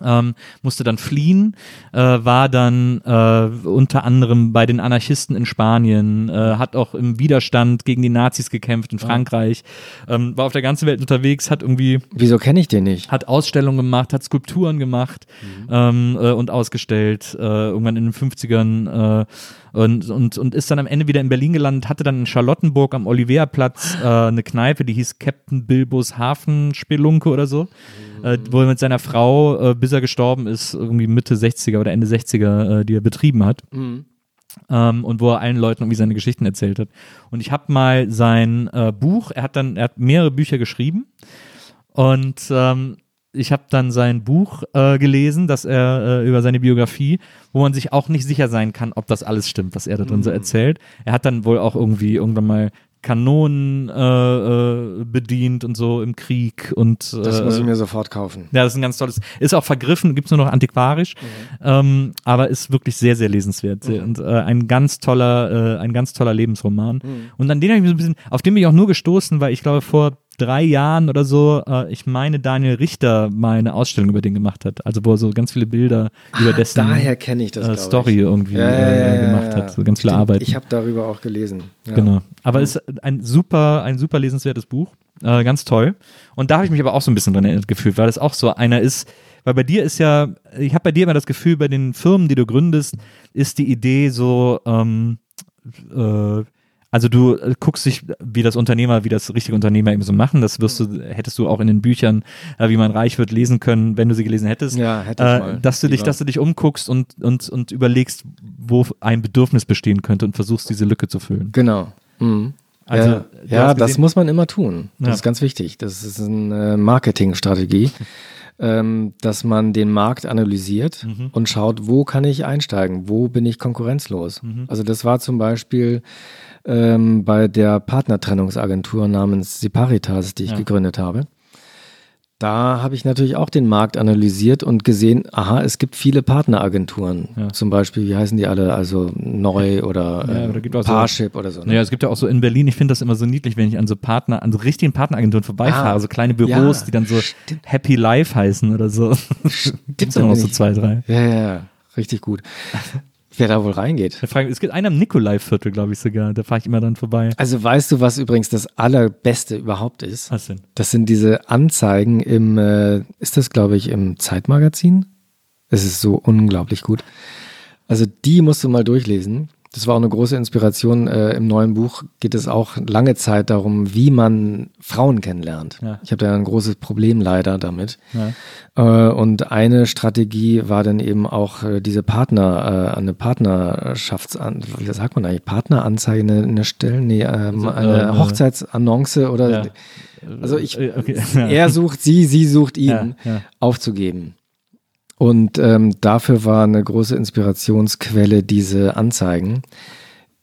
Speaker 2: Ähm, musste dann fliehen, äh, war dann äh, unter anderem bei den Anarchisten in Spanien, äh, hat auch im Widerstand gegen die Nazis gekämpft in Frankreich, ähm, war auf der ganzen Welt unterwegs, hat irgendwie
Speaker 3: Wieso kenne ich den nicht?
Speaker 2: hat Ausstellungen gemacht, hat Skulpturen gemacht ähm, äh, und ausgestellt, äh, irgendwann in den 50ern äh, und, und, und ist dann am Ende wieder in Berlin gelandet, hatte dann in Charlottenburg am Oliveerplatz äh, eine Kneipe, die hieß Captain Bilbos Hafenspelunke oder so, äh, wo er mit seiner Frau, äh, bis er gestorben ist, irgendwie Mitte 60er oder Ende 60er, äh, die er betrieben hat. Ähm, und wo er allen Leuten irgendwie seine Geschichten erzählt hat. Und ich habe mal sein äh, Buch, er hat dann, er hat mehrere Bücher geschrieben. Und ähm, ich habe dann sein Buch äh, gelesen, dass er äh, über seine Biografie, wo man sich auch nicht sicher sein kann, ob das alles stimmt, was er da drin so erzählt. Er hat dann wohl auch irgendwie irgendwann mal Kanonen äh, äh, bedient und so im Krieg und
Speaker 3: Das
Speaker 2: äh,
Speaker 3: muss ich mir sofort kaufen.
Speaker 2: ja, das ist ein ganz tolles. Ist auch vergriffen, gibt's nur noch antiquarisch, ähm, aber ist wirklich sehr, sehr lesenswert. Sehr, Und äh, ein ganz toller, äh, ein ganz toller Lebensroman. Und an den habe ich mich so ein bisschen, auf den bin ich auch nur gestoßen, weil ich glaube, vor drei Jahren oder so, äh, ich meine, Daniel Richter mal eine Ausstellung über den gemacht hat. Also wo er so ganz viele Bilder über dessen
Speaker 3: Daher kenne ich das.
Speaker 2: äh, Story
Speaker 3: ich.
Speaker 2: irgendwie
Speaker 3: Ja, ja,
Speaker 2: äh,
Speaker 3: ja,
Speaker 2: gemacht hat. So ganz viele
Speaker 3: Stimmt,
Speaker 2: Arbeiten.
Speaker 3: Ich habe darüber auch gelesen.
Speaker 2: Genau. Aber es ist ein super, ein super lesenswertes Buch. Äh, ganz toll. Und da habe ich mich aber auch so ein bisschen dran erinnert gefühlt, weil das auch so einer ist, weil bei dir ist ja, ich habe bei dir immer das Gefühl, bei den Firmen, die du gründest, ist die Idee so, ähm, äh, also du äh, guckst dich, wie das Unternehmer, wie das richtige Unternehmer eben so machen. Das wirst du, hättest du auch in den Büchern, äh, wie man reich wird, lesen können, wenn du sie gelesen hättest.
Speaker 3: Ja, hätte ich
Speaker 2: äh,
Speaker 3: mal.
Speaker 2: dass du dich,
Speaker 3: Lieber.
Speaker 2: dass du dich umguckst und, und, und überlegst, wo ein Bedürfnis bestehen könnte und versuchst, diese Lücke zu füllen.
Speaker 3: Genau. Mhm.
Speaker 2: Also,
Speaker 3: ja, ja das muss man immer tun. Das
Speaker 2: Ja.
Speaker 3: ist ganz wichtig. Das ist eine Marketingstrategie, ähm, dass man den Markt analysiert
Speaker 2: Mhm.
Speaker 3: und schaut, wo kann ich einsteigen, wo bin ich konkurrenzlos.
Speaker 2: Mhm.
Speaker 3: Also das war zum Beispiel ähm, bei der Partnertrennungsagentur namens Siparitas, die ich
Speaker 2: Ja.
Speaker 3: gegründet habe. Da habe ich natürlich auch den Markt analysiert und gesehen, aha, es gibt viele Partneragenturen.
Speaker 2: Ja.
Speaker 3: Zum Beispiel, wie heißen die alle? Also Neu oder,
Speaker 2: Ja,
Speaker 3: äh,
Speaker 2: oder gibt auch so-
Speaker 3: Parship oder so. ne?
Speaker 2: Naja, es gibt ja auch so in Berlin, ich finde das immer so niedlich, wenn ich an so Partner, an so richtigen Partneragenturen vorbeifahre,
Speaker 3: Ah,
Speaker 2: so kleine Büros,
Speaker 3: ja,
Speaker 2: die dann so Happy Life heißen oder so. Gibt's ja noch so zwei, drei.
Speaker 3: Ja, ja, ja, richtig gut. Wer da wohl reingeht.
Speaker 2: Frage Es gibt einen am Nikolai-Viertel, glaube ich sogar. Da fahre ich immer dann vorbei.
Speaker 3: Also weißt du, was übrigens das allerbeste überhaupt ist?
Speaker 2: Was denn?
Speaker 3: Das sind diese Anzeigen im, äh, ist das glaube ich im Zeitmagazin? Es ist so unglaublich gut. Also die musst du mal durchlesen. Das war auch eine große Inspiration. Äh, Im neuen Buch geht es auch lange Zeit darum, wie man Frauen kennenlernt.
Speaker 2: Ja.
Speaker 3: Ich habe da ein großes Problem leider damit.
Speaker 2: Ja.
Speaker 3: Äh, und eine Strategie war dann eben auch äh, diese Partner, äh, eine Partnerschaftsan, wie sagt man eigentlich, Partneranzeige, eine, eine Stelle, nee, ähm,
Speaker 2: Also,
Speaker 3: eine
Speaker 2: äh,
Speaker 3: Hochzeitsannonce oder
Speaker 2: Ja.
Speaker 3: also ich,
Speaker 2: Äh, okay.
Speaker 3: er sucht sie, sie sucht ihn, aufzugeben. Und ähm, dafür war eine große Inspirationsquelle diese Anzeigen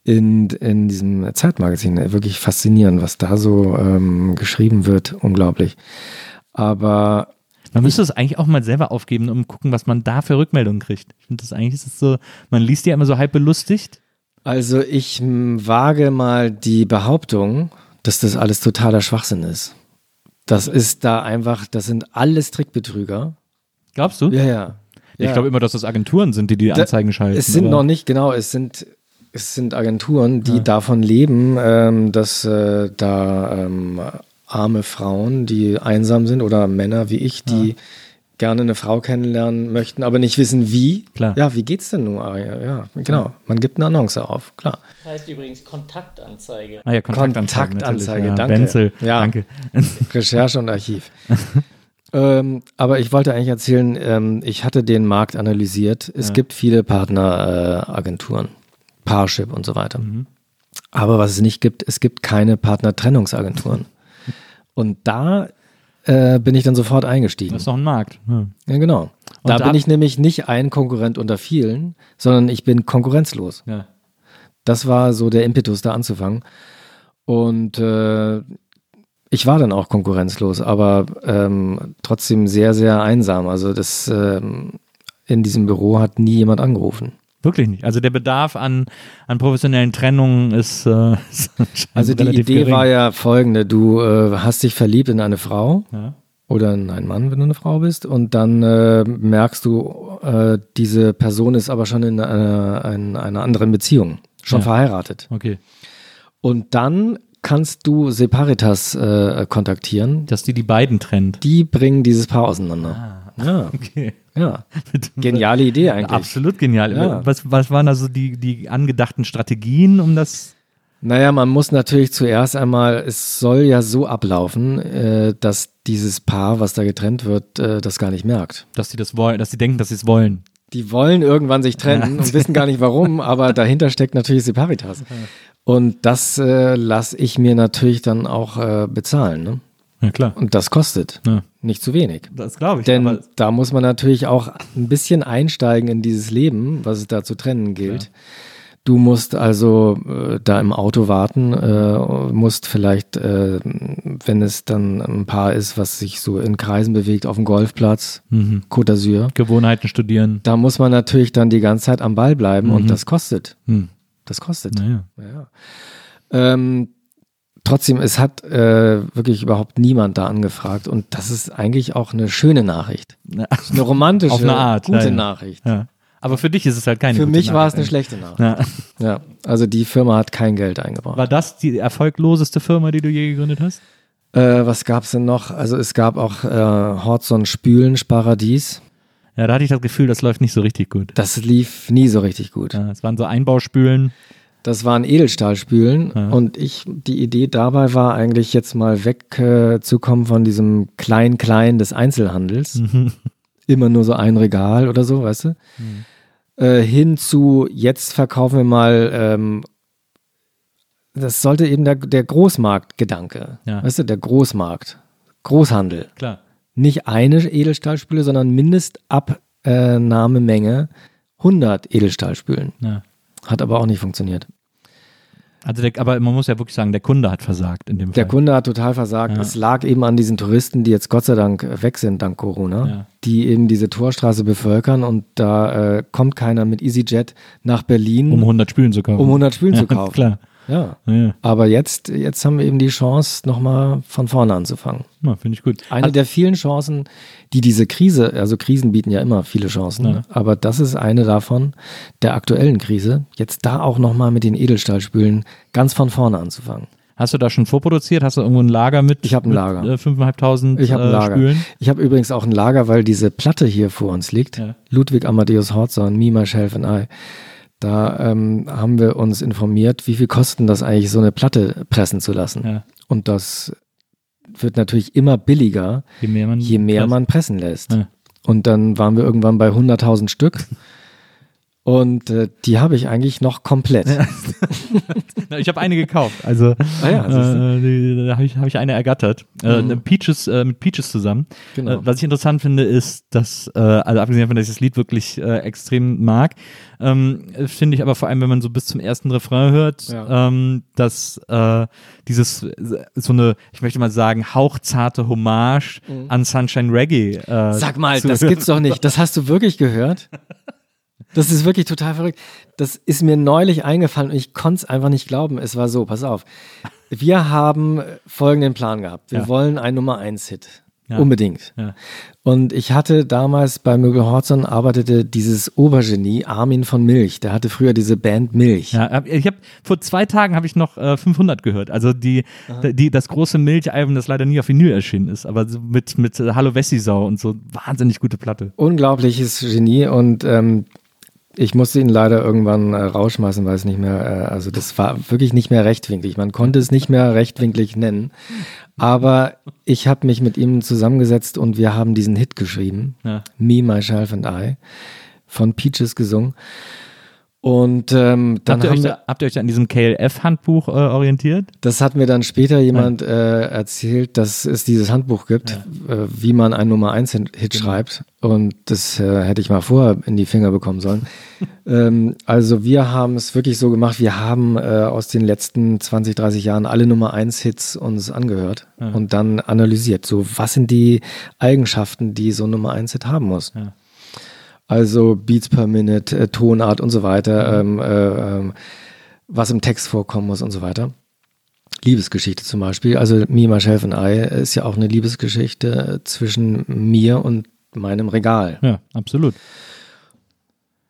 Speaker 3: in, in diesem Zeitmagazin. Wirklich faszinierend, was da so ähm, geschrieben wird. Unglaublich. Aber
Speaker 2: Man müsste es eigentlich auch mal selber aufgeben, um gucken, was man da für Rückmeldungen kriegt. Ich finde das eigentlich ist es so, man liest ja immer so halb belustigt.
Speaker 3: also ich wage mal die Behauptung, dass das alles totaler Schwachsinn ist. Das ist da einfach, das sind alles Trickbetrüger.
Speaker 2: Glaubst du?
Speaker 3: Ja, ja.
Speaker 2: Ich
Speaker 3: Ja.
Speaker 2: glaube immer, dass das Agenturen sind, die die
Speaker 3: Da-
Speaker 2: Anzeigen schalten.
Speaker 3: Es sind
Speaker 2: aber-
Speaker 3: noch nicht, genau, es sind, es sind Agenturen, die
Speaker 2: Ja.
Speaker 3: davon leben, ähm, dass äh, da ähm, arme Frauen, die einsam sind oder Männer wie ich, die gerne eine Frau kennenlernen möchten, aber nicht wissen wie.
Speaker 2: Klar.
Speaker 3: Ja, wie geht's denn nun? Ah, Ja, ja, genau. Man gibt eine Annonce auf, klar.
Speaker 5: Das heißt übrigens Kontaktanzeige.
Speaker 2: Ah ja, Kontaktanzeige.
Speaker 3: Kontaktanzeige,
Speaker 2: ja.
Speaker 3: danke.
Speaker 2: Benzel,
Speaker 3: Ja.
Speaker 2: danke.
Speaker 3: Recherche und Archiv. ähm, aber ich wollte eigentlich erzählen, ähm, ich hatte den Markt analysiert. Es
Speaker 2: Ja.
Speaker 3: gibt viele Partneragenturen, äh, Parship und so weiter.
Speaker 2: Mhm.
Speaker 3: Aber was es nicht gibt, es gibt keine Partnertrennungsagenturen. und da äh, bin ich dann sofort eingestiegen.
Speaker 2: Das ist doch ein Markt. Ja.
Speaker 3: Ja, genau. Da
Speaker 2: da-
Speaker 3: bin ich nämlich nicht ein Konkurrent unter vielen, sondern ich bin konkurrenzlos.
Speaker 2: Ja.
Speaker 3: Das war so der Impetus, da anzufangen. Und äh, ich war dann auch konkurrenzlos, aber ähm, trotzdem sehr, sehr einsam. Also das ähm, in diesem Büro hat nie jemand angerufen.
Speaker 2: Wirklich nicht. Also der Bedarf an, an professionellen Trennungen ist, äh, ist
Speaker 3: Also die Idee
Speaker 2: gering.
Speaker 3: war ja folgende: Du äh, hast dich verliebt in eine Frau
Speaker 2: Ja.
Speaker 3: oder in einen Mann, wenn du eine Frau bist, und dann äh, merkst du, äh, diese Person ist aber schon in einer, in einer anderen Beziehung, schon
Speaker 2: Ja.
Speaker 3: verheiratet.
Speaker 2: Okay.
Speaker 3: Und dann kannst du Separitas äh, kontaktieren.
Speaker 2: Dass die die beiden trennt.
Speaker 3: Die bringen dieses Paar auseinander. Ja,
Speaker 2: Okay.
Speaker 3: ja. Geniale Idee eigentlich.
Speaker 2: Absolut genial.
Speaker 3: Ja.
Speaker 2: Was, was waren also die, die angedachten Strategien, um das?
Speaker 3: Naja, man muss natürlich zuerst einmal, es soll ja so ablaufen, äh, dass dieses Paar, was da getrennt wird, äh, das gar nicht merkt.
Speaker 2: Dass sie das wollen, dass sie denken, dass sie es wollen.
Speaker 3: Die wollen irgendwann sich trennen und wissen gar nicht warum, aber dahinter steckt natürlich Separitas. Und das äh, lasse ich mir natürlich dann auch äh, bezahlen. Ne?
Speaker 2: Ja, klar.
Speaker 3: Und das kostet
Speaker 2: Ja.
Speaker 3: nicht zu wenig.
Speaker 2: Das glaube ich.
Speaker 3: Denn
Speaker 2: aber-
Speaker 3: da muss man natürlich auch ein bisschen einsteigen in dieses Leben, was es da zu trennen gilt. Du musst also äh, da im Auto warten, äh, musst vielleicht, äh, wenn es dann ein Paar ist, was sich so in Kreisen bewegt, auf dem Golfplatz,
Speaker 2: Mhm.
Speaker 3: Côte d'Azur,
Speaker 2: Gewohnheiten studieren.
Speaker 3: da muss man natürlich dann die ganze Zeit am Ball bleiben
Speaker 2: Mhm.
Speaker 3: und das kostet.
Speaker 2: Hm.
Speaker 3: Das kostet.
Speaker 2: Naja.
Speaker 3: Ja. Ähm, trotzdem, es hat äh, wirklich überhaupt niemand da angefragt und das ist eigentlich auch eine schöne Nachricht. Eine romantische,
Speaker 2: Auf eine Art,
Speaker 3: gute
Speaker 2: ja.
Speaker 3: Nachricht.
Speaker 2: Ja. Aber für dich ist es halt keine
Speaker 3: Für mich war es eine schlechte Nachricht.
Speaker 2: Ja.
Speaker 3: Ja, also die Firma hat kein Geld eingebracht.
Speaker 2: War das die erfolgloseste Firma, die du je gegründet hast?
Speaker 3: Äh, was gab es denn noch? Also es gab auch äh, Hortson Spülen, Sparadies.
Speaker 2: Ja, da hatte ich das Gefühl, das läuft nicht so richtig gut.
Speaker 3: Das lief nie so richtig gut.
Speaker 2: Ja, es waren so Einbauspülen.
Speaker 3: Das waren Edelstahlspülen
Speaker 2: Ja.
Speaker 3: und ich, die Idee dabei war eigentlich jetzt mal wegzukommen äh, von diesem Klein-Klein des Einzelhandels.
Speaker 2: Mhm.
Speaker 3: Immer nur so ein Regal oder so, weißt du? Äh, hin zu, jetzt verkaufen wir mal, ähm, das sollte eben der, der Großmarktgedanke,
Speaker 2: Ja.
Speaker 3: weißt du, der Großmarkt, Großhandel.
Speaker 2: Klar.
Speaker 3: Nicht eine Edelstahlspüle, sondern Mindestabnahmemenge 100 Edelstahlspülen.
Speaker 2: Ja.
Speaker 3: Hat aber auch nicht funktioniert.
Speaker 2: Also der, aber man muss ja wirklich sagen, der Kunde hat versagt in dem
Speaker 3: Der
Speaker 2: Fall.
Speaker 3: Kunde hat total versagt.
Speaker 2: Ja.
Speaker 3: Es lag eben an diesen Touristen, die jetzt Gott sei Dank weg sind, dank Corona,
Speaker 2: Ja.
Speaker 3: die eben diese Torstraße bevölkern und da äh, kommt keiner mit EasyJet nach Berlin,
Speaker 2: um 100 Spülen zu kaufen.
Speaker 3: um 100 Spülen
Speaker 2: ja,
Speaker 3: zu kaufen.
Speaker 2: Klar.
Speaker 3: Ja.
Speaker 2: Ja,
Speaker 3: Aber jetzt, jetzt haben wir eben die Chance, nochmal von vorne anzufangen.
Speaker 2: ja finde ich gut.
Speaker 3: Eine der vielen Chancen, die diese Krise, also Krisen bieten ja immer viele Chancen,
Speaker 2: Ja.
Speaker 3: aber das ist eine davon, der aktuellen Krise, jetzt da auch nochmal mit den Edelstahlspülen ganz von vorne anzufangen.
Speaker 2: Hast du da schon vorproduziert? Hast du irgendwo ein Lager mit?
Speaker 3: Ich hab ein
Speaker 2: mit,
Speaker 3: Lager.
Speaker 2: Äh, 5.500
Speaker 3: Ich habe ein
Speaker 2: äh,
Speaker 3: Lager.
Speaker 2: Spülen?
Speaker 3: Ich habe übrigens auch ein Lager, weil diese Platte hier vor uns liegt.
Speaker 2: Ja.
Speaker 3: Ludwig Amadeus Hortzorn, Me, Myself and I. Da ähm, haben wir uns informiert, wie viel kosten das eigentlich, so eine Platte pressen zu lassen.
Speaker 2: Ja.
Speaker 3: Und das wird natürlich immer billiger,
Speaker 2: Je mehr man,
Speaker 3: je mehr
Speaker 2: presst.
Speaker 3: man pressen lässt.
Speaker 2: Ja.
Speaker 3: Und dann waren wir irgendwann bei 100.000 Stück. Und äh, die habe ich eigentlich noch komplett.
Speaker 2: Ich habe eine gekauft. Also
Speaker 3: Ah ja,
Speaker 2: äh, da habe ich, hab ich eine ergattert. Äh,
Speaker 3: Mhm.
Speaker 2: Peaches, äh, mit Peaches zusammen.
Speaker 3: Genau.
Speaker 2: Äh, was ich interessant finde, ist, dass, äh, also abgesehen davon, dass ich das Lied wirklich äh, extrem mag, ähm, äh, finde ich aber vor allem, wenn man so bis zum ersten Refrain hört,
Speaker 3: Ja.
Speaker 2: ähm, dass äh, dieses äh, so eine, ich möchte mal sagen, hauchzarte Hommage an Sunshine Reggae. Äh,
Speaker 3: Mhm. Sag mal, das
Speaker 2: hören.
Speaker 3: gibt's doch nicht. Das hast du wirklich gehört? Das ist wirklich total verrückt. Das ist mir neulich eingefallen und ich konnte es einfach nicht glauben. Es war so, pass auf. Wir haben folgenden Plan gehabt. Wir
Speaker 2: Ja.
Speaker 3: wollen einen Nummer 1 Hit.
Speaker 2: Ja.
Speaker 3: Unbedingt.
Speaker 2: Ja.
Speaker 3: Und ich hatte damals bei Mögel Horzon arbeitete dieses Obergenie Armin von Milch. Der hatte früher diese Band Milch.
Speaker 2: Ja, ich habe vor zwei Tagen habe ich noch äh, 500 gehört. Also die, die das große Milchalbum, das leider nie auf Vinyl erschienen ist, aber mit mit Hallo Wessisau und so wahnsinnig gute Platte.
Speaker 3: unglaubliches Genie und ähm, ich musste ihn leider irgendwann äh, rausschmeißen, weil es nicht mehr, äh, also das war wirklich nicht mehr rechtwinklig. Man konnte es nicht mehr rechtwinklig nennen. Aber ich habe mich mit ihm zusammengesetzt und wir haben diesen Hit geschrieben.
Speaker 2: Ja.
Speaker 3: Me, Myself and I von Peaches gesungen. Und ähm, dann
Speaker 2: Habt ihr, euch
Speaker 3: wir,
Speaker 2: habt ihr euch an diesem KLF-Handbuch äh, orientiert?
Speaker 3: das hat mir dann später jemand äh, erzählt, dass es dieses Handbuch gibt, äh, wie man einen Nummer 1 Hit
Speaker 2: Genau.
Speaker 3: schreibt. Und das äh, hätte ich mal vorher in die Finger bekommen sollen. ähm, also wir haben es wirklich so gemacht, wir haben äh, aus den letzten 20, 30 Jahren alle Nummer 1 Hits uns angehört und dann analysiert. So, was sind die Eigenschaften, die so ein Nummer 1 Hit haben muss?
Speaker 2: Ja.
Speaker 3: Also Beats per Minute, äh, Tonart und so weiter, ähm, äh, ähm, was im Text vorkommen muss und so weiter. Liebesgeschichte zum Beispiel. Also Me, Myself and I ist ja auch eine Liebesgeschichte zwischen mir und meinem Regal.
Speaker 2: Ja, absolut.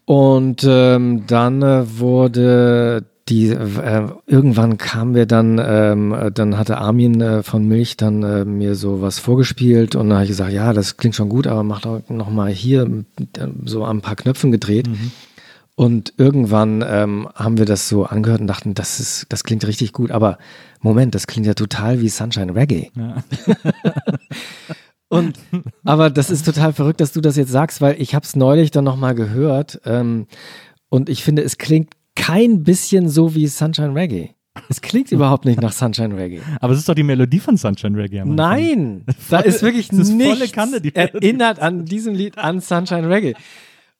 Speaker 3: Und ähm, dann äh, wurde die, äh, irgendwann kamen wir dann, ähm, äh, dann hatte Armin äh, von Milch dann äh, mir so was vorgespielt und dann habe ich gesagt, ja, das klingt schon gut, aber mach doch noch mal hier äh, so an ein paar Knöpfen gedreht. Und irgendwann ähm, haben wir das so angehört und dachten, das ist, das klingt richtig gut. Aber Moment, das klingt ja total wie Sunshine Reggae. und aber das ist total verrückt, dass du das jetzt sagst, weil ich habe es neulich dann noch mal gehört ähm, und ich finde, es klingt kein bisschen so wie Sunshine Reggae. Es klingt überhaupt nicht nach Sunshine Reggae.
Speaker 2: Aber es ist doch die Melodie von Sunshine Reggae. am.
Speaker 3: Nein, da ist wirklich
Speaker 2: das ist volle
Speaker 3: nichts
Speaker 2: Kanne, die Melodie.
Speaker 3: erinnert an diesem Lied an Sunshine Reggae.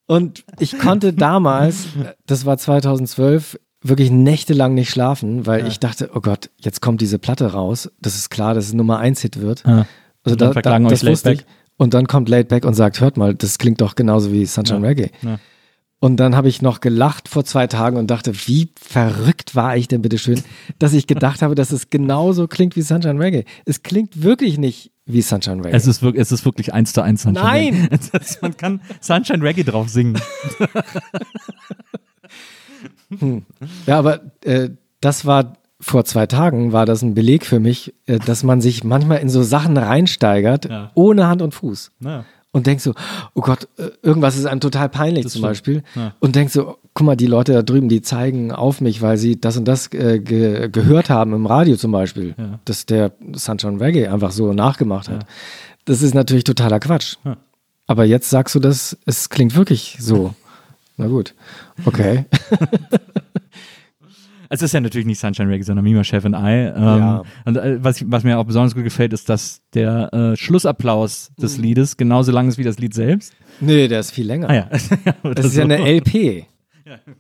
Speaker 3: Und ich konnte damals, das war 2012, wirklich nächtelang nicht schlafen, weil ich dachte, oh Gott, jetzt kommt diese Platte raus. Das ist klar, dass es Nummer eins Hit wird.
Speaker 2: Ja.
Speaker 3: Also
Speaker 2: Und dann verklagen euch
Speaker 3: das wusste ich. Und dann kommt Laid Back und sagt, hört mal, das klingt doch genauso wie Sunshine
Speaker 2: Ja.
Speaker 3: Reggae. Und dann habe ich noch gelacht vor zwei Tagen und dachte, wie verrückt war ich denn bitte schön, dass ich gedacht habe, dass es genauso klingt wie Sunshine Reggae. Es klingt wirklich nicht wie Sunshine Reggae.
Speaker 2: Es ist, wirklich, es ist wirklich eins zu eins Sunshine
Speaker 3: Nein!
Speaker 2: Reggae. Ist- Man kann Sunshine Reggae drauf singen.
Speaker 3: Ja, aber äh, das war vor zwei Tagen, war das ein Beleg für mich, äh, dass man sich manchmal in so Sachen reinsteigert,
Speaker 2: Ja.
Speaker 3: ohne Hand und Fuß.
Speaker 2: Ja.
Speaker 3: Und denkt so, oh Gott, äh, irgendwas ist einem total peinlich
Speaker 2: Das
Speaker 3: zum
Speaker 2: stimmt.
Speaker 3: Beispiel.
Speaker 2: Ja.
Speaker 3: Und denkt so, guck mal, die Leute da drüben, die zeigen auf mich, weil sie das und das äh, ge gehört haben im Radio zum Beispiel,
Speaker 2: Ja.
Speaker 3: dass der Sunshine Reggae einfach so nachgemacht hat. Das ist natürlich totaler Quatsch.
Speaker 2: Ja.
Speaker 3: Aber jetzt sagst du das, es klingt wirklich so. Na gut, okay.
Speaker 2: Es ist ja natürlich nicht Sunshine Reggae, sondern Mima Chef and I. Ähm,
Speaker 3: Ja.
Speaker 2: Und äh, was, was mir auch besonders gut gefällt, ist, dass der äh, Schlussapplaus
Speaker 3: Mhm.
Speaker 2: des Liedes genauso lang ist wie das Lied selbst.
Speaker 3: Nee, der ist viel länger.
Speaker 2: Ah ja.
Speaker 3: Das ist ja
Speaker 2: so.
Speaker 3: eine LP.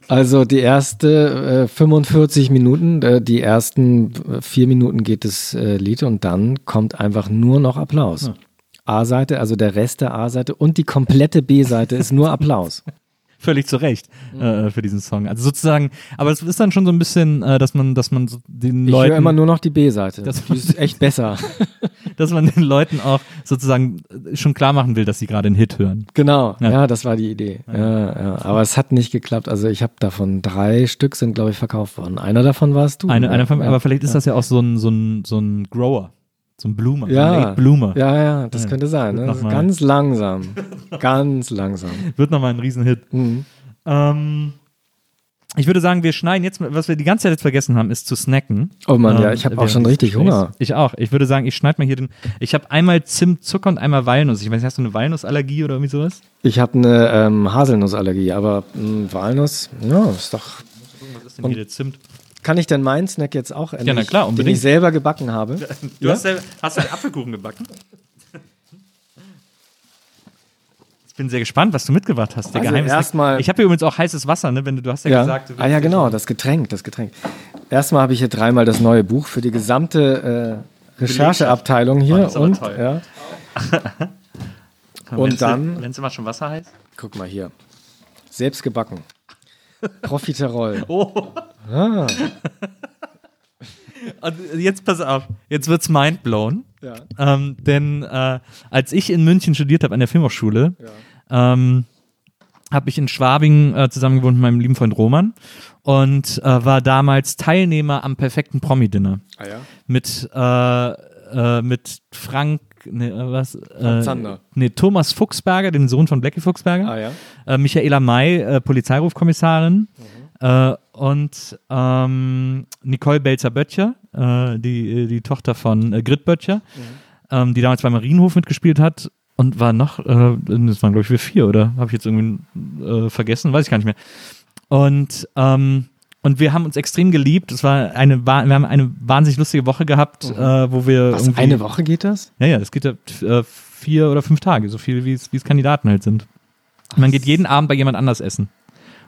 Speaker 3: Also die erste äh, 45 Minuten, äh, die ersten äh, vier Minuten geht das äh, Lied und dann kommt einfach nur noch Applaus. A-Seite, also der Rest der A-Seite und die komplette B-Seite ist nur Applaus.
Speaker 2: völlig zu Recht äh, für diesen Song. Also sozusagen, aber es ist dann schon so ein bisschen, äh, dass man, dass man so den
Speaker 3: Ich
Speaker 2: Leuten,
Speaker 3: höre immer nur noch die B-Seite.
Speaker 2: Das-
Speaker 3: ist echt besser.
Speaker 2: dass man den Leuten auch sozusagen schon klar machen will, dass sie gerade einen Hit hören.
Speaker 3: Genau,
Speaker 2: Ja.
Speaker 3: ja. das war die Idee. Ja. Ja, Aber es hat nicht geklappt. Also ich habe davon drei Stück sind, glaube ich, verkauft worden. Einer davon warst du.
Speaker 2: Eine,
Speaker 3: ne?
Speaker 2: eine von,
Speaker 3: ja.
Speaker 2: aber vielleicht ist das ja auch so ein, so ein, so ein Grower, so ein Bloomer,
Speaker 3: ja.
Speaker 2: Late Bloomer.
Speaker 3: Ja, ja, das
Speaker 2: Ja.
Speaker 3: könnte sein. Ne?
Speaker 2: Mal-
Speaker 3: Ganz langsam. Ganz langsam.
Speaker 2: Wird nochmal ein Riesenhit.
Speaker 3: Mhm.
Speaker 2: Ähm, ich würde sagen, wir schneiden jetzt, was wir die ganze Zeit jetzt vergessen haben, ist zu snacken.
Speaker 3: Oh Mann, ja,
Speaker 2: Ähm,
Speaker 3: ich habe auch schon richtig
Speaker 2: Gesprächs.
Speaker 3: Hunger.
Speaker 2: Ich auch. Ich würde sagen, ich schneide mal hier den. Ich habe einmal Zimt, Zucker und einmal Walnuss. Ich weiß nicht, hast du eine Walnussallergie oder irgendwie sowas?
Speaker 3: Ich habe eine ähm, Haselnussallergie, aber mh, Walnuss, ja, ist doch.
Speaker 2: Was ist denn hier der Zimt?
Speaker 3: Kann ich denn meinen Snack jetzt auch ändern?
Speaker 2: na klar,
Speaker 3: Den
Speaker 2: unbedingt.
Speaker 3: ich selber gebacken habe.
Speaker 2: Du
Speaker 3: Ja?
Speaker 2: hast, selber, hast du einen Apfelkuchen gebacken? Ich bin sehr gespannt, was du mitgebracht hast. Der
Speaker 3: Also erstmal-
Speaker 2: Ich habe hier übrigens auch heißes Wasser, ne? Wenn du, du hast ja,
Speaker 3: Ja.
Speaker 2: gesagt, du
Speaker 3: ah ja, genau, das Getränk, das Getränk. Erstmal habe ich hier dreimal das neue Buch für die gesamte äh, Rechercheabteilung
Speaker 2: Oh,
Speaker 3: hier.
Speaker 2: das ist aber
Speaker 3: und
Speaker 2: toll.
Speaker 3: ja, und
Speaker 2: es-
Speaker 3: dann-
Speaker 2: Wenn es immer schon Wasser heißt.
Speaker 3: guck mal hier. Selbst gebacken. Profiterol.
Speaker 2: Oh.
Speaker 3: Ah,
Speaker 2: Und jetzt pass auf, jetzt wird's mindblown.
Speaker 3: ja.
Speaker 2: Ähm, denn äh, als ich in München studiert habe an der Filmhochschule, ähm, habe ich in Schwabing äh, zusammen gewohnt mit meinem lieben Freund Roman und äh, war damals Teilnehmer am perfekten Promi-Dinner
Speaker 3: Ah ja.
Speaker 2: mit, äh, äh, mit Frank, ne, äh, was? Äh,
Speaker 3: Zander.
Speaker 2: nee, Thomas Fuchsberger, den Sohn von Blackie Fuchsberger
Speaker 3: Ah ja.
Speaker 2: äh, Michaela May, äh, Polizeirufkommissarin äh, und ähm, Nicole Belzer-Böttcher, äh, die, die Tochter von Grit Böttcher, ähm, die damals beim Marienhof mitgespielt hat und war noch, äh, das waren glaube ich wir vier oder habe ich jetzt irgendwie vergessen, weiß ich gar nicht mehr. Und ähm, und wir haben uns extrem geliebt. Es war eine, wir haben eine wahnsinnig lustige Woche gehabt, äh, wo wir
Speaker 3: Was, eine Woche geht das?
Speaker 2: ja, ja, das geht ja äh, vier oder fünf Tage, so viel wie es Kandidaten halt sind. Man geht jeden Abend bei jemand anders essen.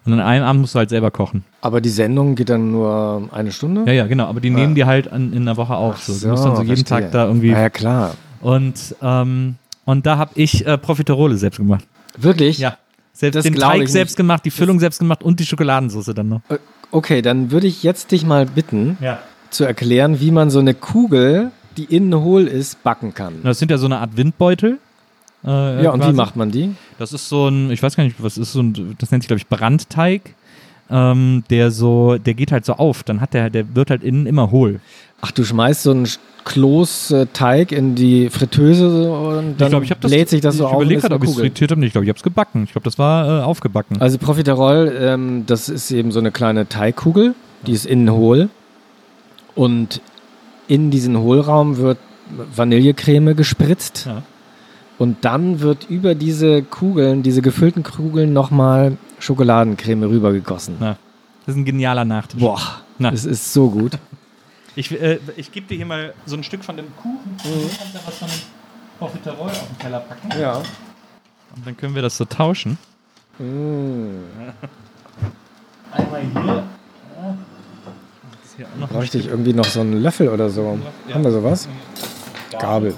Speaker 2: Und an einem Abend musst du halt selber kochen.
Speaker 3: Aber die Sendung geht dann nur eine Stunde?
Speaker 2: Ja, ja, genau. Aber die nehmen die halt an, in der Woche auf. So. Du musst dann so jeden
Speaker 3: verstehe.
Speaker 2: Tag da irgendwie.
Speaker 3: Ah, ja, klar.
Speaker 2: Und, ähm, und da habe ich äh, Profiterole selbst gemacht.
Speaker 3: Wirklich?
Speaker 2: Ja. Selbst
Speaker 3: Das
Speaker 2: den Teig selbst gemacht, die Füllung selbst gemacht und die Schokoladensauce dann noch.
Speaker 3: Äh, Okay, dann würde ich jetzt dich mal bitten,
Speaker 2: Ja.
Speaker 3: zu erklären, wie man so eine Kugel, die innen hohl ist, backen kann.
Speaker 2: Das sind ja so eine Art Windbeutel. Äh,
Speaker 3: Ja, und wie macht man die?
Speaker 2: Das ist so ein, ich weiß gar nicht, was ist so ein, das nennt sich, glaube ich, Brandteig. Ähm, der so, der geht halt so auf. Dann hat der, der wird halt innen immer hohl.
Speaker 3: Ach, du schmeißt so einen Kloß äh, Teig in die Fritteuse und dann
Speaker 2: ich glaube, ich das.
Speaker 3: bläht sich das so
Speaker 2: ich
Speaker 3: auf und
Speaker 2: überlege gerade, ob ich es frittiert habe. Ich glaube, ich habe es gebacken. Ich glaube, das war äh, aufgebacken.
Speaker 3: Also Profiterol, ähm, das ist eben so eine kleine Teigkugel, die ist innen hohl und in diesen Hohlraum wird Vanillecreme gespritzt
Speaker 2: Ja.
Speaker 3: und dann wird über diese Kugeln, diese gefüllten Kugeln nochmal Schokoladencreme rübergegossen.
Speaker 2: Na, das ist ein genialer Nachtisch.
Speaker 3: Boah,
Speaker 2: Na.
Speaker 3: das ist so gut.
Speaker 2: Ich, äh, ich gebe dir hier mal so ein Stück von dem Kuchen. Du kannst ja was von dem Profiterol auf den Teller packen.
Speaker 3: Ja.
Speaker 2: Und dann können wir das so tauschen.
Speaker 3: Mm.
Speaker 2: Einmal hier. Noch.
Speaker 3: Bräuchte ich irgendwie noch so einen Löffel oder so? Haben wir sowas? Gabel.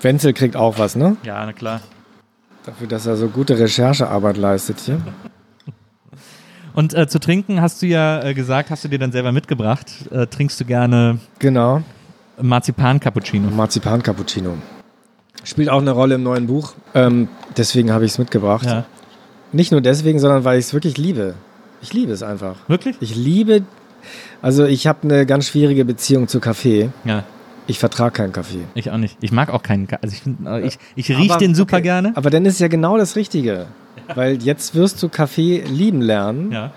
Speaker 3: Wenzel kriegt auch was, ne?
Speaker 2: Ja, na klar.
Speaker 3: Dafür, dass er so gute Recherchearbeit leistet hier.
Speaker 2: Und äh, zu trinken hast du ja äh, gesagt, hast du dir dann selber mitgebracht. Äh, trinkst du gerne
Speaker 3: Genau.
Speaker 2: Marzipan-Cappuccino?
Speaker 3: Marzipan-Cappuccino. Spielt auch eine Rolle im neuen Buch. Ähm, deswegen habe ich es mitgebracht.
Speaker 2: Ja.
Speaker 3: Nicht nur deswegen, sondern weil ich es wirklich liebe. Ich liebe es einfach.
Speaker 2: Wirklich?
Speaker 3: Ich liebe. Also, ich habe eine ganz schwierige Beziehung zu Kaffee.
Speaker 2: Ja,
Speaker 3: Ich vertrage keinen Kaffee.
Speaker 2: ich auch nicht. Ich mag auch keinen. Ka- Also ich, äh, ich, ich riech
Speaker 3: Aber-
Speaker 2: den super
Speaker 3: okay.
Speaker 2: gerne.
Speaker 3: Aber dann ist ja genau das Richtige. Weil jetzt wirst du Kaffee lieben lernen.
Speaker 2: Ja.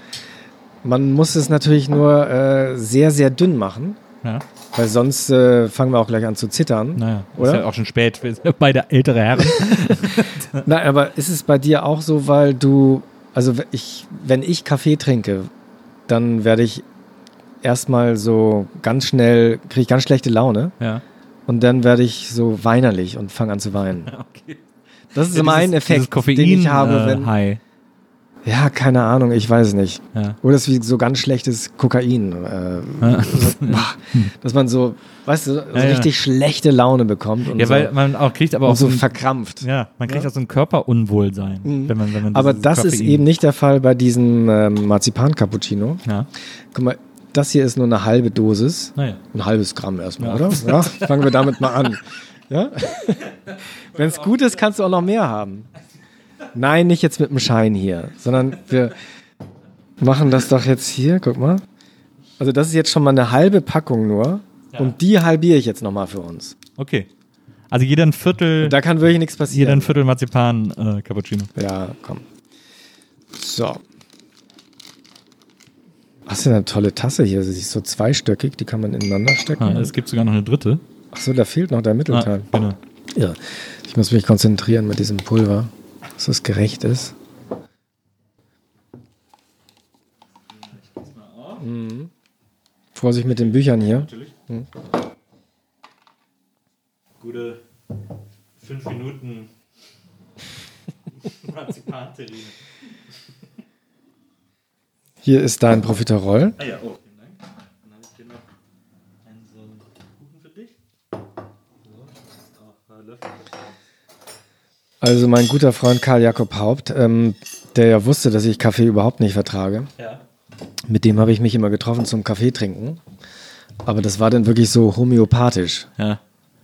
Speaker 3: Man muss es natürlich nur äh, sehr, sehr dünn machen.
Speaker 2: Ja.
Speaker 3: Weil sonst äh, fangen wir auch gleich an zu zittern.
Speaker 2: Naja, ist
Speaker 3: Oder?
Speaker 2: ja auch schon spät. Wir sind beide ältere Herren.
Speaker 3: Na, aber ist es bei dir auch so, weil du, also ich, wenn ich Kaffee trinke, dann werde ich erstmal so ganz schnell, kriege ich ganz schlechte Laune
Speaker 2: ja.
Speaker 3: und dann werde ich so weinerlich und fange an zu weinen.
Speaker 2: Okay.
Speaker 3: Das ist
Speaker 2: Ja,
Speaker 3: mein
Speaker 2: dieses-
Speaker 3: Effekt,
Speaker 2: Koffein,
Speaker 3: den ich habe,
Speaker 2: äh,
Speaker 3: wenn,
Speaker 2: High.
Speaker 3: Ja, keine Ahnung, ich weiß nicht.
Speaker 2: Ja.
Speaker 3: Oder es ist wie so ganz schlechtes Kokain. Äh, so, boah, dass man so, weißt du, so
Speaker 2: Ja, ja.
Speaker 3: richtig schlechte Laune bekommt und
Speaker 2: Ja,
Speaker 3: so,
Speaker 2: weil man auch kriegt aber auch
Speaker 3: so
Speaker 2: so ein,
Speaker 3: verkrampft.
Speaker 2: ja, man kriegt auch so ein Körperunwohlsein, wenn man, wenn man
Speaker 3: Aber das ist
Speaker 2: Koffein-
Speaker 3: eben nicht der Fall bei diesem ähm, Marzipan-Cappuccino.
Speaker 2: Ja,
Speaker 3: Guck mal, das hier ist nur eine halbe Dosis.
Speaker 2: naja.
Speaker 3: Ein halbes Gramm erstmal, oder? Ja, fangen wir damit mal an. Ja? Wenn es gut ist, kannst du auch noch mehr haben. Nein, nicht jetzt mit dem Schein hier, sondern wir machen das doch jetzt hier, guck mal. Also das ist jetzt schon mal eine halbe Packung nur. Und die halbiere ich jetzt nochmal für uns.
Speaker 2: Okay. Also jeder ein Viertel,
Speaker 3: Da kann wirklich nichts
Speaker 2: jeder
Speaker 3: passieren.
Speaker 2: ein Viertel Marzipan äh, Cappuccino.
Speaker 3: Ja, komm. So. Was ist denn eine tolle Tasse hier? Sie ist so zweistöckig, die kann man ineinander stecken.
Speaker 2: Ah, es gibt sogar noch eine dritte.
Speaker 3: Achso, da fehlt noch der
Speaker 2: Ah,
Speaker 3: Mittelteil.
Speaker 2: genau.
Speaker 3: Ja, ich muss mich konzentrieren mit diesem Pulver, dass das gerecht ist. Mhm. Vorsicht mit den Büchern hier.
Speaker 2: Gute fünf Minuten Marzipan-Terrine.
Speaker 3: Hier ist dein Profiterol.
Speaker 2: Ah ja, oh, vielen Dank. Dann habe ich hier noch einen so einen Kuchen für dich. So, das ist auch äh, Löffel.
Speaker 3: Also mein guter Freund Karl Jakob Haupt, ähm, der ja wusste, dass ich Kaffee überhaupt nicht vertrage.
Speaker 2: Ja.
Speaker 3: Mit dem habe ich mich immer getroffen zum Kaffee trinken. Aber das war dann wirklich so homöopathisch.
Speaker 2: Ja.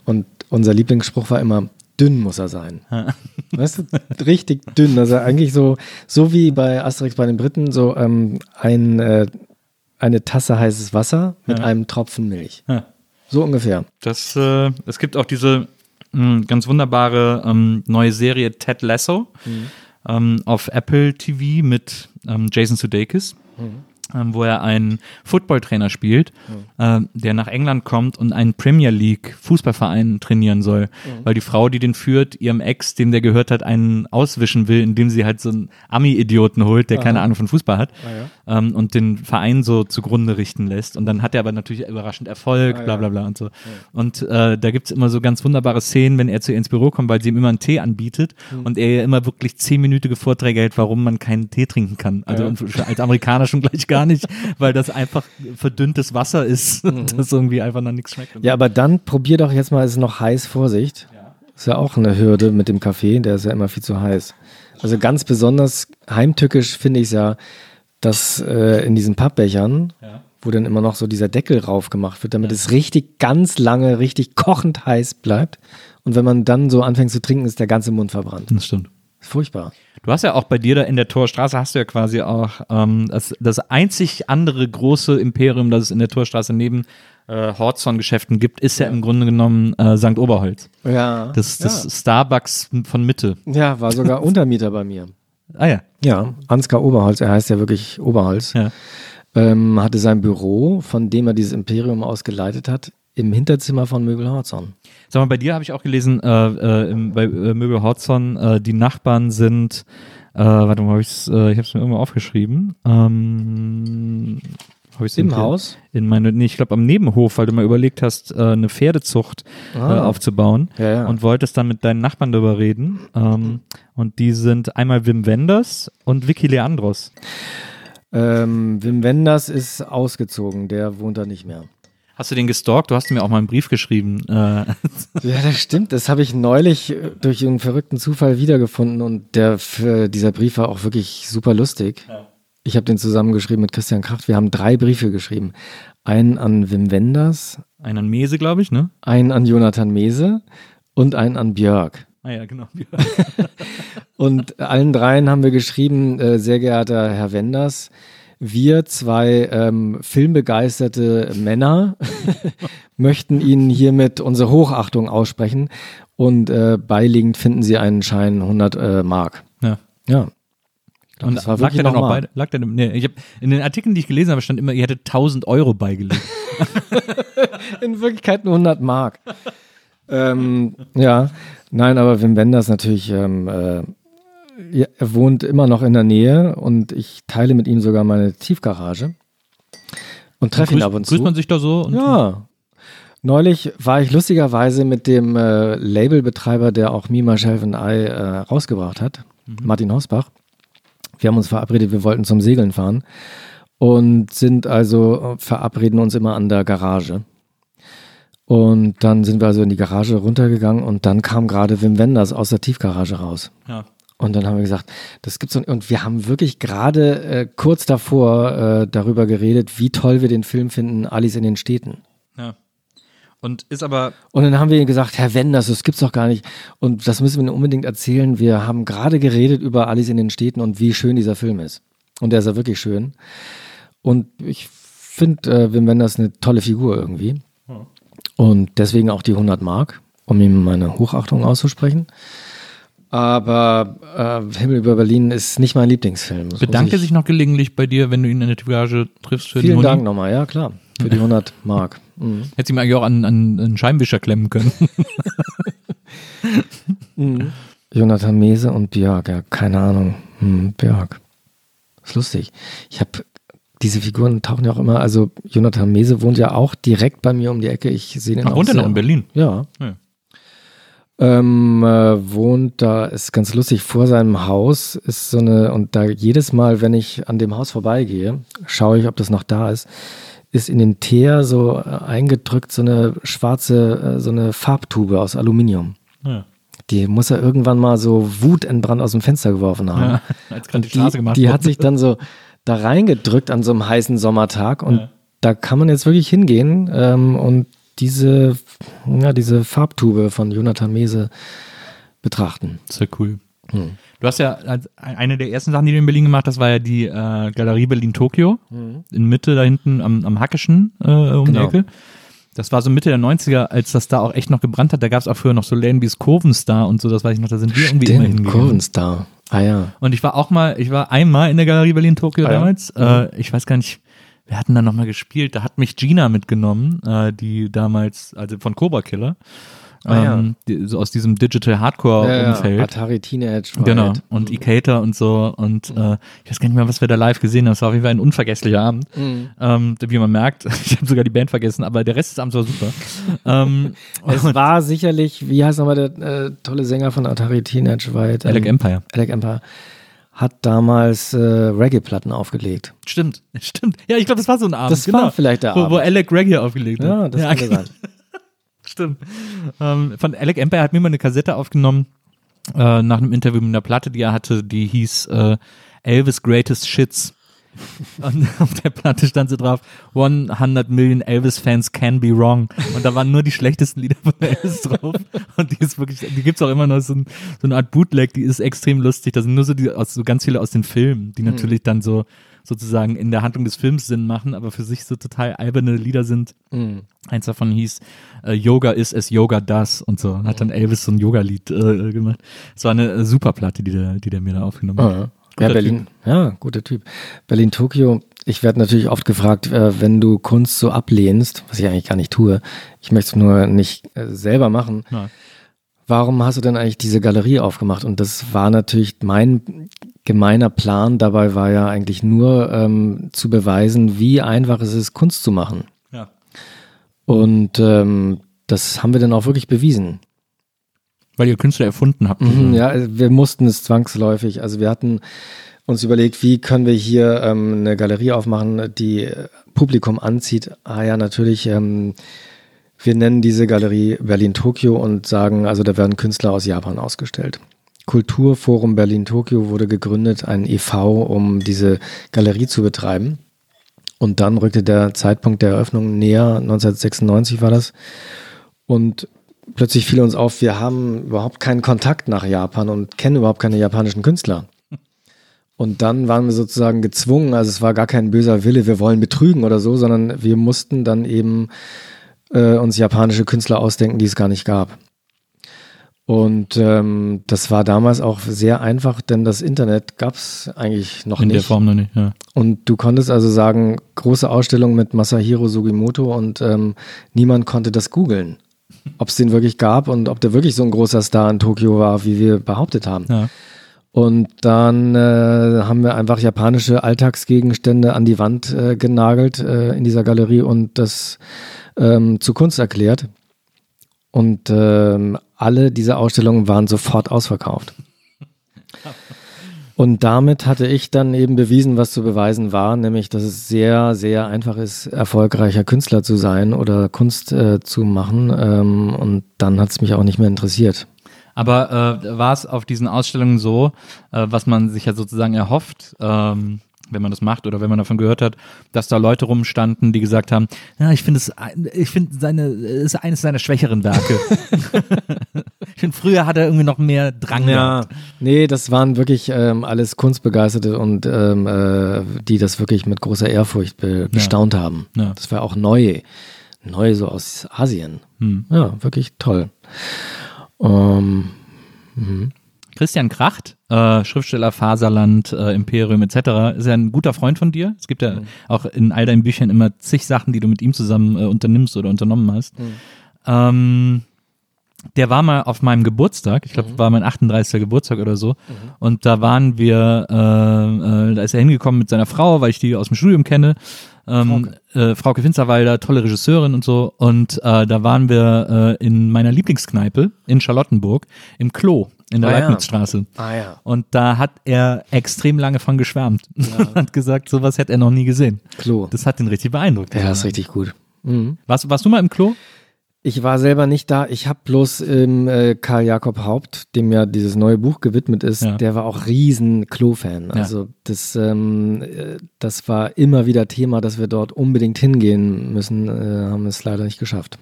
Speaker 3: Und unser Lieblingsspruch war immer, dünn muss er sein. Weißt du, richtig dünn. Also eigentlich so, so wie bei Asterix bei den Briten, so ähm, ein, äh, eine Tasse heißes Wasser mit
Speaker 2: Ja.
Speaker 3: einem Tropfen Milch.
Speaker 2: Ja.
Speaker 3: So ungefähr.
Speaker 2: Das, äh, es gibt auch diese ganz wunderbare ähm, neue Serie Ted Lasso ähm, auf Apple TV mit ähm, Jason Sudeikis, ähm, wo er einen Footballtrainer spielt, äh, der nach England kommt und einen Premier League Fußballverein trainieren soll, weil die Frau, die den führt, ihrem Ex, dem der gehört hat, einen auswischen will, indem sie halt so einen Ami-Idioten holt, der keine Ahnung von Fußball hat ähm, und den Verein so zugrunde richten lässt. Und dann hat er aber natürlich überraschend Erfolg, bla bla bla und so. Und äh, da gibt's immer so ganz wunderbare Szenen, wenn er zu ihr ins Büro kommt, weil sie ihm immer einen Tee anbietet und er ihr immer wirklich zehnminütige Vorträge hält, warum man keinen Tee trinken kann. Also und als Amerikaner schon gleich gar nicht, weil das einfach verdünntes Wasser ist und das irgendwie einfach nach nichts schmeckt.
Speaker 3: Ja, aber dann probier doch jetzt mal, es ist noch heiß, Vorsicht. Ist ja auch eine Hürde mit dem Kaffee, der ist ja immer viel zu heiß. Also ganz besonders heimtückisch finde ich es ja, dass äh, in diesen Pappbechern,
Speaker 2: Ja.
Speaker 3: wo dann immer noch so dieser Deckel rauf gemacht wird, damit es richtig ganz lange, richtig kochend heiß bleibt. Und wenn man dann so anfängt zu trinken, ist der ganze Mund verbrannt.
Speaker 2: Das stimmt.
Speaker 3: Ist furchtbar.
Speaker 2: Du hast ja auch bei dir da in der Torstraße hast du ja quasi auch ähm, das, das einzig andere große Imperium, das es in der Torstraße neben äh, Horzon-Geschäften gibt, ist ja, im Grunde genommen äh, St. Oberholz.
Speaker 3: Ja.
Speaker 2: Das, das Starbucks von Mitte.
Speaker 3: ja, war sogar Untermieter bei mir.
Speaker 2: Ah ja.
Speaker 3: Ja, Ansgar Oberholz, er heißt ja wirklich Oberholz.
Speaker 2: ja.
Speaker 3: ähm, hatte sein Büro, von dem er dieses Imperium aus geleitet hat, im Hinterzimmer von Möbel Horzon.
Speaker 2: Sag mal, bei dir habe ich auch gelesen, äh, äh, im, bei äh, Möbel Horzon, äh, die Nachbarn sind, äh, warte mal, hab ich's, äh, ich habe es mir irgendwo aufgeschrieben. Ähm, hab ich's
Speaker 3: Im
Speaker 2: in-
Speaker 3: Haus?
Speaker 2: In meine, nee, ich glaube am Nebenhof, weil du mal überlegt hast, äh, eine Pferdezucht äh,
Speaker 3: Ah.
Speaker 2: aufzubauen
Speaker 3: Ja, ja.
Speaker 2: und wolltest dann mit deinen Nachbarn darüber reden. Ähm, und die sind einmal Wim Wenders und Vicky Leandros.
Speaker 3: Ähm, Wim Wenders ist ausgezogen, der wohnt da nicht mehr.
Speaker 2: Hast du den gestalkt? Du hast mir auch mal einen Brief geschrieben. Äh,
Speaker 3: Ja, das stimmt. Das habe ich neulich äh, durch einen verrückten Zufall wiedergefunden und der, dieser Brief war auch wirklich super lustig. Ich habe den zusammengeschrieben mit Christian Kraft. Wir haben drei Briefe geschrieben. Einen an Wim Wenders,
Speaker 2: einen an Mese, glaube ich, ne?
Speaker 3: einen an Jonathan Mese und einen an Björk.
Speaker 2: Ah ja, genau.
Speaker 3: Und allen dreien haben wir geschrieben, äh, sehr geehrter Herr Wenders, wir zwei ähm, filmbegeisterte Männer möchten Ihnen hiermit unsere Hochachtung aussprechen und äh, beiliegend finden Sie einen Schein 100 äh, Mark.
Speaker 2: ja.
Speaker 3: Ja.
Speaker 2: Und
Speaker 3: das war
Speaker 2: lag der dann bei? Lag der, nee, ich hab, in den Artikeln, die ich gelesen habe, stand immer, ihr hättet 1000 Euro beigelegt.
Speaker 3: In Wirklichkeit nur 100 Mark. ähm, ja, nein, aber Wim Wenders natürlich, ähm, äh, er wohnt immer noch in der Nähe und ich teile mit ihm sogar meine Tiefgarage und treffe ihn
Speaker 2: Grüßt-
Speaker 3: ab und
Speaker 2: Grüßt
Speaker 3: zu.
Speaker 2: man sich da so? Und
Speaker 3: Ja. Neulich war ich lustigerweise mit dem äh, Labelbetreiber, der auch Me, Myself and I äh, rausgebracht hat,
Speaker 2: Mhm.
Speaker 3: Martin Hausbach, Wir haben uns verabredet, wir wollten zum Segeln fahren und sind also, verabreden uns immer an der Garage. Und dann sind wir also in die Garage runtergegangen und dann kam gerade Wim Wenders aus der Tiefgarage raus.
Speaker 2: Ja.
Speaker 3: Und dann haben wir gesagt, das gibt's und, und wir haben wirklich gerade äh, kurz davor äh, darüber geredet, wie toll wir den Film finden, Alice in den Städten.
Speaker 2: Und ist aber,
Speaker 3: Und dann haben wir gesagt, Herr Wenders, das gibt's doch gar nicht. Und das müssen wir Ihnen unbedingt erzählen. Wir haben gerade geredet über Alice in den Städten und wie schön dieser Film ist. Und der ist ja wirklich schön. Und ich finde äh, Wim Wenders eine tolle Figur irgendwie. Und deswegen auch die 100 Mark, um ihm meine Hochachtung auszusprechen. Aber äh, Himmel über Berlin ist nicht mein Lieblingsfilm. Das
Speaker 2: bedanke
Speaker 3: ich-
Speaker 2: sich noch gelegentlich bei dir, wenn du ihn in der Tiefgarage triffst für
Speaker 3: Vielen. Dank nochmal, ja klar. Für die 100 Mark. Mhm.
Speaker 2: Hätte sie mir eigentlich auch an, an einen Scheibenwischer klemmen können.
Speaker 3: Jonathan Mese und Björk, ja, keine Ahnung. Hm, Björk. Ist lustig. Ich habe diese Figuren tauchen ja auch immer, also Jonathan Mese wohnt ja auch direkt bei mir um die Ecke. Ich sehe den
Speaker 2: Ach,
Speaker 3: auch
Speaker 2: wohnt er noch in Berlin?
Speaker 3: Ja.
Speaker 2: Ja.
Speaker 3: Ähm, äh, wohnt da, ist ganz lustig, vor seinem Haus ist so eine, und da jedes Mal, wenn ich an dem Haus vorbeigehe, schaue ich, ob das noch da ist, ist in den Teer so äh, eingedrückt so eine schwarze, äh, so eine Farbtube aus Aluminium.
Speaker 2: Ja.
Speaker 3: Die muss er irgendwann mal so wutentbrannt aus dem Fenster geworfen haben.
Speaker 2: Ja, als gerade die
Speaker 3: die,
Speaker 2: Straße gemacht
Speaker 3: die
Speaker 2: wurde.
Speaker 3: hat sich dann so da reingedrückt an so einem heißen Sommertag und
Speaker 2: Ja.
Speaker 3: da kann man jetzt wirklich hingehen ähm, und diese, ja, diese Farbtube von Jonathan Mese betrachten.
Speaker 2: Sehr cool.
Speaker 3: Hm.
Speaker 2: Du hast ja eine der ersten Sachen, die du in Berlin gemacht hast, war ja die äh, Galerie Berlin Tokio. In Mitte da hinten am, am Hackischen äh, um die
Speaker 3: Genau.
Speaker 2: Ecke. Das war so Mitte der 90er, als das da auch echt noch gebrannt hat. Da gab es auch früher noch so Läden wie das Kurvenstar und so, das weiß ich noch, da sind wir irgendwie immer hingegangen.
Speaker 3: Kurvenstar. Ah ja.
Speaker 2: Und ich war auch mal, ich war einmal in der Galerie Berlin Tokio
Speaker 3: Ah ja?
Speaker 2: damals. Äh, ich weiß gar nicht, wir hatten da nochmal gespielt. Da hat mich Gina mitgenommen, äh, die damals, also von Cobra Killer.
Speaker 3: Ah ja.
Speaker 2: ähm, die, so aus diesem Digital Hardcore
Speaker 3: ja, ja. Atari Teenage. Riot.
Speaker 2: Genau. Und Ikater und so. Und äh, ich weiß gar nicht mehr, was wir da live gesehen haben. Es war auf jeden Fall ein unvergesslicher Abend.
Speaker 3: Mhm.
Speaker 2: Ähm, wie man merkt, ich habe sogar die Band vergessen, aber der Rest des Abends war super. ähm,
Speaker 3: Es war sicherlich, wie heißt nochmal der äh, tolle Sänger von Atari Teenage Riot?
Speaker 2: Alec Empire.
Speaker 3: Alec Empire hat damals äh, Reggae-Platten aufgelegt.
Speaker 2: Stimmt, stimmt. Ja, ich glaube, das war so ein Abend.
Speaker 3: Das
Speaker 2: genau.
Speaker 3: war vielleicht der
Speaker 2: wo,
Speaker 3: Abend.
Speaker 2: Wo Alec Reggae aufgelegt hat.
Speaker 3: Ja, das kann
Speaker 2: genau.
Speaker 3: sein.
Speaker 2: Stimmt. Ähm, von Alec Empire hat mir mal eine Kassette aufgenommen äh, nach einem Interview mit einer Platte, die er hatte, die hieß äh, Elvis Greatest Shits. Und auf der Platte stand so drauf, 100 Million Elvis-Fans can be wrong. Und da waren nur die schlechtesten Lieder von Elvis drauf. Und die ist wirklich, die gibt's auch immer noch so, ein, so eine Art Bootleg, die ist extrem lustig. Da sind nur so, die, so ganz viele aus den Filmen, die natürlich dann so sozusagen in der Handlung des Films Sinn machen, aber für sich so total alberne Lieder sind. Eins davon hieß äh, Yoga is as Yoga does und so. Hat dann Elvis so ein Yoga-Lied äh, gemacht. Es war eine äh, super Platte, die der, die der mir da aufgenommen hat.
Speaker 3: Ja, ja
Speaker 2: Guter
Speaker 3: Berlin. Ja, guter Typ. Berlin, Tokio. Ich werde natürlich oft gefragt, äh, wenn du Kunst so ablehnst, was ich eigentlich gar nicht tue. Ich möchte es nur nicht äh, selber machen.
Speaker 2: Ja.
Speaker 3: Warum hast du denn eigentlich diese Galerie aufgemacht? Und das war natürlich mein gemeiner Plan. Dabei war ja eigentlich nur ähm, zu beweisen, wie einfach es ist, Kunst zu machen.
Speaker 2: Ja.
Speaker 3: Und ähm, das haben wir dann auch wirklich bewiesen.
Speaker 2: Weil ihr Künstler erfunden habt.
Speaker 3: Mhm, ja, also wir mussten es zwangsläufig. Also wir hatten uns überlegt, wie können wir hier ähm, eine Galerie aufmachen, die Publikum anzieht. Ah ja, natürlich. Wir nennen diese Galerie Berlin-Tokio und sagen, also da werden Künstler aus Japan ausgestellt. Kulturforum Berlin-Tokio wurde gegründet, ein e.V., um diese Galerie zu betreiben. Und dann rückte der Zeitpunkt der Eröffnung näher, 1996 war das. Und plötzlich fiel uns auf, wir haben überhaupt keinen Kontakt nach Japan und kennen überhaupt keine japanischen Künstler. Und dann waren wir sozusagen gezwungen, also es war gar kein böser Wille, wir wollen betrügen oder so, sondern wir mussten dann eben äh, uns japanische Künstler ausdenken, die es gar nicht gab. Und ähm, das war damals auch sehr einfach, denn das Internet gab es eigentlich noch
Speaker 2: In
Speaker 3: nicht.
Speaker 2: der Form noch nicht, ja.
Speaker 3: Und du konntest also sagen, große Ausstellung mit Masahiro Sugimoto und ähm, niemand konnte das googeln. Ob es den wirklich gab und ob der wirklich so ein großer Star in Tokio war, wie wir behauptet haben.
Speaker 2: ja.
Speaker 3: Und dann äh, haben wir einfach japanische Alltagsgegenstände an die Wand äh, genagelt äh, in dieser Galerie und das ähm, zu Kunst erklärt. Und ähm, alle diese Ausstellungen waren sofort ausverkauft. Und damit hatte ich dann eben bewiesen, was zu beweisen war, nämlich, dass es sehr, sehr einfach ist, erfolgreicher Künstler zu sein oder Kunst äh, zu machen. Ähm, und dann hat es mich auch nicht mehr interessiert.
Speaker 2: Aber äh, war es auf diesen Ausstellungen so, äh, was man sich ja sozusagen erhofft, ähm, wenn man das macht oder wenn man davon gehört hat, dass da Leute rumstanden, die gesagt haben, ja, ich finde es, ich finde seine, ist eines seiner schwächeren Werke. ich finde, früher hat er irgendwie noch mehr Drang gehabt.
Speaker 3: Nee, das waren wirklich ähm, alles Kunstbegeisterte und ähm, äh, die das wirklich mit großer Ehrfurcht be bestaunt haben.
Speaker 2: Ja.
Speaker 3: Das war auch neu. Neu so aus Asien.
Speaker 2: Hm.
Speaker 3: Ja, wirklich toll. Ähm,
Speaker 2: Christian Kracht, äh, Schriftsteller Faserland, äh, Imperium etc., ist ja ein guter Freund von dir. Es gibt ja auch in all deinen Büchern immer zig Sachen, die du mit ihm zusammen äh, unternimmst oder unternommen hast. Ähm, der war mal auf meinem Geburtstag, ich glaube, war mein 38. Geburtstag oder so. Und da waren wir, äh, äh, da ist er hingekommen mit seiner Frau, weil ich die aus dem Studium kenne. Ähm, äh, Frauke Finsterwalder, tolle Regisseurin und so. Und äh, da waren wir äh, in meiner Lieblingskneipe in Charlottenburg im Klo in der
Speaker 3: Ah ja.
Speaker 2: Leibnizstraße.
Speaker 3: ah ja,
Speaker 2: Und da hat er extrem lange von geschwärmt und hat gesagt, sowas hätte er noch nie gesehen.
Speaker 3: Klo.
Speaker 2: Das hat ihn richtig beeindruckt.
Speaker 3: Ja, ist richtig gut. Mhm.
Speaker 2: warst, warst du mal im Klo?
Speaker 3: Ich war selber nicht da. Ich habe bloß ähm, äh, Karl Jakob Haupt, dem ja dieses neue Buch gewidmet ist,
Speaker 2: Ja.
Speaker 3: der war auch riesen Klo-Fan. Also das, ähm, äh, das war immer wieder Thema, dass wir dort unbedingt hingehen müssen, äh, haben es leider nicht geschafft.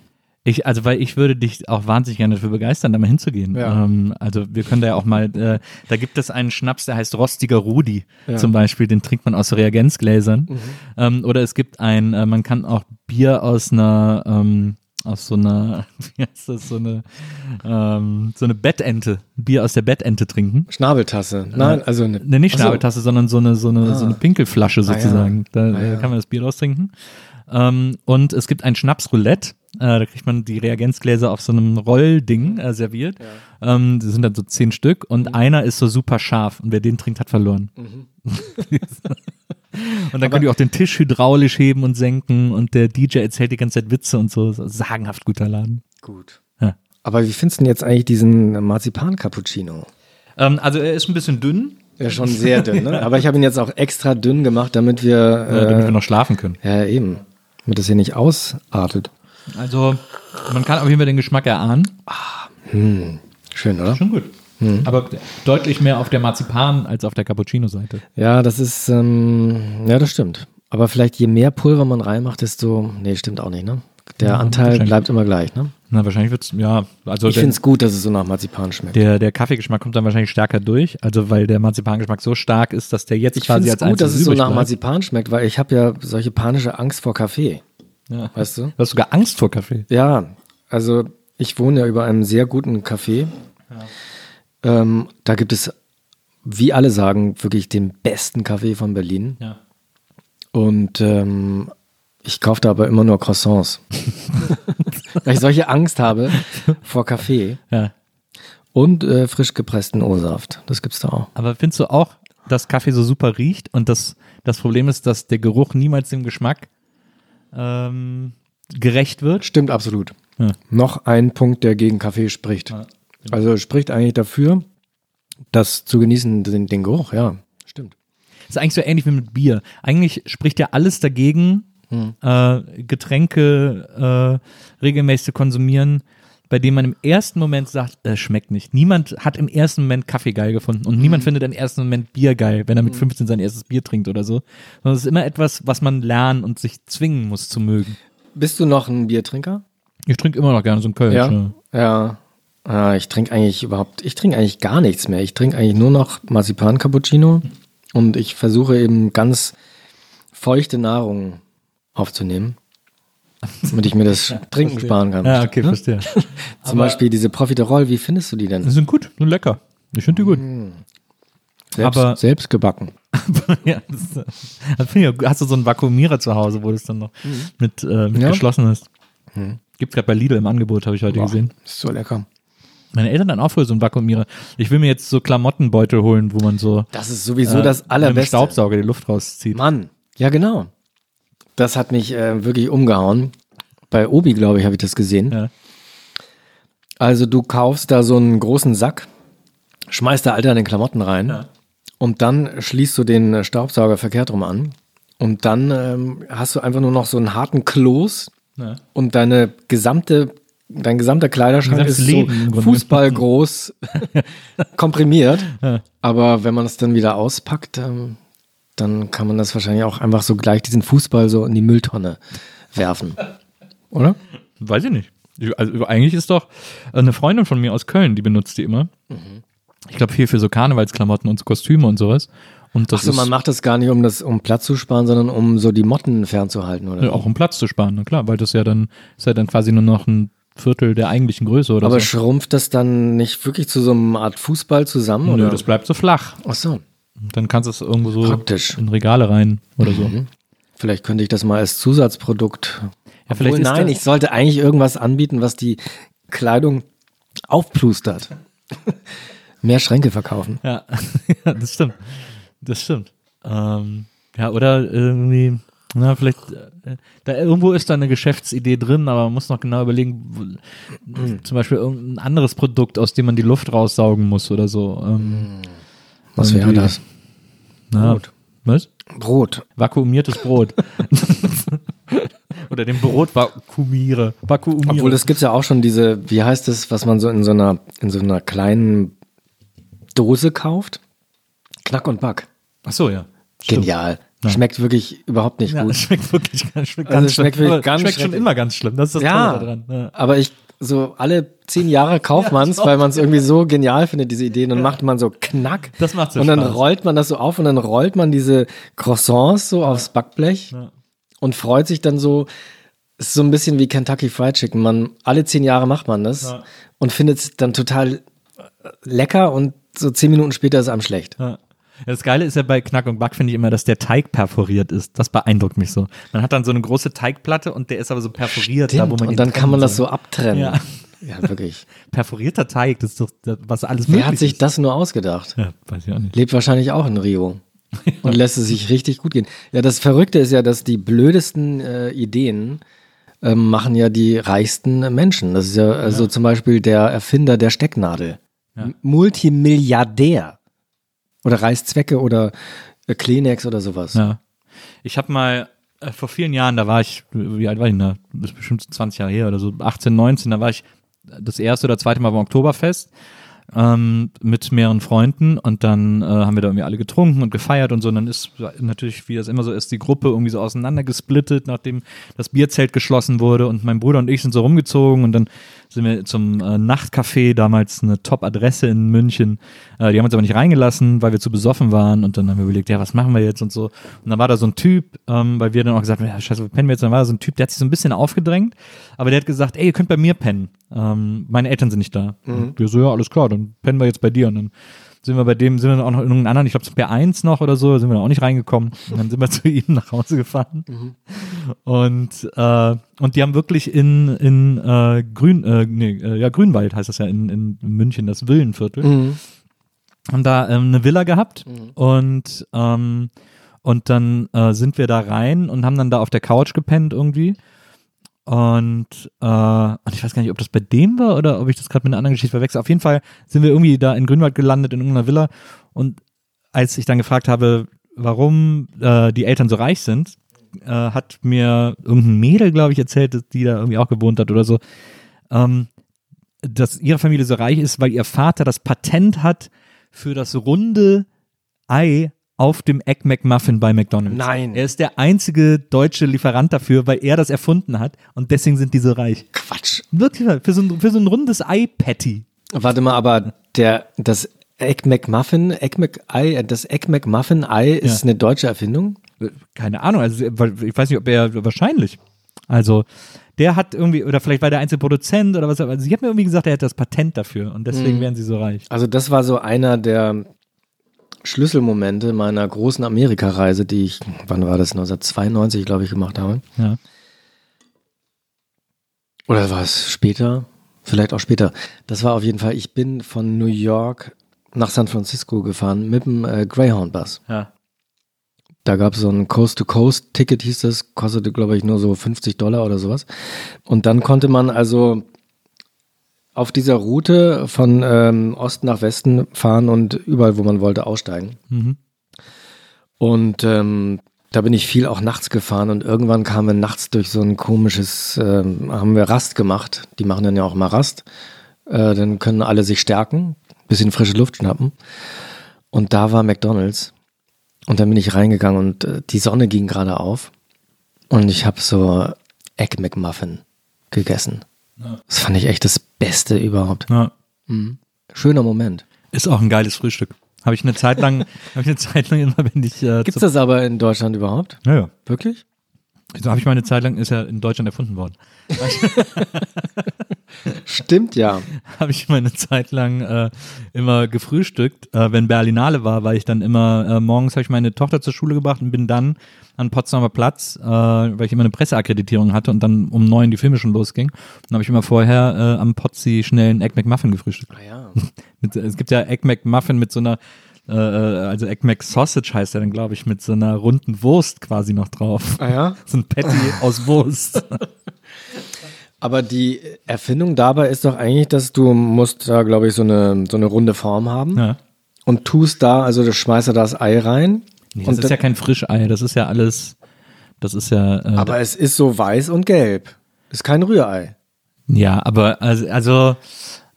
Speaker 2: Ich, also weil ich würde dich auch wahnsinnig gerne dafür begeistern, da mal hinzugehen.
Speaker 3: Ja.
Speaker 2: Ähm, also wir können da ja auch mal, äh, da gibt es einen Schnaps, der heißt Rostiger Rudi
Speaker 3: Ja. Mhm.
Speaker 2: zum Beispiel, den trinkt man aus Reagenzgläsern. Ähm, oder es gibt ein, äh, man kann auch Bier aus einer, ähm, aus so einer, wie heißt das, so eine, ähm, so eine Bettente, Bier aus der Bettente trinken.
Speaker 3: Schnabeltasse. Nein, also eine.
Speaker 2: Ne, nicht
Speaker 3: Ach so.
Speaker 2: Schnabeltasse, sondern so eine, so eine, so eine Pinkelflasche
Speaker 3: Ah, ja.
Speaker 2: sozusagen. Da
Speaker 3: Ah,
Speaker 2: äh,
Speaker 3: ja.
Speaker 2: kann man das Bier draus trinken. Ähm, und es gibt ein Schnapsroulette. Äh, da kriegt man die Reagenzgläser auf so einem Rollding äh, serviert. Ähm, das sind dann so zehn Stück und
Speaker 3: Mhm.
Speaker 2: einer ist so super scharf und wer den trinkt, hat verloren. und dann könnt ihr auch den Tisch hydraulisch heben und senken und der DJ erzählt die ganze Zeit Witze und so. sagenhaft guter Laden.
Speaker 3: Gut.
Speaker 2: Ja.
Speaker 3: Aber wie findest du denn jetzt eigentlich diesen Marzipan-Cappuccino?
Speaker 2: Ähm, also er ist ein bisschen dünn,
Speaker 3: Ja, schon sehr dünn, ne? Aber ich habe ihn jetzt auch extra dünn gemacht, damit wir,
Speaker 2: äh, damit wir
Speaker 3: äh,
Speaker 2: noch schlafen können.
Speaker 3: ja eben, damit das hier nicht ausartet.
Speaker 2: Also man kann auf jeden Fall den Geschmack erahnen.
Speaker 3: Schön, oder?
Speaker 2: Schon gut. Aber deutlich mehr auf der Marzipan als auf der Cappuccino-Seite.
Speaker 3: Ja, das ist, ähm, ja, das stimmt. Aber vielleicht je mehr Pulver man reinmacht, desto, nee, stimmt auch nicht, ne? Der Anteil
Speaker 2: wahrscheinlich.
Speaker 3: bleibt immer gleich, ne?
Speaker 2: Na, wahrscheinlich wird's, ja, also
Speaker 3: Ich finde es gut, dass es so nach Marzipan schmeckt.
Speaker 2: der, der Kaffeegeschmack kommt dann wahrscheinlich stärker durch, also weil der Marzipangeschmack so stark ist, dass der jetzt
Speaker 3: Ich
Speaker 2: quasi
Speaker 3: finde es
Speaker 2: als
Speaker 3: gut, dass es so nach
Speaker 2: bleibt.
Speaker 3: Marzipan schmeckt, weil ich habe ja solche panische Angst vor Kaffee.
Speaker 2: Ja.
Speaker 3: Weißt du?
Speaker 2: Du hast sogar Angst vor Kaffee.
Speaker 3: Ja, also ich wohne ja über einem sehr guten Café. Ähm, da gibt es, wie alle sagen, wirklich den besten Kaffee von Berlin.
Speaker 2: Ja.
Speaker 3: Und ähm, ich kaufe da aber immer nur Croissants. weil ich solche Angst habe vor Kaffee
Speaker 2: ja.
Speaker 3: und äh, frisch gepressten O-Saft. Das gibt's da auch.
Speaker 2: Aber findest du auch, dass Kaffee so super riecht und das, das Problem ist, dass der Geruch niemals dem Geschmack ähm, gerecht wird?
Speaker 3: Stimmt absolut.
Speaker 2: Ja.
Speaker 3: Noch ein Punkt, der gegen Kaffee spricht. Also spricht eigentlich dafür, das zu genießen, den, den Geruch, ja. Stimmt.
Speaker 2: ist eigentlich so ähnlich wie mit Bier. Eigentlich spricht ja alles dagegen,
Speaker 3: Hm.
Speaker 2: äh, Getränke äh, regelmäßig zu konsumieren, bei denen man im ersten Moment sagt, es schmeckt nicht. Niemand hat im ersten Moment Kaffee geil gefunden und
Speaker 3: Hm.
Speaker 2: niemand findet im ersten Moment Bier geil, wenn er mit 15 sein erstes Bier trinkt oder so. Sondern es ist immer etwas, was man lernen und sich zwingen muss zu mögen.
Speaker 3: Bist du noch ein Biertrinker?
Speaker 2: Ich trinke immer noch gerne so ein Kölsch. Ja.
Speaker 3: Ja. Ah, ich trinke eigentlich überhaupt, ich trinke eigentlich gar nichts mehr. Ich trinke eigentlich nur noch Marzipan-Cappuccino und ich versuche eben ganz feuchte Nahrung aufzunehmen, damit ich mir das Trinken sparen kann.
Speaker 2: Ja, okay,
Speaker 3: Ne?
Speaker 2: verstehe.
Speaker 3: Zum Beispiel diese Profiterol, wie findest du die
Speaker 2: Die
Speaker 3: denn?
Speaker 2: sind gut, sind lecker. Ich finde die gut.
Speaker 3: Selbst,
Speaker 2: aber-
Speaker 3: selbst gebacken.
Speaker 2: ja, das, äh, das ich, hast du so einen Vakuumierer zu Hause, wo du es dann noch mit, äh, mit
Speaker 3: Ja.
Speaker 2: geschlossen hast? Gibt's gerade bei Lidl im Angebot, habe ich heute
Speaker 3: Boah,
Speaker 2: gesehen.
Speaker 3: Ist so lecker.
Speaker 2: Meine Eltern dann auch früher so einen Vakuumierer. Ich will mir jetzt so Klamottenbeutel holen, wo man so
Speaker 3: Das ist sowieso
Speaker 2: äh,
Speaker 3: das
Speaker 2: mit einem
Speaker 3: allerbeste.
Speaker 2: Staubsauger die Luft rauszieht.
Speaker 3: Mann, ja genau. Das hat mich äh, wirklich umgehauen. Bei Obi, glaube ich, habe ich das gesehen.
Speaker 2: Ja.
Speaker 3: Also du kaufst da so einen großen Sack, schmeißt da all deine Klamotten rein Und dann schließt du den Staubsauger verkehrt rum an. Und dann ähm, hast du einfach nur noch so einen harten Kloß
Speaker 2: Ja.
Speaker 3: und deine gesamte, dein gesamter Kleiderschrank
Speaker 2: Gesamtes
Speaker 3: ist
Speaker 2: Leben
Speaker 3: so fußballgroß komprimiert.
Speaker 2: Ja.
Speaker 3: Aber wenn man es dann wieder auspackt, ähm, dann kann man das wahrscheinlich auch einfach so gleich diesen Fußball so in die Mülltonne werfen. Oder?
Speaker 2: Weiß ich nicht. Ich- Also eigentlich ist doch eine Freundin von mir aus Köln, die benutzt die immer. Ich glaube viel für so Karnevalsklamotten und so Kostüme und sowas. Und das
Speaker 3: Achso,
Speaker 2: ist
Speaker 3: man macht das gar nicht, um das, um Platz zu sparen, sondern um so die Motten fernzuhalten, oder?
Speaker 2: ja, auch um Platz zu sparen, na klar, weil das ja dann ist ja dann quasi nur noch ein Viertel der eigentlichen Größe oder
Speaker 3: Aber
Speaker 2: so.
Speaker 3: schrumpft das dann nicht wirklich zu so einer Art Fußball zusammen?
Speaker 2: Nö,
Speaker 3: Oder?
Speaker 2: das bleibt so flach.
Speaker 3: Ach so,
Speaker 2: Dann kannst du es irgendwo so
Speaker 3: Praktisch.
Speaker 2: in Regale rein oder so.
Speaker 3: vielleicht könnte ich das mal als Zusatzprodukt.
Speaker 2: Ja, vielleicht
Speaker 3: nein, ich sollte eigentlich irgendwas anbieten, was die Kleidung aufplustert. Mehr Schränke verkaufen.
Speaker 2: Ja, ja das stimmt. Das stimmt. Ähm, ja, oder irgendwie, na, vielleicht, äh, da irgendwo ist da eine Geschäftsidee drin, aber man muss noch genau überlegen, wo, zum Beispiel irgendein anderes Produkt, aus dem man die Luft raussaugen muss oder so. Ähm,
Speaker 3: Was wäre das?
Speaker 2: na,
Speaker 3: Brot.
Speaker 2: Was?
Speaker 3: Brot.
Speaker 2: Vakuumiertes Brot. oder den Brot vakuumiere. Vakuumiere.
Speaker 3: Obwohl, das gibt's ja auch schon diese, wie heißt das, was man so in so einer, in so einer kleinen Dose kauft? Knack und Back.
Speaker 2: Ach so, ja. Stimmt.
Speaker 3: Genial.
Speaker 2: Ja.
Speaker 3: Schmeckt wirklich überhaupt nicht
Speaker 2: Ja,
Speaker 3: gut.
Speaker 2: es schmeckt wirklich ganz, schmeckt
Speaker 3: Also
Speaker 2: ganz
Speaker 3: es schmeckt
Speaker 2: schlimm.
Speaker 3: wirklich ganz
Speaker 2: schmeckt schon immer ganz schlimm. Das ist das
Speaker 3: Ja.
Speaker 2: Tolle daran. Ja.
Speaker 3: Aber ich, so alle zehn Jahre kauft man es, weil man es irgendwie so genial findet, diese Ideen. Dann macht man so Knack.
Speaker 2: Das macht so
Speaker 3: Und dann
Speaker 2: Spaß.
Speaker 3: rollt man das so auf und dann rollt man diese Croissants so aufs Backblech
Speaker 2: Ja.
Speaker 3: und freut sich dann so. Es ist so ein bisschen wie Kentucky Fried Chicken. Man, alle zehn Jahre macht man das
Speaker 2: Ja.
Speaker 3: und findet es dann total lecker und so zehn Minuten später ist es einem schlecht.
Speaker 2: Ja. Ja, Das Geile ist ja bei Knack und Back, finde ich immer, dass der Teig perforiert ist. Das beeindruckt mich so. Man hat dann so eine große Teigplatte und der ist aber so perforiert, da wo man
Speaker 3: und dann kann man das so abtrennen.
Speaker 2: Ja.
Speaker 3: ja wirklich.
Speaker 2: Perforierter Teig, das ist doch das, was alles möglich
Speaker 3: Wer hat sich
Speaker 2: ist.
Speaker 3: das nur ausgedacht?
Speaker 2: Ja, weiß ich auch nicht.
Speaker 3: Lebt wahrscheinlich auch in Rio. Und lässt es sich richtig gut gehen. Ja, das Verrückte ist ja, dass die blödesten äh, Ideen ähm, machen ja die reichsten Menschen. Das ist ja also zum Beispiel der Erfinder der Stecknadel.
Speaker 2: Ja.
Speaker 3: Multimilliardär. Oder Reißzwecke oder äh, Kleenex oder sowas.
Speaker 2: Ja. Ich habe mal äh, vor vielen Jahren, da war ich, wie alt war ich da? Das ist bestimmt 20 Jahre her oder so, 18, 19, da war ich das erste oder zweite Mal beim Oktoberfest ähm, mit mehreren Freunden und dann äh, haben wir da irgendwie alle getrunken und gefeiert und so. Und dann ist natürlich, wie das immer so ist, die Gruppe irgendwie so auseinandergesplittet, nachdem das Bierzelt geschlossen wurde und mein Bruder und ich sind so rumgezogen und dann sind wir zum äh, Nachtcafé, damals eine Top-Adresse in München. Äh, die haben uns aber nicht reingelassen, weil wir zu besoffen waren und dann haben wir überlegt, ja, was machen wir jetzt und so. Und dann war da so ein Typ, ähm, weil wir dann auch gesagt haben, ja, scheiße, wo pennen wir jetzt? Dann war da so ein Typ, der hat sich so ein bisschen aufgedrängt, aber der hat gesagt, ey, ihr könnt bei mir pennen. Ähm, meine Eltern sind nicht da. Und wir so, ja, alles klar, dann pennen wir jetzt bei dir. Und dann sind wir bei dem, sind wir auch noch in irgendeinem anderen, ich glaube zum P1 noch oder so, sind wir auch nicht reingekommen. Und dann sind wir zu ihm nach Hause gefahren. Und, äh, und die haben wirklich in, in äh, Grün, äh, nee, äh, ja, Grünwald heißt das ja in, in München, das Villenviertel
Speaker 3: Mhm.
Speaker 2: haben da ähm, eine Villa gehabt und ähm, und dann äh, sind wir da rein und haben dann da auf der Couch gepennt irgendwie und äh, und ich weiß gar nicht, ob das bei dem war oder ob ich das gerade mit einer anderen Geschichte verwechsel. Auf jeden Fall sind wir irgendwie da in Grünwald gelandet in irgendeiner Villa und als ich dann gefragt habe, warum äh, die Eltern so reich sind, äh, hat mir irgendein Mädel, glaube ich, erzählt, die da irgendwie auch gewohnt hat oder so. Ähm, dass ihre Familie so reich ist, weil ihr Vater das Patent hat für das runde Ei auf dem Egg McMuffin bei McDonald's.
Speaker 3: Nein.
Speaker 2: Er ist der einzige deutsche Lieferant dafür, weil er das erfunden hat und deswegen sind die so reich.
Speaker 3: Quatsch.
Speaker 2: Wirklich, für so ein, für so ein rundes Ei-Patty.
Speaker 3: Warte mal, aber der, das Egg McMuffin, Egg McEye, das Egg McMuffin Ei ist
Speaker 2: Ja.
Speaker 3: eine deutsche Erfindung?
Speaker 2: Keine Ahnung, also ich weiß nicht, ob er wahrscheinlich. Also der hat irgendwie, oder vielleicht war der einzige Produzent oder was, also sie hat mir irgendwie gesagt, er hat das Patent dafür und deswegen wären sie so reich.
Speaker 3: Also das war so einer der Schlüsselmomente meiner großen Amerikareise, die ich, wann war das, 1992, glaube ich, gemacht habe.
Speaker 2: Ja.
Speaker 3: Oder war es später? Vielleicht auch später. Das war auf jeden Fall, ich bin von New York nach San Francisco gefahren mit dem äh, Greyhound-Bus.
Speaker 2: Ja.
Speaker 3: Da gab es so ein Coast-to-Coast-Ticket, hieß das, kostete, glaube ich, nur so 50 Dollar oder sowas. Und dann konnte man also auf dieser Route von ähm, Osten nach Westen fahren und überall, wo man wollte, aussteigen.
Speaker 2: Mhm.
Speaker 3: Und ähm, da bin ich viel auch nachts gefahren und irgendwann kamen wir nachts durch so ein komisches, ähm, haben wir Rast gemacht. Die machen dann ja auch mal Rast. Äh, dann können alle sich stärken, bisschen frische Luft schnappen. Und da war McDonalds. Und dann bin ich reingegangen und äh, die Sonne ging gerade auf. Und ich habe so Egg McMuffin gegessen. Das fand ich echt das Beste überhaupt.
Speaker 2: Ja.
Speaker 3: Schöner Moment.
Speaker 2: Ist auch ein geiles Frühstück. Habe ich eine Zeit lang, habe ich eine Zeit lang immer, wenn ich. Äh,
Speaker 3: Gibt's
Speaker 2: zu-
Speaker 3: das aber in Deutschland überhaupt?
Speaker 2: Ja, ja.
Speaker 3: Wirklich?
Speaker 2: So habe ich meine Zeit lang, ist ja in Deutschland erfunden worden.
Speaker 3: Stimmt ja.
Speaker 2: habe ich meine Zeit lang äh, immer gefrühstückt. Äh, wenn Berlinale war, war ich dann immer, äh, morgens habe ich meine Tochter zur Schule gebracht und bin dann an Potsdamer Platz, äh, weil ich immer eine Presseakkreditierung hatte und dann um neun die Filme schon losging. Dann habe ich immer vorher äh, am Potzi schnell einen Egg McMuffin gefrühstückt.
Speaker 3: Ah ja.
Speaker 2: Mit, es gibt ja Egg McMuffin mit so einer, äh, also Egg McSausage heißt der dann, glaube ich, mit so einer runden Wurst quasi noch drauf.
Speaker 3: Ah ja?
Speaker 2: So ein Patty aus Wurst.
Speaker 3: Aber die Erfindung dabei ist doch eigentlich, dass du musst da, glaube ich, so eine, so eine runde Form haben
Speaker 2: ja.
Speaker 3: und tust da, also du schmeißt da das Ei rein.
Speaker 2: Nee, das
Speaker 3: und
Speaker 2: ist ja kein Frischei, das ist ja alles, das ist ja. Äh,
Speaker 3: aber es ist so weiß und gelb. Ist kein Rührei.
Speaker 2: Ja, aber also, also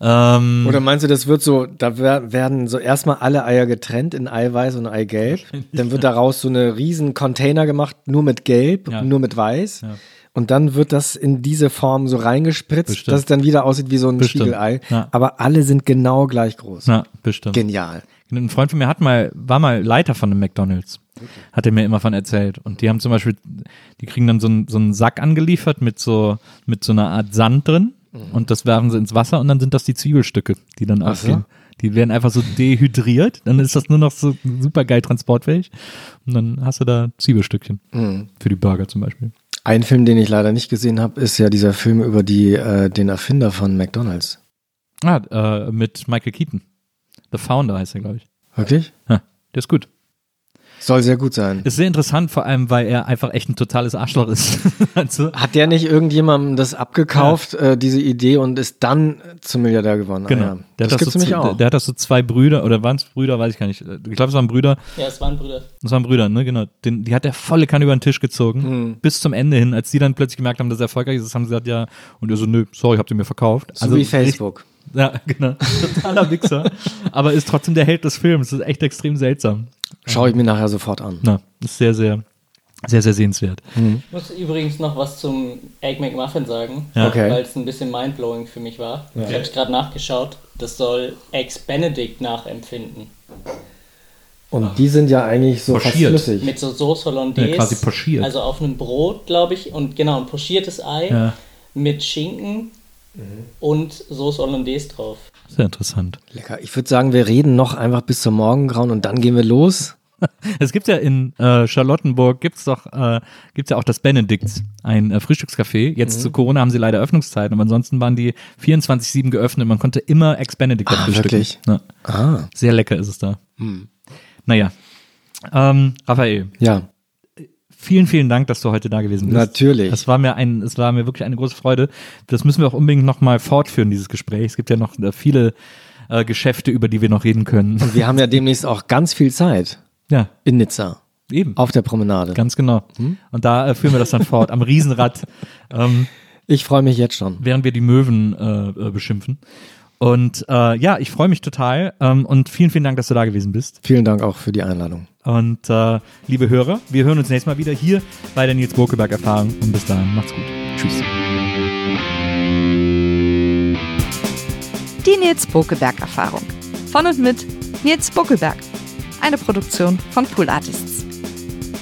Speaker 2: ähm,
Speaker 3: Oder meinst du, das wird so, da wer- werden so erstmal alle Eier getrennt in Eiweiß und Eigelb. Dann wird daraus so eine riesen Container gemacht, nur mit Gelb,
Speaker 2: Ja.
Speaker 3: nur mit Weiß.
Speaker 2: Ja.
Speaker 3: Und dann wird das in diese Form so reingespritzt,
Speaker 2: Bestimmt.
Speaker 3: dass es dann wieder aussieht wie so ein
Speaker 2: Bestimmt.
Speaker 3: Spiegelei.
Speaker 2: Ja.
Speaker 3: Aber alle sind genau gleich groß.
Speaker 2: ja, bestimmt.
Speaker 3: Genial.
Speaker 2: Ein Freund von mir hat mal, war mal Leiter von einem McDonalds. Hat er mir immer von erzählt. Und die haben zum Beispiel, die kriegen dann so einen, so einen Sack angeliefert mit so, mit so einer Art Sand drin. Und das werfen sie ins Wasser und dann sind das die Zwiebelstücke, die dann
Speaker 3: so.
Speaker 2: aufgehen. Die werden einfach so dehydriert. Dann ist das nur noch so super geil transportfähig. Und dann hast du da Zwiebelstückchen. Für die Burger zum Beispiel.
Speaker 3: Ein Film, den ich leider nicht gesehen habe, ist ja dieser Film über die, äh, den Erfinder von McDonalds.
Speaker 2: Ah, äh, mit Michael Keaton. The Founder heißt er, glaube ich.
Speaker 3: Wirklich?
Speaker 2: Ja, der ist gut.
Speaker 3: Soll sehr gut sein.
Speaker 2: Ist sehr interessant, vor allem, weil er einfach echt ein totales Arschloch ist. also,
Speaker 3: Hat der nicht irgendjemandem das abgekauft, äh, diese Idee, und ist dann zum Milliardär geworden?
Speaker 2: genau.
Speaker 3: Ah, ja.
Speaker 2: Der,
Speaker 3: Das
Speaker 2: hat
Speaker 3: gibt's
Speaker 2: so,
Speaker 3: nämlich auch.
Speaker 2: Der, der hat das so zwei Brüder, oder waren es Brüder, weiß ich gar nicht. Ich glaube, es waren Brüder.
Speaker 5: Ja, es waren Brüder.
Speaker 2: Das waren Brüder, ne? Genau. Den, die hat der volle Kanne über den Tisch gezogen.
Speaker 3: Hm.
Speaker 2: Bis zum Ende hin. Als die dann plötzlich gemerkt haben, dass er erfolgreich ist, haben sie gesagt, ja. Und er so, nö, sorry, habt ihr mir verkauft.
Speaker 3: so wie Facebook.
Speaker 2: Ja, genau. Totaler Wichser. Aber ist trotzdem der Held des Films. Das ist echt extrem seltsam.
Speaker 3: Schaue ich mir nachher sofort an.
Speaker 2: Na, ist sehr, sehr, sehr, sehr sehenswert.
Speaker 5: Ich muss übrigens noch was zum Egg McMuffin sagen,
Speaker 2: Ja.
Speaker 3: Okay.
Speaker 5: weil es ein bisschen mindblowing für mich war. Ich habe es gerade nachgeschaut. Das soll Eggs Benedict nachempfinden.
Speaker 3: Und die sind ja eigentlich so fast
Speaker 2: Pochiert.
Speaker 3: flüssig.
Speaker 5: Mit so Sauce Hollandaise.
Speaker 2: Ja, quasi pochiert.
Speaker 5: Also auf einem Brot, glaube ich. Und genau, ein pochiertes Ei
Speaker 2: Ja.
Speaker 5: mit Schinken und Sauce Hollandaise drauf.
Speaker 2: Sehr interessant.
Speaker 3: Lecker. Ich würde sagen, wir reden noch einfach bis zum Morgengrauen und dann gehen wir los.
Speaker 2: Es gibt ja in äh, Charlottenburg gibt's doch äh, gibt's ja auch das Benedikts, ein äh, Frühstückscafé. Jetzt zu Corona haben sie leider Öffnungszeiten, aber ansonsten waren die 24/7 geöffnet. Man konnte immer Ex Benedict
Speaker 3: Ah,
Speaker 2: frühstücken.
Speaker 3: wirklich?
Speaker 2: Ja.
Speaker 3: Ah,
Speaker 2: Sehr lecker ist es da. Naja, ähm, Raphael,
Speaker 3: ja,
Speaker 2: vielen vielen Dank, dass du heute da gewesen bist.
Speaker 3: Natürlich.
Speaker 2: Es war mir ein, es war mir wirklich eine große Freude. Das müssen wir auch unbedingt noch mal fortführen dieses Gespräch. Es gibt ja noch äh, viele äh, Geschäfte, über die wir noch reden können.
Speaker 3: und wir haben ja demnächst auch ganz viel Zeit
Speaker 2: Ja,
Speaker 3: in Nizza
Speaker 2: eben.
Speaker 3: auf der Promenade.
Speaker 2: Ganz genau.
Speaker 3: Hm?
Speaker 2: Und da äh, führen wir das dann fort, am Riesenrad, ähm,
Speaker 3: Ich freue mich jetzt schon.
Speaker 2: während wir die Möwen äh, äh, beschimpfen. Und äh, ja, ich freue mich total ähm, und vielen, vielen Dank, dass du da gewesen bist.
Speaker 3: Vielen Dank auch für die Einladung.
Speaker 2: Und äh, liebe Hörer, wir hören uns nächstes Mal wieder hier bei der Nils Bokeberg Erfahrung. Und bis dahin, macht's gut. Tschüss.
Speaker 6: Die Nils Bokeberg Erfahrung. Von und mit Nils Bokeberg. Eine Produktion von Pool Artists.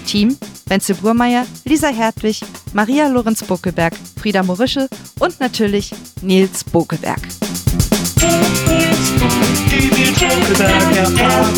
Speaker 6: Team Wenzel Burmeier, Lisa Hertwig, Maria Lorenz Bokeberg, Frieda Morische und natürlich Nils Give
Speaker 4: you a joke about your problem.